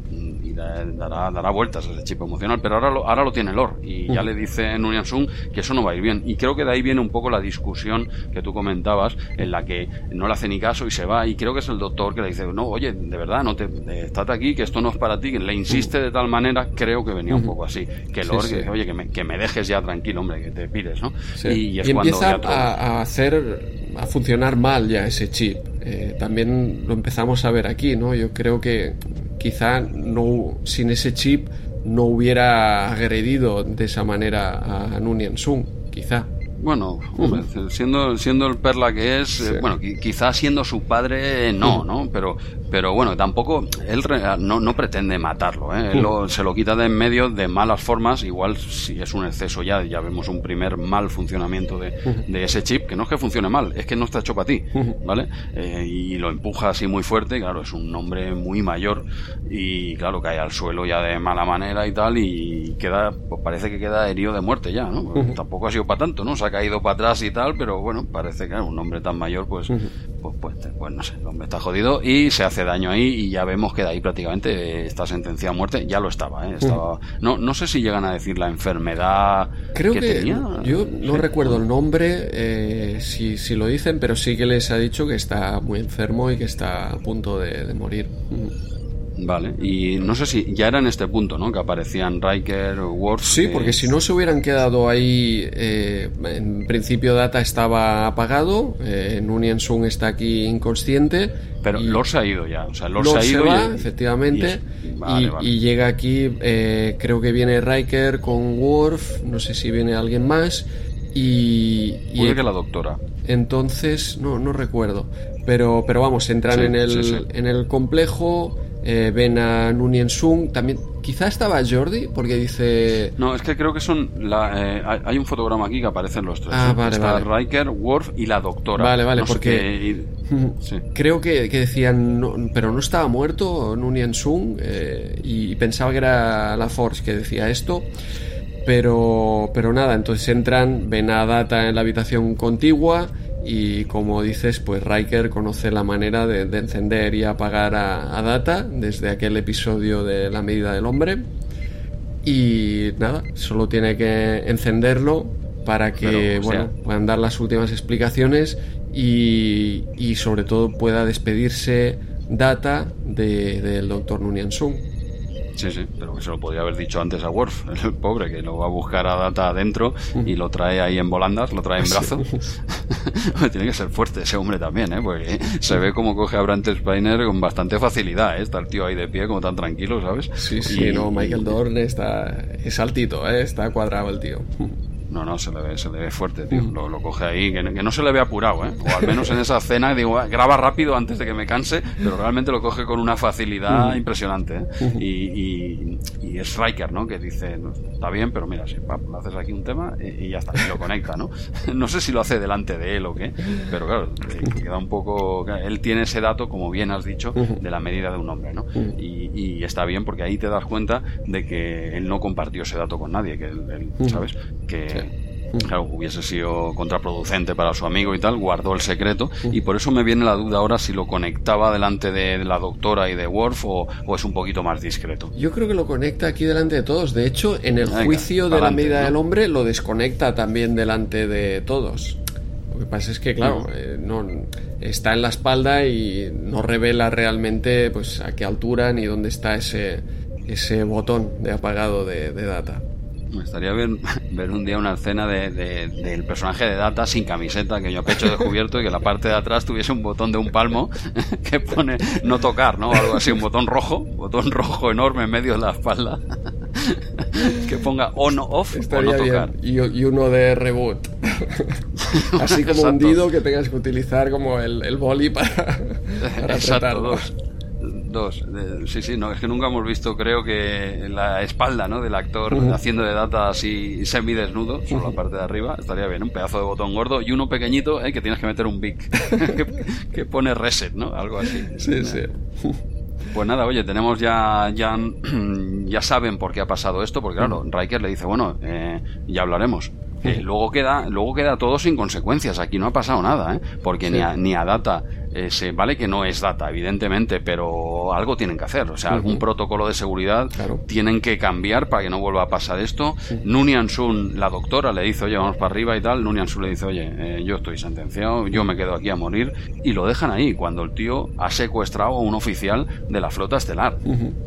dará, dará vueltas ese chip emocional, pero ahora lo, ahora lo tiene Lor y ya le dice Nurian Sun que eso no va a ir bien. Y creo que de ahí viene un poco la discusión que tú comentabas, en la que no le hace ni caso y se va. Y creo que es el doctor que le dice, no, oye, de verdad, no te, eh, estate aquí, que esto no para ti, que le insiste de tal manera, creo que venía un poco así. Que Lor, sí, que oye, que me, que me, dejes ya tranquilo, hombre, que te pides, ¿no? Y, es y empieza todo... a, a hacer, a funcionar mal ya ese chip. Eh, también lo empezamos a ver aquí, ¿no? Yo creo que quizá no, sin ese chip no hubiera agredido de esa manera a Nunian Sun, quizá. Bueno, hombre, siendo, siendo el perla que es, sí. eh, bueno, quizás siendo su padre, no, ¿no? Pero, pero bueno, tampoco, él no, no pretende matarlo, ¿eh? Él lo, se lo quita de en medio de malas formas, igual si es un exceso ya, ya vemos un primer mal funcionamiento de, de ese chip, que no es que funcione mal, es que no está hecho para ti, ¿vale? Eh, y lo empuja así muy fuerte, claro, es un hombre muy mayor y claro, cae al suelo ya de mala manera y tal, y queda, pues parece que queda herido de muerte ya, ¿no? Tampoco ha sido para tanto, ¿no? O sea, ha caído para atrás y tal, pero bueno, parece que un hombre tan mayor, pues, -huh. pues, pues, pues, no sé, el hombre está jodido y se hace daño ahí y ya vemos que de ahí prácticamente está sentenciado a muerte, ya lo estaba, ¿eh? estaba, no, no sé si llegan a decir la enfermedad Creo que, que tenía. Yo no sí. recuerdo el nombre, eh, si, si lo dicen, pero sí que les ha dicho que está muy enfermo y que está a punto de, de morir. Vale, y no sé si ya era en este punto, ¿no? Que aparecían Riker, Worf. Sí, que... porque si no se hubieran quedado ahí. Eh, en principio, Data estaba apagado, eh, Nunien Sun está aquí inconsciente. Pero y... Lord se ha ido ya, o sea, Lord, Lord se ha ido. Se va, y... efectivamente. Y, es... vale, y, vale. y, llega aquí, eh, creo que viene Riker con Worf, no sé si viene alguien más Y, Puede que la doctora. Entonces, no, no recuerdo. Pero, pero vamos, entran en, el, en el complejo, eh, ven a Nunien Sung, también quizá estaba Jordi, porque dice... No, es que creo que son... Eh, hay un fotograma aquí que aparecen los tres. Ah, vale, Está vale. Riker, Worf y la doctora. Vale, vale, No porque... Sí. Creo que, que decían, no, pero no estaba muerto Nunien Sung, eh, y pensaba que era la Force que decía esto. Pero, pero nada, entonces entran, ven a Data en la habitación contigua y como dices, pues Riker conoce la manera de, de encender y apagar a, a Data desde aquel episodio de La medida del hombre. Y nada, solo tiene que encenderlo para que sea- bueno, puedan dar las últimas explicaciones y, y sobre todo pueda despedirse Data de- del doctor Nunyan Sung. Sí, sí, pero que se lo podría haber dicho antes a Worf, el pobre, que lo va a buscar a Data adentro y lo trae ahí en volandas, lo trae en brazo. Tiene que ser fuerte ese hombre también, ¿eh? Porque se ve como coge a Brant Spiner con bastante facilidad, ¿eh? Está el tío ahí de pie, como tan tranquilo, ¿sabes? Sí, sí, Y- no, Michael Dorn está es altito, ¿eh? está cuadrado el tío. No, no, se le ve, se le ve fuerte, tío. Lo, lo coge ahí, que, no- que no se le ve apurado, ¿eh? O al menos en esa escena, digo, "Ah, graba rápido antes de que me canse, pero realmente lo coge con una facilidad impresionante, ¿eh? Y, y, y es Riker, ¿no? Que dice, "No, está bien, pero mira, si pap, haces aquí un tema y, y ya está, y lo conecta, ¿no? No sé si lo hace delante de él o qué, pero claro, eh, queda un poco... Él tiene ese dato, como bien has dicho, de la medida de un hombre, ¿no? Y, y está bien porque ahí te das cuenta de que él no compartió ese dato con nadie, que él, él, ¿sabes? Que, claro, hubiese sido contraproducente para su amigo y tal, guardó el secreto y por eso me viene la duda ahora si lo conectaba delante de la doctora y de Worf o, o es un poquito más discreto. Yo creo que lo conecta aquí delante de todos. De hecho, en el Venga, juicio de la medida ¿no? del hombre lo desconecta también delante de todos. Lo que pasa es que, claro, eh, no, está en la espalda y no revela realmente pues a qué altura ni dónde está ese, ese botón de apagado de, de data. Me estaría bien ver un día una escena de, de- del personaje de Data sin camiseta, que yo pecho descubierto y que la parte de atrás tuviese un botón de un palmo que pone no tocar, ¿no? Algo así, un botón rojo, botón rojo enorme en medio de la espalda, que ponga on off o no tocar. bien. Y, y uno de reboot. Así como Exacto. hundido que tengas que utilizar como el, el boli para, para Exacto, dos. Dos. Eh, Sí, sí, no, es que nunca hemos visto, creo que la espalda ¿no? del actor haciendo de data así semidesnudo, solo la parte de arriba, estaría bien, un pedazo de botón gordo y uno pequeñito eh, que tienes que meter un big que, que pone reset, ¿no? Algo así. Sí, sí. Pues nada, oye, tenemos ya, ya, ya saben por qué ha pasado esto, porque claro, Riker le dice, bueno, eh, ya hablaremos. Eh, luego queda, luego queda todo sin consecuencias. Aquí no ha pasado nada, ¿eh? Porque ni, a, ni a Data eh, se vale que no es Data, evidentemente, pero algo tienen que hacer. O sea, algún protocolo de seguridad Claro. tienen que cambiar para que no vuelva a pasar esto. Nunian Sun, la doctora, le dice, oye, vamos para arriba y tal. Nunian Sun le dice, oye, eh, yo estoy sentenciado, yo me quedo aquí a morir. Y lo dejan ahí, cuando el tío ha secuestrado a un oficial de la flota estelar.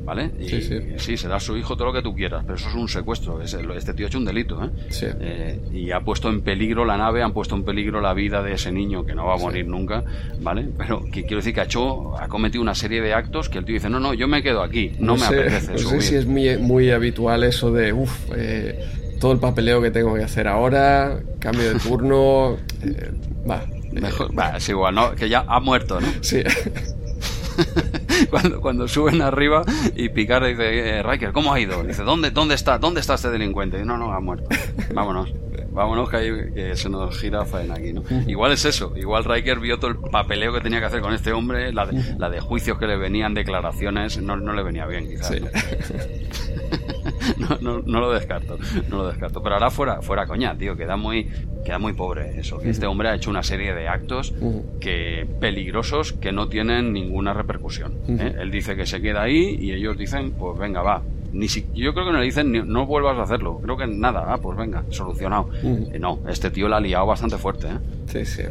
¿Vale? Y, Sí, sí. sí, será su hijo, todo lo que tú quieras, pero eso es un secuestro. Es- este tío ha hecho un delito, ¿eh? Sí. Eh, y ha puesto en peligro la nave, han puesto en peligro la vida de ese niño que no va a morir nunca, ¿vale? Pero que quiero decir que ha hecho, ha cometido una serie de actos que el tío dice, no, no, yo me quedo aquí, no, me sé, apetece no sé si es muy, muy habitual eso de, uff, todo el papeleo que tengo que hacer ahora, cambio de turno, eh, va. eh, Mejor, va, es igual, ¿no? Que ya ha muerto, ¿no? Sí, cuando, cuando suben arriba y Picard dice, eh, Riker, ¿cómo ha ido? Dice, ¿dónde, dónde está? ¿Dónde está este delincuente? Y, no, no, ha muerto. Vámonos. Vámonos que, hay- que se nos gira faena aquí, ¿no? Igual es eso. Igual Riker vio todo el papeleo que tenía que hacer con este hombre, la de, la de juicios que le venían, declaraciones, no, no le venía bien, quizás. sí. ¿no? no, no, lo descarto, no lo descarto. Pero ahora fuera, fuera coña, tío, queda muy, queda muy pobre eso. Que este hombre ha hecho una serie de actos que peligrosos que no tienen ninguna repercusión. ¿eh? Él dice que se queda ahí y ellos dicen, pues venga, va. Ni si, yo creo que no le dicen, ni- no vuelvas a hacerlo. Creo que nada, ah, pues venga, solucionado. Eh, no, este tío la ha liado bastante fuerte. ¿eh? Sí, sí.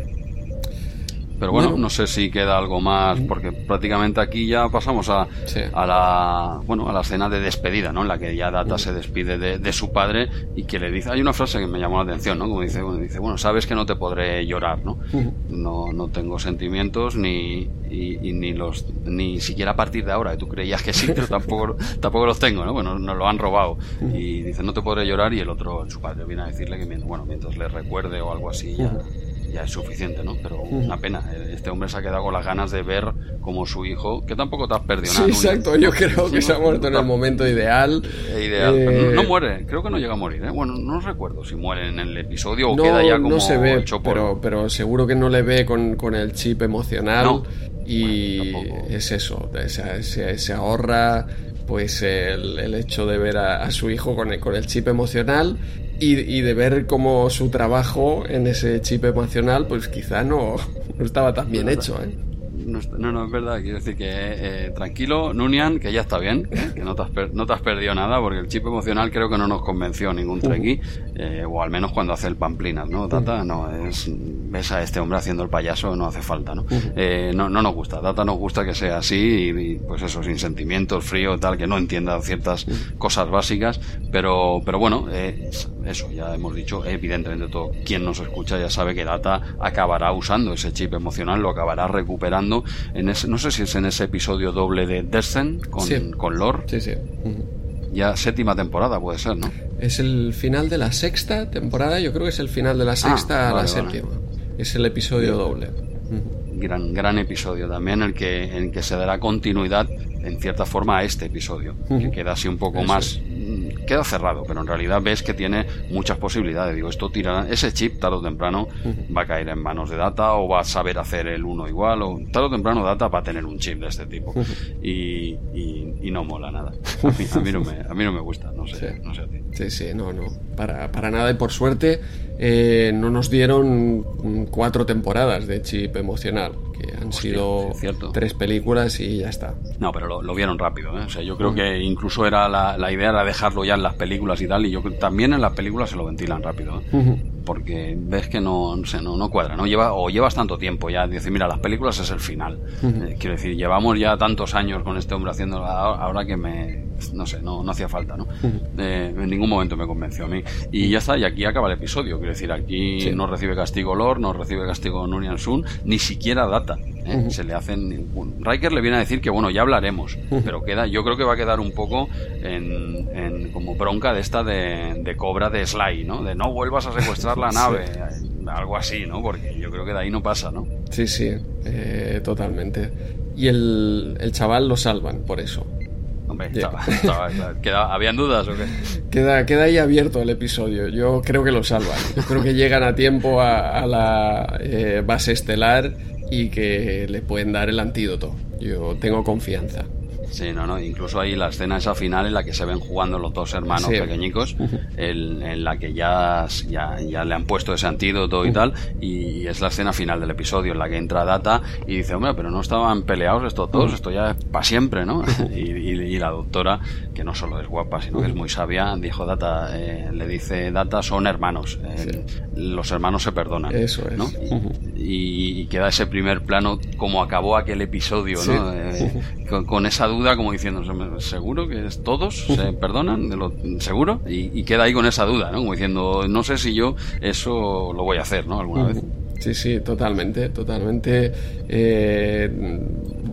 Pero bueno, no sé si queda algo más, porque prácticamente aquí ya pasamos a, a la bueno a la escena de despedida, ¿no? En la que ya Data se despide de, su padre y que le dice, hay una frase que me llamó la atención, ¿no? Como dice, bueno, dice, bueno, sabes que no te podré llorar, ¿no? No, no tengo sentimientos ni y, ni los ni siquiera a partir de ahora. Tú creías que sí, pero tampoco tampoco los tengo, ¿no? Bueno, nos lo han robado y dice no te podré llorar y el otro su padre viene a decirle que bueno mientras le recuerde o algo así ya ya es suficiente, ¿no? Pero una pena. Este hombre se ha quedado con las ganas de ver como su hijo, que tampoco te has perdido nada. Sí, exacto. Yo creo que se ha muerto en el momento ideal. Ideal. Eh, no, muere. Creo que no llega a morir. ¿eh? Bueno, no recuerdo si muere en el episodio o queda ya como no se ve, pero, pero seguro que no le ve con, con el chip emocional. y es eso. Se, se, ahorra pues el, el, hecho de ver a, a su hijo con el, con el chip emocional y, de ver cómo su trabajo en ese chip emocional, pues quizá no, no estaba tan bien hecho. ¿eh? No, no, es verdad. Quiero decir que eh, tranquilo, Nunian, que ya está bien, ¿eh? que no te, has no te has perdido nada, porque el chip emocional creo que no nos convenció ningún Trekkie, eh, o al menos cuando hace el Pamplinas, ¿no? Data, no, es, ves a este hombre haciendo el payaso, no hace falta, ¿no? no, no nos gusta, Data nos gusta que sea así, y, pues eso, sin sentimientos, frío, tal, que no entienda ciertas cosas básicas, pero, pero bueno, eso, ya hemos dicho, evidentemente todo quien nos escucha ya sabe que Data acabará usando ese chip emocional, lo acabará recuperando en ese, no sé si es en ese episodio doble de Descent con, con Lore. Sí, sí. Ya séptima temporada puede ser, ¿no? Es el final de la sexta temporada, yo creo que es el final de la ah, sexta a la séptima. Es el episodio doble. Gran, gran episodio también, el que, en que se dará continuidad en cierta forma a este episodio, que queda así un poco más queda cerrado, pero en realidad ves que tiene muchas posibilidades. Digo, esto tira, ese chip tarde o temprano va a caer en manos de Data o va a saber hacer el uno igual, o tarde o temprano Data va a tener un chip de este tipo. y, y, no mola nada. A mí, no, me, a mí no me gusta, no sé, no sé a ti. Sí, sí, no, no, para, para nada y por suerte eh, no nos dieron cuatro temporadas de chip emocional, que han sido tres películas y ya está. No, pero lo, vieron rápido. ¿eh? O sea, yo creo que incluso era la, la, idea era dejarlo ya en las películas y tal, y yo también en las películas se lo ventilan rápido. ¿eh? Porque ves que no, no, no, cuadra, no lleva o llevas tanto tiempo ya. Dice, mira, las películas es el final. quiero decir, llevamos ya tantos años con este hombre haciendo ahora que me no sé, no, no hacía falta, ¿no? Eh, en ningún momento me convenció a mí. Y ya está, y aquí acaba el episodio. Quiero decir, aquí no recibe castigo Lord, no recibe castigo Nunian Sun, ni siquiera Data. ¿eh? Se le hacen. Riker le viene a decir que, bueno, ya hablaremos, pero queda, yo creo que va a quedar un poco en, como bronca de esta de, cobra de Sly, ¿no? De no vuelvas a secuestrar la nave. Algo así, ¿no? Porque yo creo que de ahí no pasa, ¿no? Sí, sí, eh, totalmente. Y el, el chaval lo salvan por eso. ¿Habían dudas o qué? Queda, queda ahí abierto el episodio. Yo creo que lo salvan. Yo creo que llegan a tiempo a, la eh, base estelar y que le pueden dar el antídoto. Yo tengo confianza. Sí, no, no. Incluso hay la escena esa final en la que se ven jugando los dos hermanos pequeñicos, en, la que ya, ya, ya, le han puesto ese antídoto y tal, y es la escena final del episodio en la que entra Data y dice, hombre, pero no estaban peleados estos dos, esto ya es para siempre, ¿no? y, la doctora, que no solo es guapa, sino que es muy sabia, dijo Data, eh, le dice Data, son hermanos, eh, los hermanos se perdonan, Eso es. ¿no? Y, queda ese primer plano como acabó aquel episodio, ¿no? Eh, con, con esa duda como diciendo, ¿seguro que todos se perdonan? De lo, ¿Seguro? Y, queda ahí con esa duda, ¿no? Como diciendo, no sé si yo eso lo voy a hacer, ¿no? Alguna vez. Sí, sí, totalmente, totalmente. Eh,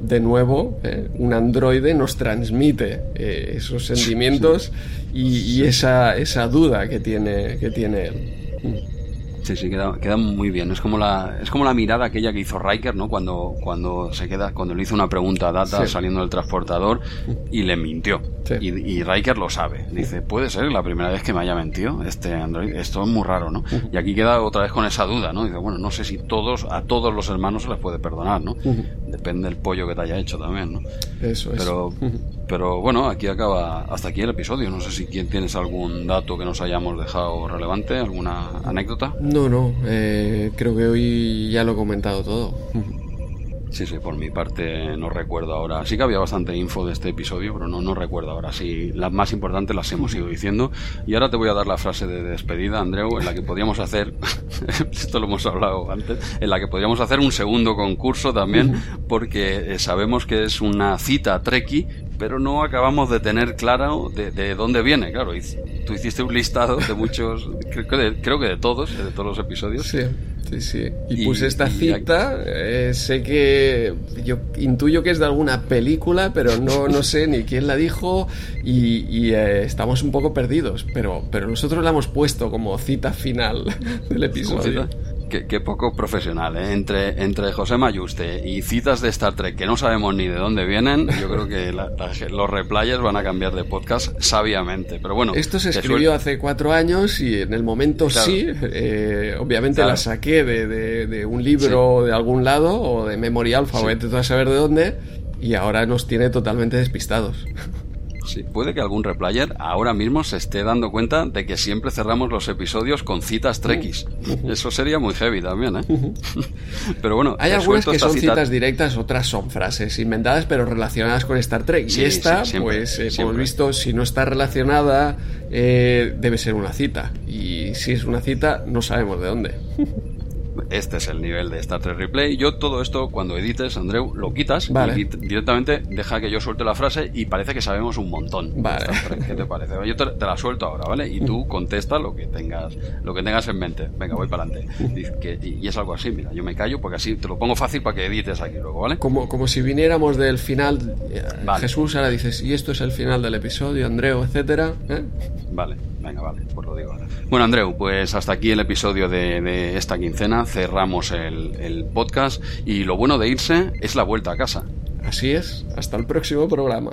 de nuevo, eh, un androide nos transmite eh, esos sentimientos y, esa, esa duda que tiene, que tiene él. Sí, sí, queda, queda, muy bien. Es como la, es como la mirada aquella que hizo Riker, ¿no? Cuando, cuando se queda, cuando le hizo una pregunta a Data saliendo del transportador y le mintió. Y, y, Riker lo sabe. Dice, puede ser la primera vez que me haya mentido este Android. Esto es muy raro, ¿no? Y aquí queda otra vez con esa duda, ¿no? Dice, bueno, no sé si todos, a todos los hermanos se les puede perdonar, ¿no? Depende del pollo que te haya hecho también, ¿no? Eso es. Pero, pero bueno, aquí acaba, hasta aquí el episodio. No sé si tienes algún dato que nos hayamos dejado relevante, alguna anécdota. No, no, eh, creo que hoy ya lo he comentado todo. Sí, sí, por mi parte no recuerdo ahora. Sí que había bastante info de este episodio, pero no, no recuerdo ahora. Sí, las más importantes las hemos ido diciendo. Y ahora te voy a dar la frase de despedida, Andreu, en la que podríamos hacer, esto lo hemos hablado antes, en la que podríamos hacer un segundo concurso también, porque eh, sabemos que es una cita treki, pero no acabamos de tener claro de, dónde viene. Claro, tú hiciste un listado de muchos, creo que de, creo que de todos, de todos los episodios. Sí. Sí, sí. Y, puse esta cita, eh, sé que yo intuyo que es de alguna película, pero no, no sé ni quién la dijo y, eh, estamos un poco perdidos, pero, pero nosotros la hemos puesto como cita final del episodio. Qué, poco profesional, ¿eh? Entre, entre José Mayuste y citas de Star Trek que no sabemos ni de dónde vienen, yo creo que los replayers van a cambiar de podcast sabiamente. Pero bueno. Esto se escribió hace cuatro años y en el momento sí, eh, obviamente la saqué de, de, un libro de algún lado o de Memoria Alpha o de saber de dónde y ahora nos tiene totalmente despistados. Sí, puede que algún replayer ahora mismo se esté dando cuenta de que siempre cerramos los episodios con citas trekkies. Eso sería muy heavy también, ¿eh? Pero bueno, hay algunas que son citas directas, otras son frases inventadas pero relacionadas con Star Trek. y esta, pues eh, hemos visto, si no está relacionada, eh, debe ser una cita. Y si es una cita, no sabemos de dónde. Este es el nivel de Star Trek Replay. Yo todo esto, cuando edites, Andreu, lo quitas y directamente deja que yo suelte la frase y parece que sabemos un montón. Vale. ¿Qué te parece? Yo te, la suelto ahora, ¿vale? Y tú contesta lo que tengas, lo que tengas en mente. Venga, voy para adelante. Y, es algo así, mira, yo me callo porque así te lo pongo fácil para que edites aquí luego, ¿vale? Como, como si viniéramos del final. Eh, Jesús, ahora dices, y esto es el final del episodio, Andreu, etcétera. ¿eh? Vale, venga, vale, pues lo digo ahora. Bueno, Andreu, pues hasta aquí el episodio de, esta quincena. Cerramos el, el podcast y lo bueno de irse es la vuelta a casa. Así es, hasta el próximo programa.